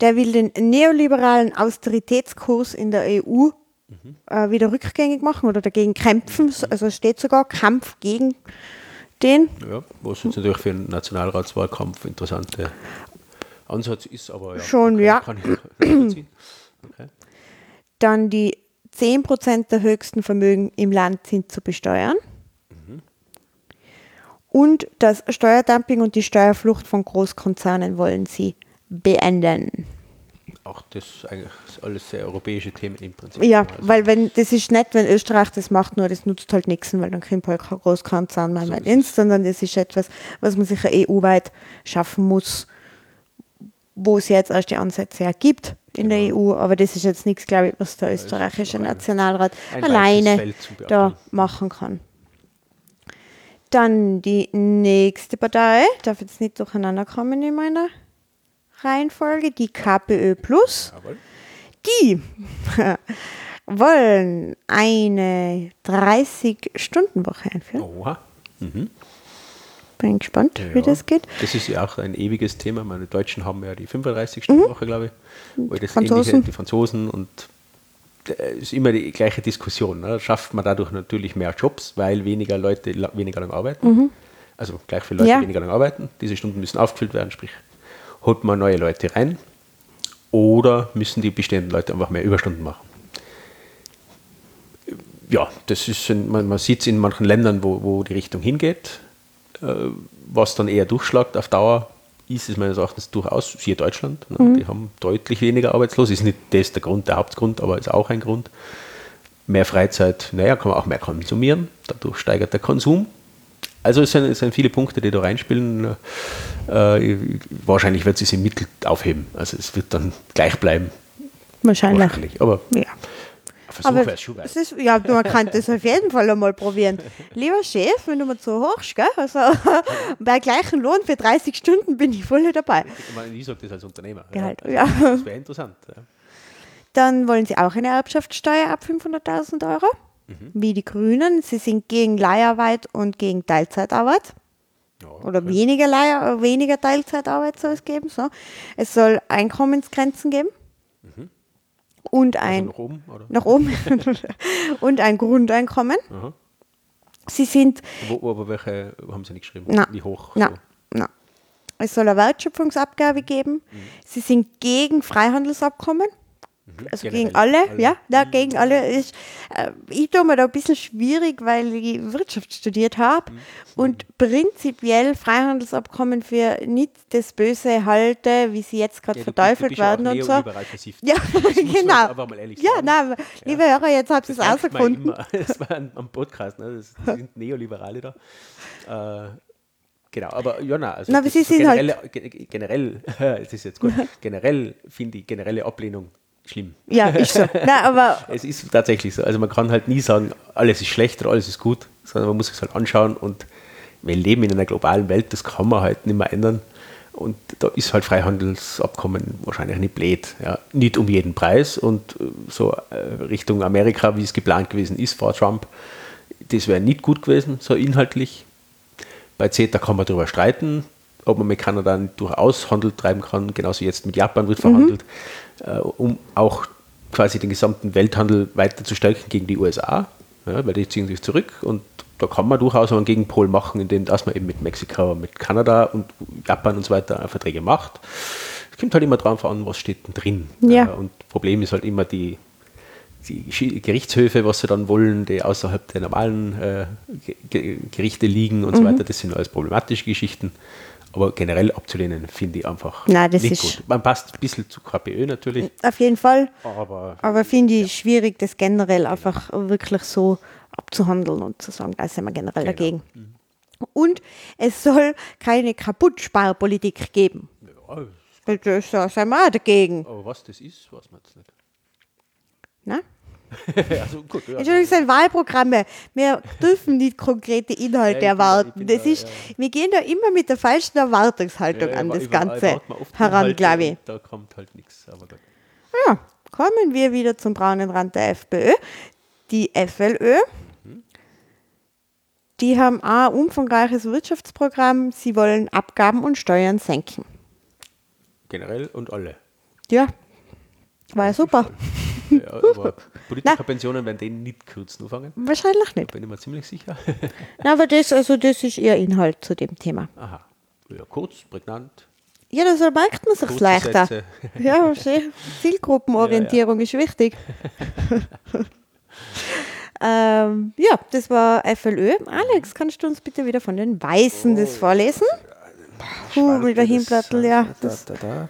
Der will den neoliberalen Austeritätskurs in der EU äh, wieder rückgängig machen oder dagegen kämpfen. So- Also steht sogar Kampf gegen den.
Ja, was jetzt natürlich für einen Nationalratswahlkampf interessante Ansatz ist, aber ja.
Schon,
okay,
ja.
Kann ich nachvollziehen. Okay.
Dann die 10% der höchsten Vermögen im Land sind zu besteuern. Und das Steuerdumping und die Steuerflucht von Großkonzernen wollen sie beenden.
Auch das eigentlich alles sehr europäische Themen im Prinzip.
Ja,
Also,
weil wenn das ist nicht, wenn Österreich das macht, nur das nutzt halt nichts, weil dann kommt halt kein Großkonzern mehr
So
ins, sondern das ist etwas, was man sicher EU-weit schaffen muss, wo es jetzt erst die Ansätze ja in der EU, aber das ist jetzt nichts, glaube ich, was der
Genau.
österreichische Nationalrat alleine da machen kann. Dann die nächste Partei, darf jetzt nicht durcheinander kommen in meiner Reihenfolge, die KPÖ Plus.
Jawohl.
Die wollen eine 30-Stunden-Woche einführen.
Oha. Mhm.
Bin gespannt, wie
Ja.
das geht.
Das ist ja auch ein ewiges Thema. Meine Deutschen haben ja die 35-Stunden-Woche, glaube ich. Das
Mhm. Franzosen.
Ähnliche, die Franzosen und es ist immer die gleiche Diskussion. Ne? Schafft man dadurch natürlich mehr Jobs, weil weniger Leute la- weniger lang arbeiten. Also gleich viele Leute
Mhm. Ja.
weniger lang arbeiten. Diese Stunden müssen aufgefüllt werden, sprich, holt man neue Leute rein oder müssen die bestehenden Leute einfach mehr Überstunden machen. Ja, das ist, man, man sieht es in manchen Ländern, wo, wo die Richtung hingeht. Äh, was dann eher durchschlagt auf Dauer, ist es meines Erachtens durchaus, siehe Deutschland, ne? die haben deutlich weniger Arbeitslos. Ist nicht das der Grund, der Hauptgrund, aber ist auch ein Grund. Mehr Freizeit, naja, kann man auch mehr konsumieren, dadurch steigert der Konsum. Also es sind, es sind viele Punkte, die da reinspielen. Äh, wahrscheinlich wird es sich im Mittel aufheben. Also es wird dann gleich bleiben.
Wahrscheinlich.
Wahrscheinlich. Aber
Ja.
Versuch
Aber
es schon weit.
es ist, ja, man kann das auf jeden Fall einmal probieren. Lieber Chef, wenn du mal zu hoch gell? Also, bei gleichem Lohn für 30 Stunden bin ich voll dabei.
Ich meine, ich sage das als Unternehmer.
Gehalt,
Ja.
ja.
Das wäre interessant. Ja.
Dann wollen sie auch eine Erbschaftssteuer ab 500.000 Euro,
Mhm.
wie die Grünen. Sie sind gegen Leiharbeit und gegen Teilzeitarbeit.
Ja,
Oder
okay.
weniger, Leih weniger Teilzeitarbeit soll es geben. So. Es soll Einkommensgrenzen geben. Und
Also
ein
nach oben,
nach oben und ein Grundeinkommen.
Aha.
Sie sind
Wo, aber welche haben Sie nicht geschrieben?
Na,
Wie hoch?
na,
so?
na. Es soll eine Wertschöpfungsabgabe geben. Sie sind gegen Freihandelsabkommen. Also
Generell,
gegen alle,
alle.
ja, ja, gegen alle. Ich, äh, ich tue mir da ein bisschen schwierig, weil ich Wirtschaft studiert habe und prinzipiell Freihandelsabkommen für nicht das Böse halte, wie sie jetzt gerade
Ja,
verteufelt
ja
werden und so. Ja,
Das muss man jetzt
genau.
einfach mal ehrlich
Ja,
sagen.
nein, liebe Hörer, jetzt habt ihr es
immer. Das war am Podcast, ne? das, das sind Neoliberale da. Äh, genau, aber ja, nein, also
Na, aber
ist
halt-
generelle, ge- generell, das ist jetzt gut, generell finde ich generelle Ablehnung schlimm.
Ja, ist so. Nein, aber
Es ist tatsächlich so. Also man kann halt nie sagen, alles ist schlecht oder alles ist gut, sondern man muss es halt anschauen und wir leben in einer globalen Welt, das kann man halt nicht mehr ändern. Und da ist halt Freihandelsabkommen wahrscheinlich nicht blöd. Ja. Nicht um jeden Preis und äh, so äh, Richtung Amerika, wie es geplant gewesen ist vor Trump, das wäre nicht gut gewesen, so inhaltlich. Bei CETA kann man darüber streiten, ob man mit Kanada durchaus Handel treiben kann. Genauso jetzt mit Japan wird verhandelt, äh, um auch quasi den gesamten Welthandel weiter zu stärken gegen die USA, ja, weil die ziehen sich zurück und da kann man durchaus einen Gegenpol machen, indem dass man eben mit Mexiko, mit Kanada und Japan und so weiter Verträge macht. Es kommt halt immer drauf an, was steht denn drin.
Ja.
Äh, Und Problem ist halt immer die, die Gerichtshöfe, was sie dann wollen, die außerhalb der normalen äh, Ge- Ge- Gerichte liegen und so
Mhm.
weiter, das sind alles problematische Geschichten. Aber generell abzulehnen, finde ich einfach
Nein, das
nicht
ist-
gut. Man passt ein bisschen zu KPÖ natürlich,
auf jeden Fall.
aber
Aber finde ich schwierig, das generell einfach wirklich so abzuhandeln und zu sagen, da sind wir generell
Genau.
dagegen. Und es soll keine Kaputtsparpolitik geben.
ja,
Das da sind wir auch dagegen.
aber was das ist, weiß man jetzt nicht.
Ne?
also gut, ja.
Entschuldigung, sind Wahlprogramme. Wir dürfen nicht konkrete Inhalte
Ja, da-
erwarten. das
da,
ist,
ja.
Wir gehen da immer mit der falschen Erwartungshaltung an das Ganze heran, glaube ich.
Da kommt halt nichts.
Ja, kommen wir wieder zum braunen Rand der FPÖ. Die FLÖ, die haben auch ein umfangreiches Wirtschaftsprogramm. Sie wollen Abgaben und Steuern senken.
Generell und alle.
Ja, war ja super.
Ja, aber Politikerpensionen werden denen nicht kürzen anfangen.
Wahrscheinlich nicht.
Bin ich mir ziemlich sicher.
Na, aber das, also das ist ihr Inhalt zu dem Thema.
Aha. Ja, kurz, prägnant.
Ja, da merkt man sich
Kurze
leichter.
Sätze.
Ja. Zielgruppenorientierung ist wichtig. Ähm, ja, das war FLÖ. Alex, kannst du uns bitte wieder von den Weißen oh, das vorlesen? Puh, wieder Hinplattel, ja.
Da, da, da.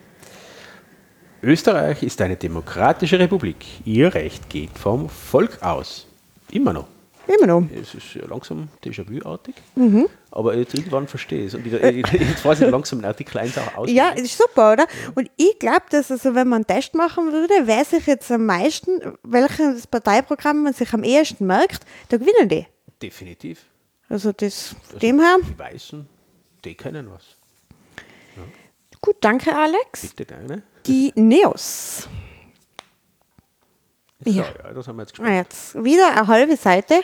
Österreich ist eine demokratische Republik. Ihr Recht geht vom Volk aus. Immer noch.
Immer noch.
Es ist langsam Déjà-vu-artig, mhm. aber jetzt irgendwann verstehe ich es. Und ich, jetzt weiß ich langsam den Artikel 1 auch aus.
Ja, ist super, oder? Ja. Und ich glaube, dass also, wenn man einen Test machen würde, wer sich jetzt am meisten, welches Parteiprogramm man sich am ehesten merkt, da gewinnen die.
Definitiv.
Also das also dem her.
Die Weißen, die kennen was.
Ja. Gut, danke Alex.
Bitte deine.
Die Neos.
Ja. ja, das haben wir jetzt
gesprochen. Jetzt wieder eine halbe Seite.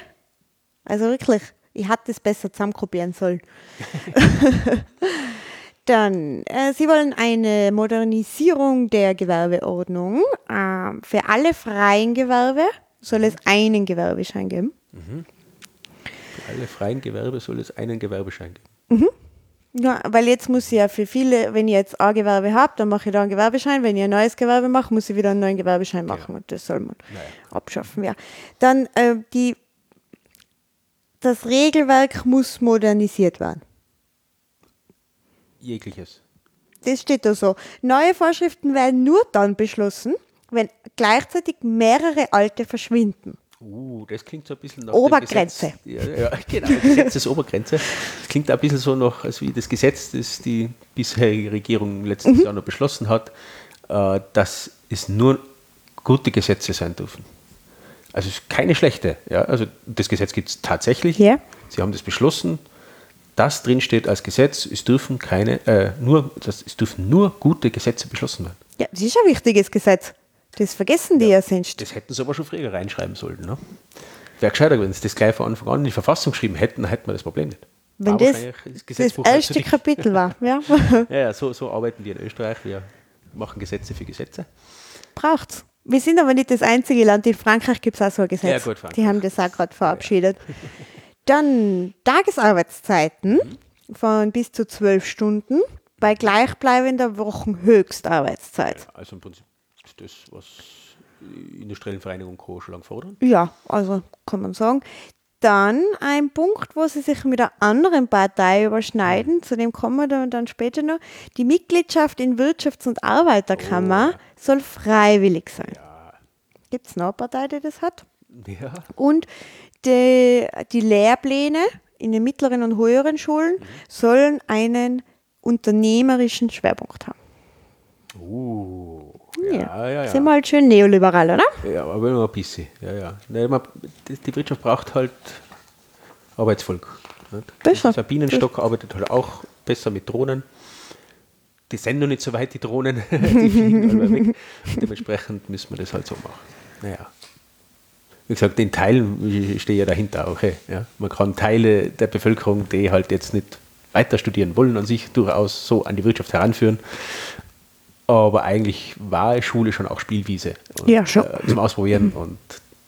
Also wirklich, ich hätte es besser zusammenkopieren sollen. Dann, äh, Sie wollen eine Modernisierung der Gewerbeordnung. Äh, für alle freien Gewerbe soll es einen Gewerbeschein geben.
Mhm. Für alle freien Gewerbe soll es einen Gewerbeschein geben.
Mhm. Ja, weil jetzt muss ich ja für viele, wenn ich jetzt ein Gewerbe habe, dann mache ich da einen Gewerbeschein. Wenn ich ein neues Gewerbe mache, muss ich wieder einen neuen Gewerbeschein machen. Ja. Und das soll man naja. abschaffen. Ja. Dann äh, die das Regelwerk muss modernisiert werden.
Jegliches.
Das steht da so. Neue Vorschriften werden nur dann beschlossen, wenn gleichzeitig mehrere alte verschwinden.
Uh, das klingt so ein bisschen nach
Obergrenze.
Gesetz, ja, ja, genau, Gesetzesobergrenze. Das klingt ein bisschen so noch, als wie das Gesetz, das die bisherige Regierung letztes mhm. Jahr noch beschlossen hat, äh, dass es nur gute Gesetze sein dürfen. Also es ist keine schlechte. Ja? Also das Gesetz gibt es tatsächlich.
Ja.
Sie haben das beschlossen. Das drin steht als Gesetz, es dürfen keine, äh, nur, das, es dürfen nur gute Gesetze beschlossen werden.
Ja, das ist ein wichtiges Gesetz. Das vergessen die ja, ja sonst.
Das hätten sie aber schon früher reinschreiben sollen. Ne? Wäre gescheiter, wenn sie das gleich von Anfang an in die Verfassung geschrieben hätten, dann hätten wir das Problem nicht.
Wenn das das, das erste Kapitel war. Ja,
ja, so, so arbeiten die in Österreich. Wir machen Gesetze für Gesetze.
Braucht's. Wir sind aber nicht das einzige Land. In Frankreich gibt es auch so ein Gesetz. Ja, gut, Frankreich. Die haben das auch gerade verabschiedet. Ja. Dann Tagesarbeitszeiten mhm. von bis zu zwölf Stunden bei gleichbleibender Wochenhöchstarbeitszeit.
Ja, also im Prinzip das, was die industriellen Vereinigungen Co. schon lange fordern.
Ja, also kann man sagen. Dann ein Punkt, wo sie sich mit einer anderen Partei überschneiden, mhm. zu dem kommen wir dann später noch. Die Mitgliedschaft in Wirtschafts- und Arbeiterkammer oh. soll freiwillig sein. Ja. Gibt es noch eine Partei, die das hat?
Ja.
Und die, die Lehrpläne in den mittleren und höheren Schulen mhm. sollen einen unternehmerischen Schwerpunkt haben.
Uh,
ja, ja, ja, Sind wir halt schön neoliberal, oder?
Ja, aber immer ein bisschen. Ja, ja. Die Wirtschaft braucht halt Arbeitsvolk. Besser. Der Bienenstock arbeitet halt auch besser mit Drohnen. Die sind noch nicht so weit, die Drohnen. die fliegen weg. dementsprechend müssen wir das halt so machen. Naja. Wie gesagt, den Teilen stehe ja dahinter auch. Hey, ja. Man kann Teile der Bevölkerung, die halt jetzt nicht weiter studieren wollen, an sich durchaus so an die Wirtschaft heranführen. Aber eigentlich war Schule schon auch Spielwiese
und, ja, schon.
Äh, zum Ausprobieren. Mhm. Und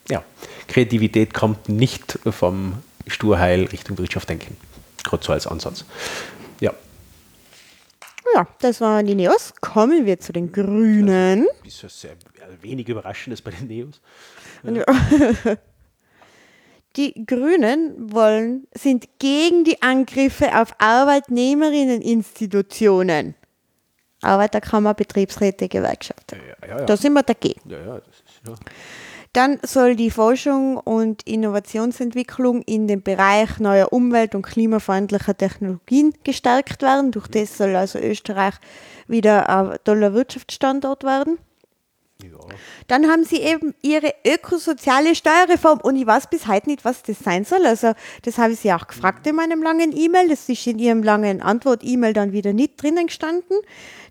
ja, Kreativität kommt nicht vom Sturheil Richtung Wirtschaft denken. Gerade so als Ansatz. Ja.
Ja, das waren die Neos. Kommen wir zu den Grünen.
Das ist sehr wenig Überraschendes bei den Neos.
Ja. Die Grünen wollen, sind gegen die Angriffe auf Arbeitnehmerinneninstitutionen. Arbeiterkammer, Betriebsräte, Gewerkschaften. Ja, ja, ja. Da sind wir dagegen. Dann soll die Forschung und Innovationsentwicklung in dem Bereich neuer umwelt- und klimafreundlicher Technologien gestärkt werden. Durch das soll also Österreich wieder ein toller Wirtschaftsstandort werden. Dann haben sie eben ihre ökosoziale Steuerreform und ich weiß bis heute nicht, was das sein soll. Also das habe ich sie auch gefragt in meinem langen E-Mail. Das ist in ihrem langen Antwort-E-Mail dann wieder nicht drinnen gestanden.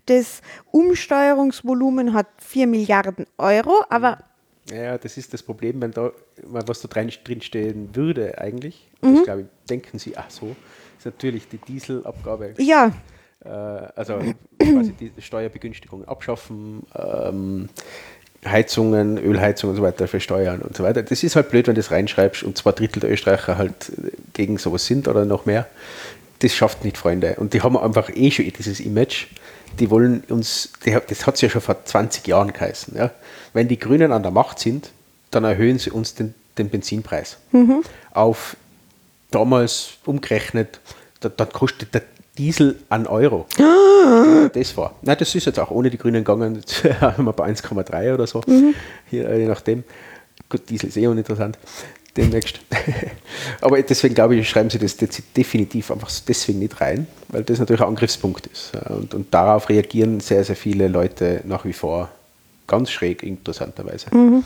Das Umsteuerungsvolumen hat 4 Milliarden Euro, aber.
Ja, das ist das Problem, wenn da was da drin, stehen würde eigentlich. Mhm. Das glaube ich, denken sie, ach so, ist natürlich die Dieselabgabe.
Ja.
Äh, also quasi die Steuerbegünstigung abschaffen, ähm, Heizungen, Ölheizungen und so weiter versteuern und so weiter. Das ist halt blöd, wenn du das reinschreibst und zwei Drittel der Österreicher halt gegen sowas sind oder noch mehr. Das schafft nicht, Freunde. Und die haben einfach eh schon dieses Image die wollen uns, die, das hat es ja schon vor 20 Jahren geheißen, ja. wenn die Grünen an der Macht sind, dann erhöhen sie uns den den Benzinpreis.
Mhm.
Auf damals umgerechnet, da, dann kostet der Diesel einen Euro. Das war. Nein, das ist jetzt auch ohne die Grünen gegangen. Jetzt haben wir bei 1,3 oder so.
Mhm.
Hier, äh, je nachdem. Gut, Diesel ist eh uninteressant. Demnächst. Aber deswegen glaube ich, schreiben Sie das definitiv einfach deswegen nicht rein, weil das natürlich ein Angriffspunkt ist. Und, und darauf reagieren sehr, sehr viele Leute nach wie vor ganz schräg, interessanterweise.
Mhm.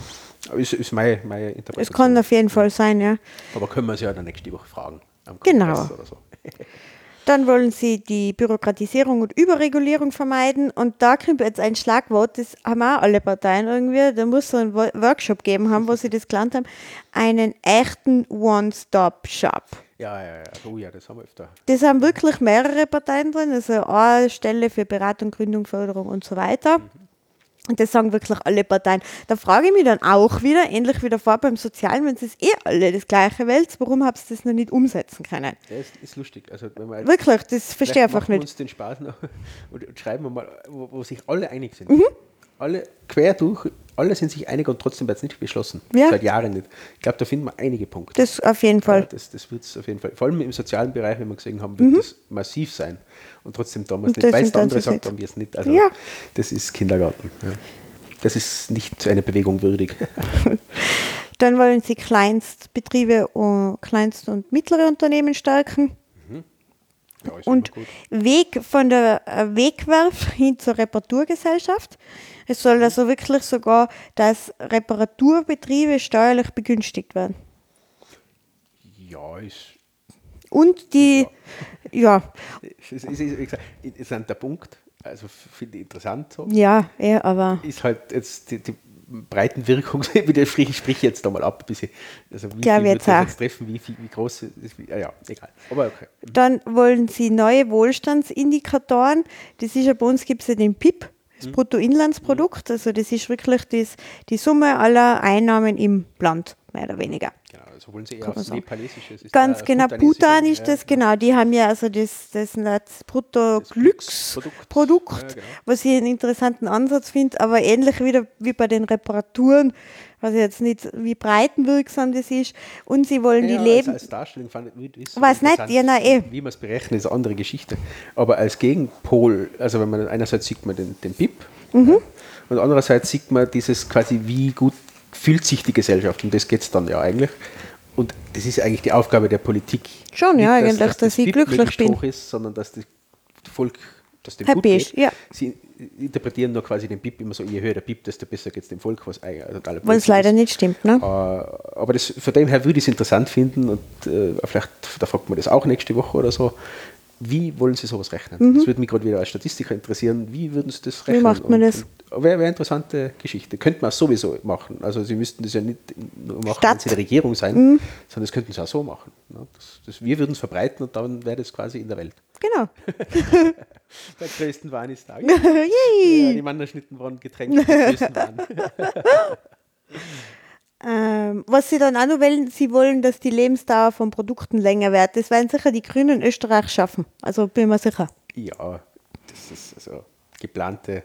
Ist, ist meine, meine Interpretation.
Es kann auf jeden Fall sein, ja.
Aber können wir sie ja dann nächste Woche fragen. am
Genau.
Kongress Oder so.
Dann wollen sie die Bürokratisierung und Überregulierung vermeiden. Und da kommt jetzt ein Schlagwort, das haben auch alle Parteien irgendwie. Da muss es einen Wo- Workshop geben haben, wo sie das gelernt haben. Einen echten One-Stop-Shop.
Ja, ja, ja. Oh ja, das haben wir öfter.
Das haben wirklich mehrere Parteien drin, also eine Stelle für Beratung, Gründung, Förderung und so weiter. Und das sagen wirklich alle Parteien. Da frage ich mich dann auch wieder, ähnlich wie davor beim Sozialen, wenn es eh alle das gleiche wählt, warum habt ihr das noch nicht umsetzen können?
Ja, ist, ist lustig. Also, wenn wir
Wirklich, das verstehe ich einfach
machen wir
nicht.
uns den Spaß noch und, und schreiben wir mal, wo, wo sich alle einig sind.
Mhm.
Alle quer durch, alle sind sich einig und trotzdem wird es nicht beschlossen.
Ja.
Seit Jahren nicht. Ich glaube, da finden wir einige Punkte.
Das auf jeden
Ja,
Fall.
das das wird es auf jeden Fall. Vor allem im sozialen Bereich, wenn wir gesehen haben, wird das massiv sein. Und trotzdem damals
Mhm. Und
nicht, weil es der andere sagt, haben wir es nicht. Also
Ja.
das ist Kindergarten. Ja. Das ist nicht einer Bewegung würdig.
Dann wollen sie Kleinstbetriebe, und Kleinst- und mittlere Unternehmen stärken.
Ja, ist
Und. Weg von der äh, Wegwerf hin zur Reparaturgesellschaft. Es soll also wirklich sogar, dass Reparaturbetriebe steuerlich begünstigt werden.
Ja, ist,
Und die, ja,
es ist, ist ein interessanter Punkt. Also finde ich interessant so.
ja, ja, aber
Ist halt jetzt die, die Breitenwirkung, wieder sprich, ich sprich jetzt da mal ab, ein bisschen. Also wie viel wird
jetzt
das jetzt treffen, wie, viel, wie groß ist, wie, ja, ja, egal. Aber okay.
dann wollen sie neue Wohlstandsindikatoren. Das ist ja bei uns gibt es ja den PIP, das
Mhm.
Bruttoinlandsprodukt. Also das ist wirklich das, die Summe aller Einnahmen im Land, mehr oder weniger.
Genau, also wollen Sie eher aufs. Nepalesische
Ganz
äh,
genau, Bhutan ist das, genau. Die haben ja also das, das, das Brutto-Glücksprodukt,
Glücksprodukt. Ja, genau.
was ich einen interessanten Ansatz finde, aber ähnlich wieder wie bei den Reparaturen, weiß ich jetzt nicht, wie breitenwirksam das ist. Und sie wollen
Ja,
die Leben.
Als, als Darstellung fand ich
Weiß nicht, ja, nein, eh.
Wie man es berechnet, ist eine andere Geschichte. Aber als Gegenpol, also wenn man einerseits sieht man den, den BIP
Mhm.
ja, und andererseits sieht man dieses quasi, wie gut fühlt sich die Gesellschaft. Und das geht es dann ja eigentlich. Und das ist eigentlich die Aufgabe der Politik.
Schon,
Nicht,
ja, eigentlich, dass
das
ich
BIP
glücklich bin.
hoch ist, sondern dass das Volk dass dem gut geht.
ja.
Sie interpretieren nur quasi den BIP immer so, je höher der BIP, desto besser geht es dem Volk, was also
Weil es leider nicht stimmt, ne?
Äh, aber das, von dem her würde ich es interessant finden und äh, vielleicht, da fragt man das auch nächste Woche oder so. Wie wollen Sie sowas rechnen? Das würde mich gerade wieder als Statistiker interessieren. Wie würden Sie das rechnen?
Mhm. macht man
und,
das?
Wäre wär eine interessante Geschichte. Könnte man sowieso machen. Also Sie müssten das ja nicht nur machen, wenn
Statt.
Sie in der Regierung sein,
Mhm.
sondern das könnten Sie auch so machen. ne? Das, das, wir würden es verbreiten und dann wäre das quasi in der Welt.
Genau.
Der größten Wahnsinn. ja, die Mannerschnitten waren getränkt mit der größten Wahn.
Ähm, was sie dann auch noch wollen, sie wollen, dass die Lebensdauer von Produkten länger wird. Das werden sicher die Grünen in Österreich schaffen. Also bin mir sicher.
Ja, das ist also geplante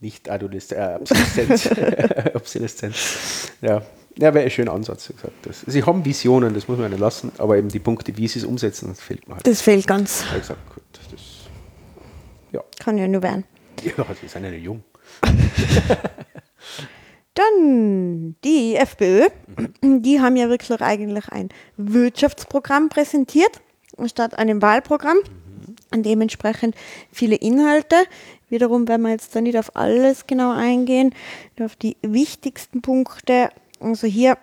Nicht-Adoleszenz. Äh, Obsoleszenz. Obsoleszenz. Ja, ja wäre ein schöner Ansatz. Gesagt. Das, sie haben Visionen, das muss man nicht lassen, aber eben die Punkte, wie sie es umsetzen, das fehlt mir halt.
Das fehlt ganz.
Ich gesagt, gut, ja.
Kann ja nur werden.
ja, sie sind ja nicht jung.
Dann die FPÖ, die haben ja wirklich eigentlich ein Wirtschaftsprogramm präsentiert, statt einem Wahlprogramm. Und dementsprechend viele Inhalte. Wiederum werden wir jetzt da nicht auf alles genau eingehen, nur auf die wichtigsten Punkte. Also hier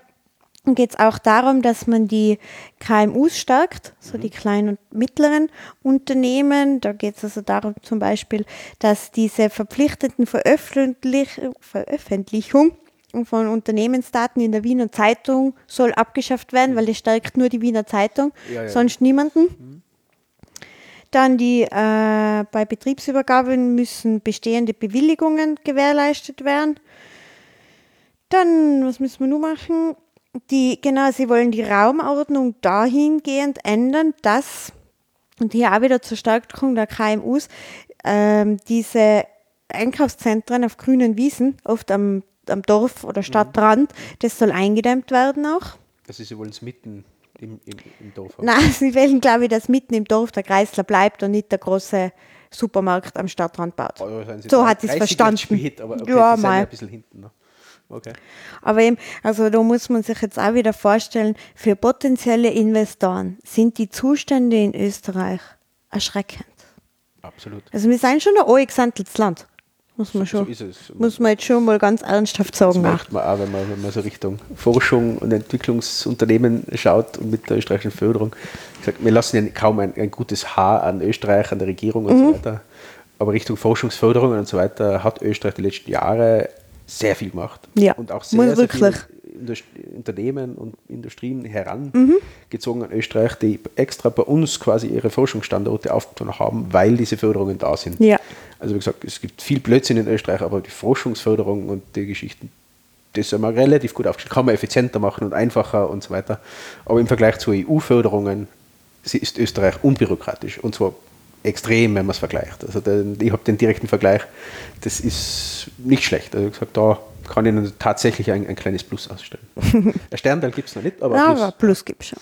geht es auch darum, dass man die KMUs stärkt, so die kleinen und mittleren Unternehmen. Da geht es also darum zum Beispiel, dass diese verpflichteten Veröffentlich Veröffentlichung von Unternehmensdaten in der Wiener Zeitung soll abgeschafft werden, weil das stärkt nur die Wiener Zeitung,
Ja, ja.
sonst niemanden. Dann die, äh, bei Betriebsübergaben müssen bestehende Bewilligungen gewährleistet werden. Dann, was müssen wir nun machen? Die, genau, sie wollen die Raumordnung dahingehend ändern, dass, und hier auch wieder zur Stärkung der KMUs, ähm, diese Einkaufszentren auf grünen Wiesen, oft am am Dorf- oder Stadtrand. Das soll eingedämmt werden auch.
Also Sie wollen es mitten im, im, im Dorf haben?
Nein, sie wollen, glaube ich, dass mitten im Dorf der Kreisler bleibt und nicht der große Supermarkt am Stadtrand baut.
Sie
So hat es
30
verstanden.
Spät, aber okay,
Ja, mal.
ein bisschen hinten. Ne? Okay.
Aber eben, also da muss man sich jetzt auch wieder vorstellen, für potenzielle Investoren sind die Zustände in Österreich erschreckend.
Absolut.
Also wir sind schon ein angesandeltes Land. Muss man
So
schon,
es.
muss man jetzt schon mal ganz ernsthaft
Das
sagen. auch.
macht man auch, wenn man, wenn man so Richtung Forschung und Entwicklungsunternehmen schaut und mit der österreichischen Förderung. Ich sag, wir lassen ja kaum ein, ein gutes Haar an Österreich, an der Regierung und
Mhm.
so weiter. Aber Richtung Forschungsförderung und so weiter hat Österreich die letzten Jahre sehr viel gemacht.
Ja,
Und auch sehr, sehr viele Indust- Unternehmen und Industrien herangezogen an Österreich, die extra bei uns quasi ihre Forschungsstandorte aufgetan haben, weil diese Förderungen da sind.
Ja.
Also wie gesagt, es gibt viel Blödsinn in Österreich, aber die Forschungsförderung und die Geschichten, das sind wir relativ gut aufgestellt. Kann man effizienter machen und einfacher und so weiter. Aber im Vergleich zu EU-Förderungen ist Österreich unbürokratisch und zwar extrem, wenn man es vergleicht. Also den, ich habe den direkten Vergleich, das ist nicht schlecht. Also gesagt, da kann ich Ihnen tatsächlich ein, ein kleines Plus ausstellen. ein Sternteil gibt es noch nicht, aber
Ja,
Plus.
aber Plus gibt es schon.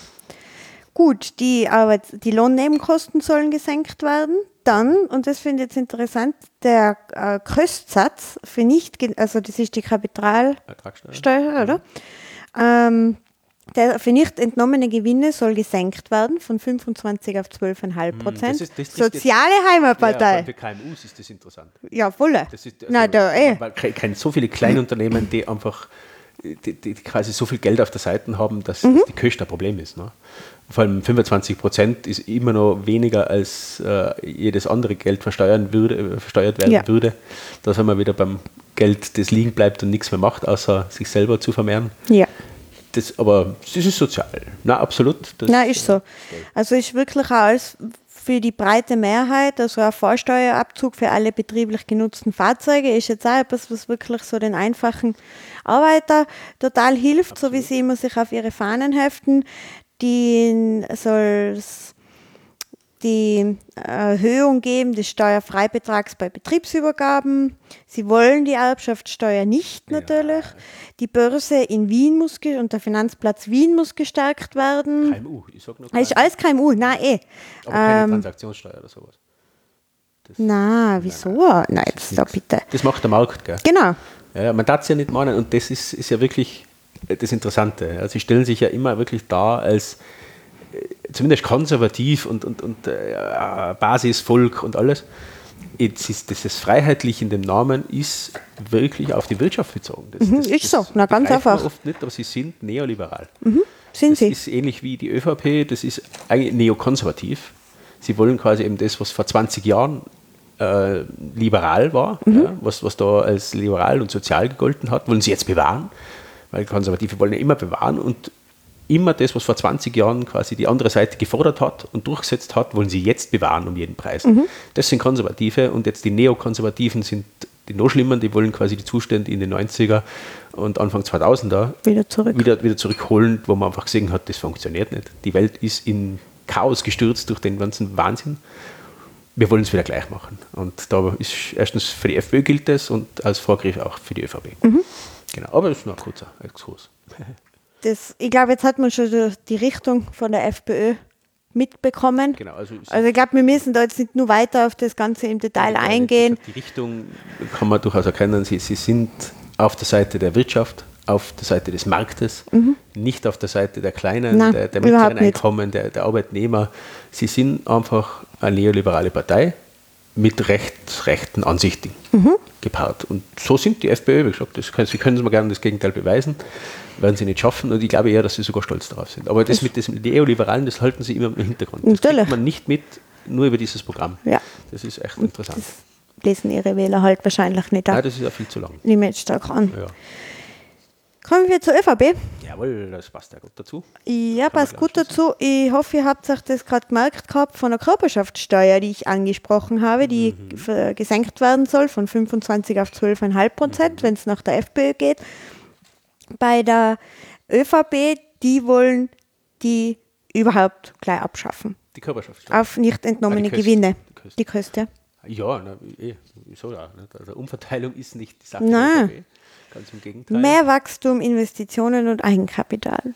Gut, die, Arbeits die Lohnnebenkosten sollen gesenkt werden. Dann, und das finde ich jetzt interessant, der äh, Köstsatz für nicht, also das ist die Kapitalsteuer, oder? Ähm, der für nicht entnommene Gewinne soll gesenkt werden von 25 auf 12,5 Prozent.
Hm, das ist- das
Soziale
Ja,
Heimatpartei.
für KMUs ist das interessant.
Ja, volle.
Das ist, also,
Na, da, eh.
Man ke- kennt so viele Kleinunternehmen, die einfach die, die quasi so viel Geld auf der Seite haben, dass,
Mhm.
die Kosten ein Problem ist. Ne? Vor allem 25 Prozent ist immer noch weniger, als äh, jedes andere Geld versteuern würde, äh, versteuert werden
Ja.
würde. Da sind wir wieder beim Geld, das liegen bleibt und nichts mehr macht, außer sich selber zu vermehren.
Ja.
Das, aber das ist sozial. Na, absolut. Das,
Nein, ist so. Also ist wirklich auch alles für die breite Mehrheit, also ein Vorsteuerabzug für alle betrieblich genutzten Fahrzeuge, ist jetzt auch etwas, was wirklich so den einfachen Arbeiter total hilft, so wie sie immer sich auf ihre Fahnen heften. Die soll es die Erhöhung geben des Steuerfreibetrags bei Betriebsübergaben. Sie wollen die Erbschaftssteuer nicht natürlich. Die Börse in Wien muss und der Finanzplatz Wien muss gestärkt werden.
KMU, ich sag nur
Das ist alles KMU, nein, eh.
aber keine
Ähm,
Transaktionssteuer oder sowas.
na, wieso? Nein, jetzt da bitte.
Das macht der Markt, gell?
Genau.
Ja, ja, man darf es ja nicht meinen und das ist, ist ja wirklich äh, das Interessante. Sie stellen sich ja immer wirklich dar als äh, zumindest konservativ und, und, und äh, Basisvolk und alles. Jetzt ist das, das Freiheitlich in dem Namen ist wirklich auf die Wirtschaft bezogen. Das,
Mhm,
das,
ist so. Na, ganz einfach.
oft nicht, aber sie sind neoliberal.
Sind
das
sie?
ist ähnlich wie die ÖVP, das ist eigentlich neokonservativ. Sie wollen quasi eben das, was vor 20 Jahren äh, liberal war,
Mhm.
ja, was, was da als liberal und sozial gegolten hat, wollen sie jetzt bewahren, weil Konservative wollen ja immer bewahren und immer das, was vor 20 Jahren quasi die andere Seite gefordert hat und durchgesetzt hat, wollen sie jetzt bewahren um jeden Preis.
Mhm.
Das sind Konservative und jetzt die Neokonservativen sind die noch schlimmer, die wollen quasi die Zustände in den 90er und Anfang 2000er
Wieder zurück.
wieder, wieder zurückholen, wo man einfach gesehen hat, das funktioniert nicht. Die Welt ist in Chaos gestürzt durch den ganzen Wahnsinn. Wir wollen es wieder gleich machen. Und da ist erstens für die FPÖ gilt das und als Vorgriff auch für die ÖVP.
Mhm.
Genau, aber das ist nur ein kurzer Exkurs.
Das, ich glaube, jetzt hat man schon die- Richtung von der FPÖ mitbekommen.
Genau, also,
Also ich glaube, wir müssen da jetzt nicht nur weiter auf das Ganze im Detail eingehen.
Die Richtung kann man durchaus erkennen. Sie, sie sind auf der Seite der Wirtschaft, auf der Seite des Marktes, nicht auf der Seite der Kleinen,
Mhm. Nein,
der, der mittleren. Einkommen, der, der Arbeitnehmer. Sie sind einfach eine neoliberale Partei mit recht, rechten Ansichten
Mhm.
gepaart. Und so sind die FPÖ, wie gesagt, das können, sie können es mir gerne das Gegenteil beweisen, werden sie nicht schaffen. Und ich glaube eher, dass sie sogar stolz darauf sind. Aber das mit dem Neoliberalen, das halten sie immer im Hintergrund. Das kriegt man nicht mit, nur über dieses Programm.
Ja.
Das ist echt interessant.
Das lesen ihre Wähler halt wahrscheinlich nicht
Nein,
ab.
das ist ja viel zu lang.
Ich jetzt stark an.
Ja.
Kommen wir zur ÖVP.
Jawohl, das passt ja gut dazu.
Ja,
Kann
passt gut dazu. Ich hoffe, ihr habt euch das gerade gemerkt gehabt von der Körperschaftssteuer, die ich angesprochen habe, die
Mhm.
gesenkt werden soll von 25 auf 12,5 Prozent,
Mhm.
wenn es nach der FPÖ geht. Bei der ÖVP, die wollen die überhaupt gleich abschaffen.
Die Körperschaftssteuer.
Auf nicht entnommene
Ah, die
Gewinne.
die Köst.
Die Kosten.
Ja, na, eh, wieso ja. Nicht? Also Umverteilung ist nicht die Sache
Nein.
der ÖVP. Ganz im Gegenteil.
Mehr Wachstum, Investitionen und Eigenkapital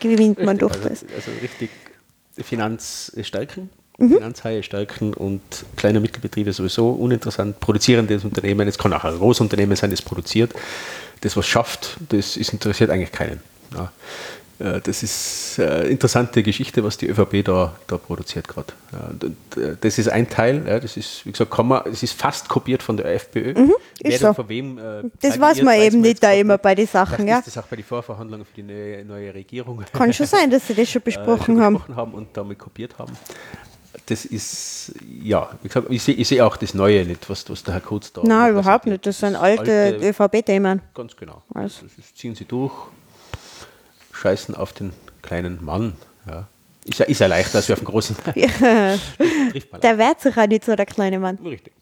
gewinnt man
Richtig,
durch
also,
das.
Also richtig Finanz stärken,
Mhm.
Finanzhaie stärken und kleine und Mittelbetriebe sowieso uninteressant. Produzierendes Unternehmen, es kann auch ein Großunternehmen sein, das produziert, das was schafft, das ist, interessiert eigentlich keinen. Ja. Äh, Das ist eine interessante Geschichte, was die ÖVP da, da produziert gerade. Ja, äh, das ist ein Teil, ja, das ist, wie gesagt, kann man, es ist fast kopiert von der FPÖ. Wer
Mhm,
dann
so.
von wem, äh,
Das weiß man eben nicht da immer bei den Sachen, ja.
ist das auch bei den Vorverhandlungen für die neue, neue Regierung
Kann schon sein, dass sie das schon
äh,
besprochen
schon
haben.
besprochen haben und damit kopiert haben. Das ist, ja, wie gesagt, ich sehe sehe auch das Neue nicht, was, was der Herr Kurz da
Nein, überhaupt nicht. Das sind alte ÖVP-Themen.
Ganz genau.
Also.
Das ziehen sie durch, scheißen auf den kleinen Mann. Ja. Ist ja, ist ja leichter als wir auf den großen. Man
Der wehrt sich auch nicht so, der kleine Mann.
Richtig.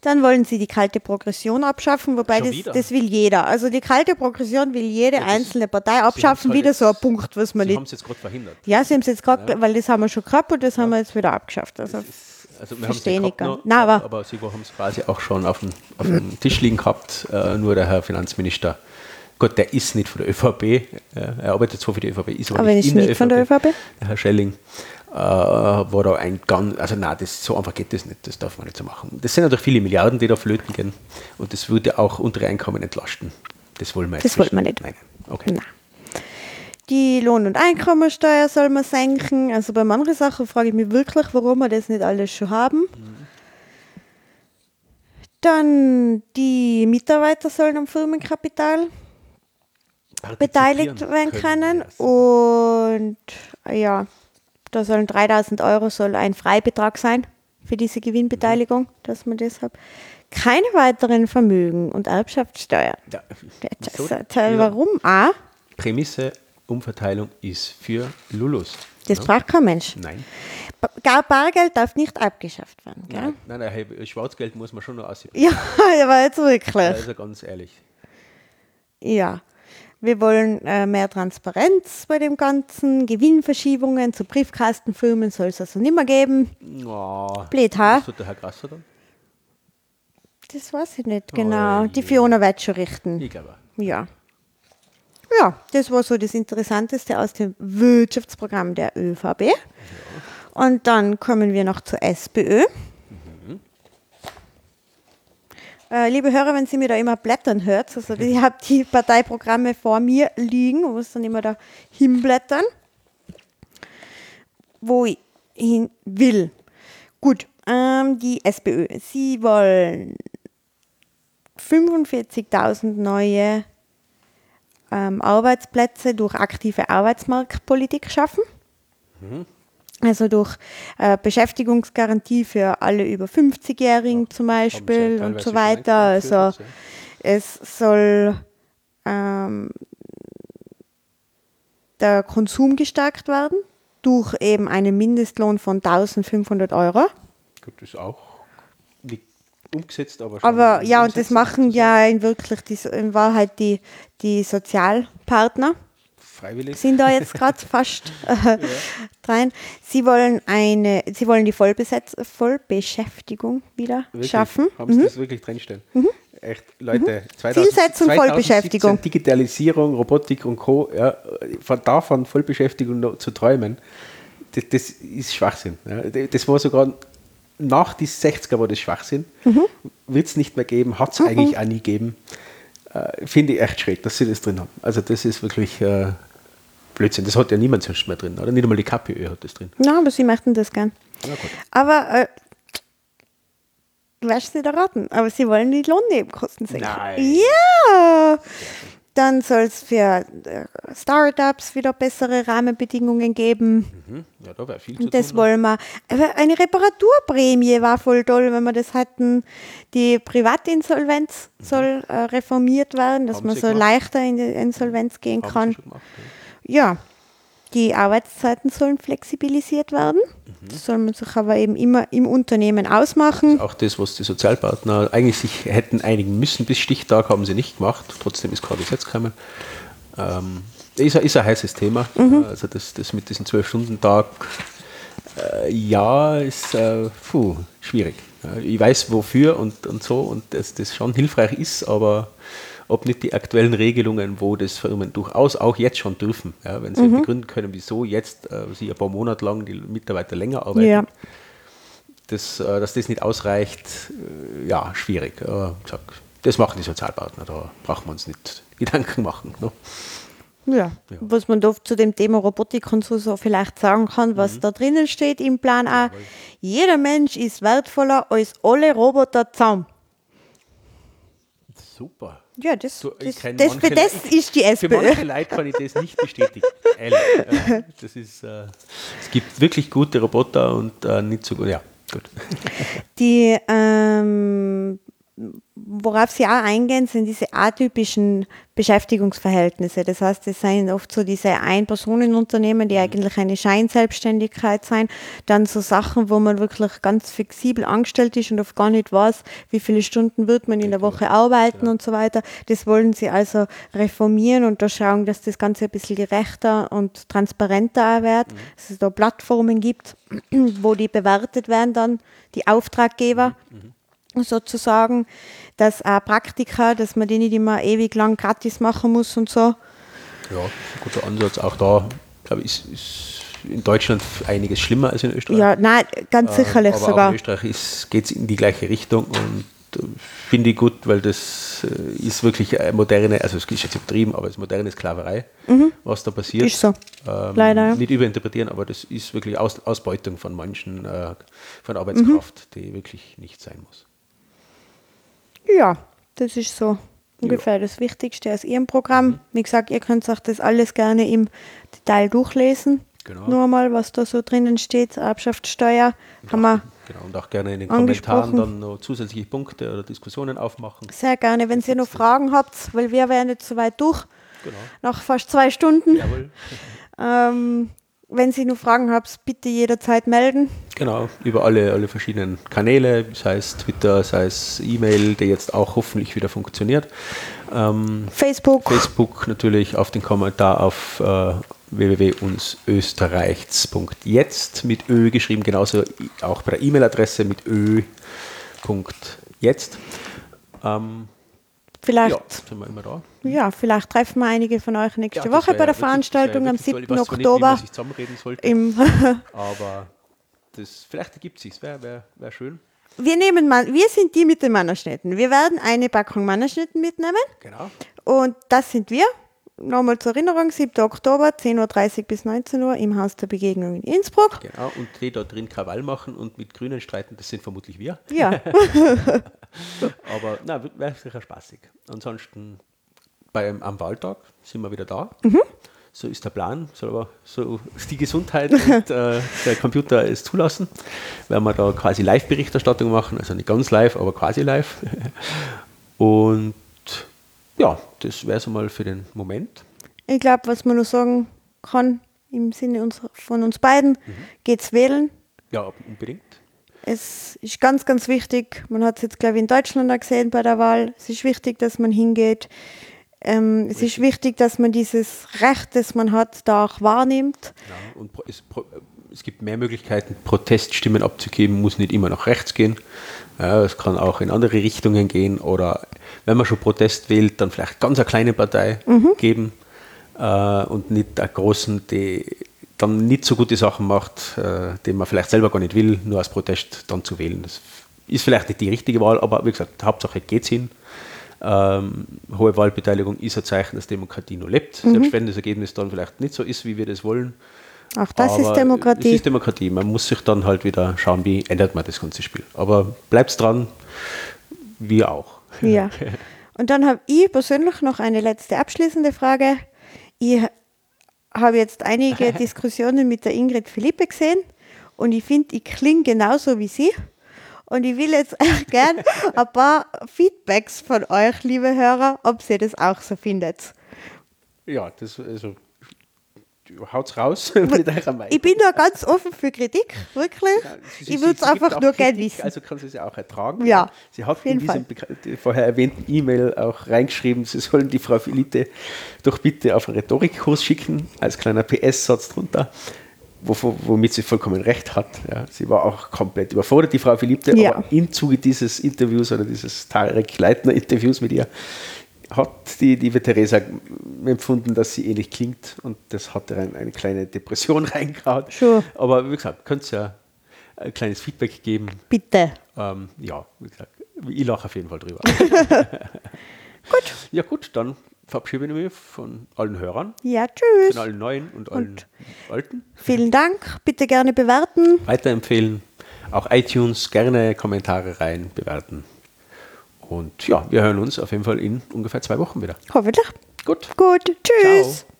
Dann wollen sie die kalte Progression abschaffen, wobei das, das will jeder. Also die kalte Progression will jede
das-
einzelne Partei abschaffen.
halt
Wieder so ein Punkt, was man
Sie haben
nicht.
es jetzt gerade verhindert.
Ja, sie haben es jetzt gerade, weil das haben wir schon gehabt und das haben wir jetzt wieder abgeschafft. Also
Also wir
Verstehe
haben
nicht ganz. Nein, aber-
aber Sie haben es quasi auch schon auf dem, auf dem Tisch liegen gehabt. Äh, nur der Herr Finanzminister, Gott, der ist nicht von der ÖVP. Äh, er arbeitet zwar für die ÖVP, ist aber,
Aber
nicht,
ist
in
nicht von der ÖVP?
Der Herr Schelling äh, war da ein ganz, also nein, das, so einfach geht das nicht, das darf man nicht so machen. Das sind natürlich viele Milliarden, die da flöten gehen und das würde auch untere Einkommen entlasten. Das wollen wir jetzt
Das wollen wir nicht.
Nein, okay.
Nein. Die Lohn- und Einkommensteuer soll man senken. Also bei manchen Sachen frage ich mich wirklich, warum wir das nicht alles schon haben. Dann die Mitarbeiter sollen am Firmenkapital beteiligt werden können. Und ja, da sollen 3000 Euro soll ein Freibetrag sein für diese Gewinnbeteiligung, dass man deshalb keine weiteren Vermögen und Erbschaftssteuern.
Ja,
Das,
so,
das, warum? Ah,
Prämisse Umverteilung ist für Lulus.
das
Ja?
braucht kein Mensch.
Nein.
Gar Bargeld darf nicht abgeschafft werden. Gell?
Nein, nein, nein, hey, Schwarzgeld muss man schon noch aussehen.
Ja, aber jetzt wirklich.
Also ganz ehrlich.
Ja. Wir wollen äh, mehr Transparenz bei dem Ganzen. Gewinnverschiebungen zu Briefkastenfirmen soll es also nicht mehr geben.
Oh,
Blöd, ha?
Was tut der Herr Grasser dann?
Das weiß ich nicht genau.
Oh,
Die. Fiona wird schon richten.
Ich glaube.
Ja. Ja, das war so das Interessanteste aus dem Wirtschaftsprogramm der ÖVP. Und dann kommen wir noch zur SPÖ. Äh, liebe Hörer, wenn Sie mir da immer blättern hört, also ich habe die Parteiprogramme vor mir liegen, wo es dann immer da hinblättern, wo ich hin will. Gut, ähm, die SPÖ. Sie wollen 45.000 neue ähm, Arbeitsplätze durch aktive Arbeitsmarktpolitik schaffen. Also durch äh, Beschäftigungsgarantie für alle über 50-Jährigen zum Beispiel und
teilweise
so weiter. Also
eingeführt jetzt,
es soll ähm, der Konsum gestärkt werden durch eben einen Mindestlohn von 1500 Euro.
Gut, das ist auch nicht umgesetzt, aber schon
Aber ja, und das machen ja in wirklich die, in Wahrheit die, die Sozialpartner.
Freiwillig.
sind da jetzt gerade fast äh, rein. Sie wollen eine, sie wollen die Vollbesetz Vollbeschäftigung wieder
Wirklich?
schaffen.
Haben Sie
Mhm.
das wirklich drinstellen? Echt, Leute, 2000
Zielsetzung
2017
Vollbeschäftigung.
Digitalisierung, Robotik und Co. Ja, von davon Vollbeschäftigung zu träumen, das, das ist Schwachsinn. Ja. Das war sogar nach die 60er war das Schwachsinn.
Mhm.
Wird es nicht mehr geben, hat es eigentlich auch nie gegeben. Äh, Finde ich echt schräg, dass sie das drin haben. Also das ist wirklich äh, Blödsinn. Das hat ja niemand sonst mehr drin, oder? Nicht einmal die KPÖ hat das drin.
Ja, aber sie möchten das gern. Aber äh, du wirst nicht erraten, aber sie wollen die Lohnnebenkosten senken.
Nein.
Ja! Dann soll es für äh, Startups wieder bessere Rahmenbedingungen geben.
Mhm. Ja, da wäre viel zu
das
tun.
wollen wir. Aber eine Reparaturprämie war voll toll, wenn wir das hatten. Die Privatinsolvenz soll äh, reformiert werden, dass
Mhm. Haben
man
sie
so
gemacht.
leichter in die Insolvenz gehen
Haben sie
kann.
schon gemacht, ja.
Ja, die Arbeitszeiten sollen flexibilisiert werden.
Mhm.
Das soll man sich aber eben immer im Unternehmen ausmachen.
Auch das, was die Sozialpartner eigentlich sich hätten einigen müssen bis Stichtag, haben sie nicht gemacht. Trotzdem ist kein Gesetz gekommen. Ähm, ist, ein- ist ein heißes Thema.
Mhm.
Also das, das mit diesem 12-Stunden-Tag, äh, ja, ist äh, puh, schwierig. Ich weiß wofür und, und so und dass das schon hilfreich ist, aber ob nicht die aktuellen Regelungen, wo das Firmen durchaus auch jetzt schon dürfen, ja, wenn sie mhm. begründen können, wieso jetzt äh, sie ein paar Monate lang die Mitarbeiter länger arbeiten, ja. das, äh, dass das nicht ausreicht, äh, ja, schwierig. Aber sag, das machen die Sozialpartner, da brauchen wir uns nicht Gedanken machen. Ne?
Ja. ja. was man da zu dem Thema Robotik und so, so vielleicht sagen kann, was mhm. da drinnen steht im Plan A. Jeder Mensch ist wertvoller als alle Roboter zusammen.
Super.
Ja, das, so, das, das, für das ist die SPÖ.
Für manche Leute kann ich das nicht bestätigen. Ehrlich, das ist, äh, es gibt wirklich gute Roboter und äh, nicht so gut. Ja, gut.
Die ähm, worauf Sie auch eingehen, sind diese atypischen Beschäftigungsverhältnisse. Das heißt, es sind oft so diese Ein-Personen-Unternehmen, die mhm. eigentlich eine Scheinselbstständigkeit sein. Dann so Sachen, wo man wirklich ganz flexibel angestellt ist und oft gar nicht weiß, wie viele Stunden wird man in der Woche arbeiten ja. und so weiter. Das wollen Sie also reformieren und da schauen, dass das Ganze ein bisschen gerechter und transparenter wird. Mhm. Dass es da Plattformen gibt, wo die bewertet werden dann, die Auftraggeber. Mhm sozusagen, dass auch Praktika, dass man die nicht immer ewig lang gratis machen muss und so.
Ja, ein guter Ansatz. Auch da, glaube ich, ist, ist in Deutschland einiges schlimmer als in Österreich.
Ja, nein, ganz äh, sicherlich
aber
sogar.
in Österreich geht es in die gleiche Richtung und äh, finde ich gut, weil das äh, ist wirklich eine moderne, also es ist jetzt übertrieben, aber es ist moderne Sklaverei, mhm. was da passiert.
Ist so.
Ähm, Leider. Nicht überinterpretieren, aber das ist wirklich Aus, Ausbeutung von Menschen, äh, von Arbeitskraft, mhm. die wirklich nicht sein muss.
Ja, das ist so ungefähr ja. das Wichtigste aus Ihrem Programm. Mhm. Wie gesagt, ihr könnt auch das alles gerne im Detail durchlesen. Genau. Nur mal, was da so drinnen steht, Erbschaftssteuer.
Und haben wir genau, und auch gerne in den Kommentaren dann noch zusätzliche Punkte oder Diskussionen aufmachen.
Sehr gerne, wenn ihr noch Fragen habt, weil wir wären jetzt soweit durch. Genau. Nach fast zwei Stunden. Jawohl. ähm, wenn Sie noch Fragen haben, bitte jederzeit melden.
Genau, über alle, alle verschiedenen Kanäle, sei es Twitter, sei es E-Mail, der jetzt auch hoffentlich wieder funktioniert.
Ähm, Facebook.
Facebook natürlich auf den Kommentar auf äh, www.unsösterreichs.jetzt mit Ö geschrieben, genauso auch bei der E-Mail-Adresse mit Ö.jetzt.
Ähm, Vielleicht, ja, sind wir immer da. Ja, vielleicht treffen wir einige von euch nächste ja, Woche bei der Veranstaltung am 7. Toll, Oktober. Nicht, zusammenreden sollte.
Aber das, vielleicht ergibt es sich, wäre wär, wär schön.
Wir, nehmen, wir sind die mit den Mannerschnitten. Wir werden eine Packung Mannerschnitten mitnehmen.
Genau.
Und das sind wir. Nochmal zur Erinnerung, 7. Oktober, 10.30 Uhr bis 19 Uhr im Haus der Begegnung in Innsbruck.
Genau, und die da drin Krawall machen und mit Grünen streiten, das sind vermutlich wir.
Ja.
Aber na, wäre sicher spaßig. Ansonsten beim, am Wahltag sind wir wieder da. Mhm. So ist der Plan. So, aber so die Gesundheit und äh, der Computer es zulassen, werden wir da quasi Live-Berichterstattung machen. Also nicht ganz live, aber quasi live. Und ja, das wäre es mal für den Moment.
Ich glaube, was man nur sagen kann, im Sinne uns, von uns beiden, mhm. geht's wählen.
Ja, unbedingt.
Es ist ganz, ganz wichtig, man hat es jetzt, glaube ich, in Deutschland auch gesehen bei der Wahl, es ist wichtig, dass man hingeht. Ähm, es ist wichtig, dass man dieses Recht, das man hat, da auch wahrnimmt.
Ja, und es, es gibt mehr Möglichkeiten, Proteststimmen abzugeben, muss nicht immer nach rechts gehen. Ja, es kann auch in andere Richtungen gehen oder wenn man schon Protest wählt, dann vielleicht ganz eine kleine Partei mhm. geben äh, und nicht der großen, die dann nicht so gute Sachen macht, äh, den man vielleicht selber gar nicht will, nur als Protest dann zu wählen. Das ist vielleicht nicht die richtige Wahl, aber wie gesagt, Hauptsache geht es hin. Ähm, hohe Wahlbeteiligung ist ein Zeichen, dass Demokratie nur lebt, mhm. selbst wenn das Ergebnis dann vielleicht nicht so ist, wie wir das wollen.
Auch das aber ist Demokratie. Es
ist Demokratie. Man muss sich dann halt wieder schauen, wie ändert man das ganze Spiel. Aber bleibt dran, wir auch.
Ja. Und dann habe ich persönlich noch eine letzte abschließende Frage. Ich habe jetzt einige Diskussionen mit der Ingrid Philippe gesehen und ich finde, ich klinge genauso wie sie. Und ich will jetzt gern ein paar Feedbacks von euch, liebe Hörer, ob ihr das auch so findet.
Ja, das also haut's raus
Ich bin da ganz offen für Kritik, wirklich. Ja, sie, ich würde es einfach nur gerne wissen.
Also kann sie sie auch ertragen.
Ja,
sie hat in diesem vorher erwähnten E-Mail auch reingeschrieben, sie sollen die Frau Philippe doch bitte auf einen Rhetorikkurs schicken, als kleiner PS-Satz drunter. womit sie vollkommen recht hat. Ja. Sie war auch komplett überfordert, die Frau Philippe,
Ja.
aber im Zuge dieses Interviews oder dieses Tarek Leitner-Interviews mit ihr hat die liebe Theresa empfunden, dass sie ähnlich klingt und das hat ihr ein, eine kleine Depression reingehauen.
Schon.
Aber wie gesagt, könnt ihr ja ein kleines Feedback geben.
Bitte.
Ähm, ja, wie gesagt, ich lache auf jeden Fall drüber.
Gut.
Ja gut, dann verabschiede ich mich von allen Hörern,
Ja, tschüss.
von allen Neuen und allen Alten.
Vielen Dank. Bitte gerne bewerten.
Weiterempfehlen, auch iTunes, gerne Kommentare rein, bewerten. Und ja, wir hören uns auf jeden Fall in ungefähr zwei Wochen wieder.
Hoffentlich.
Gut.
Gut. Tschüss.
Ciao.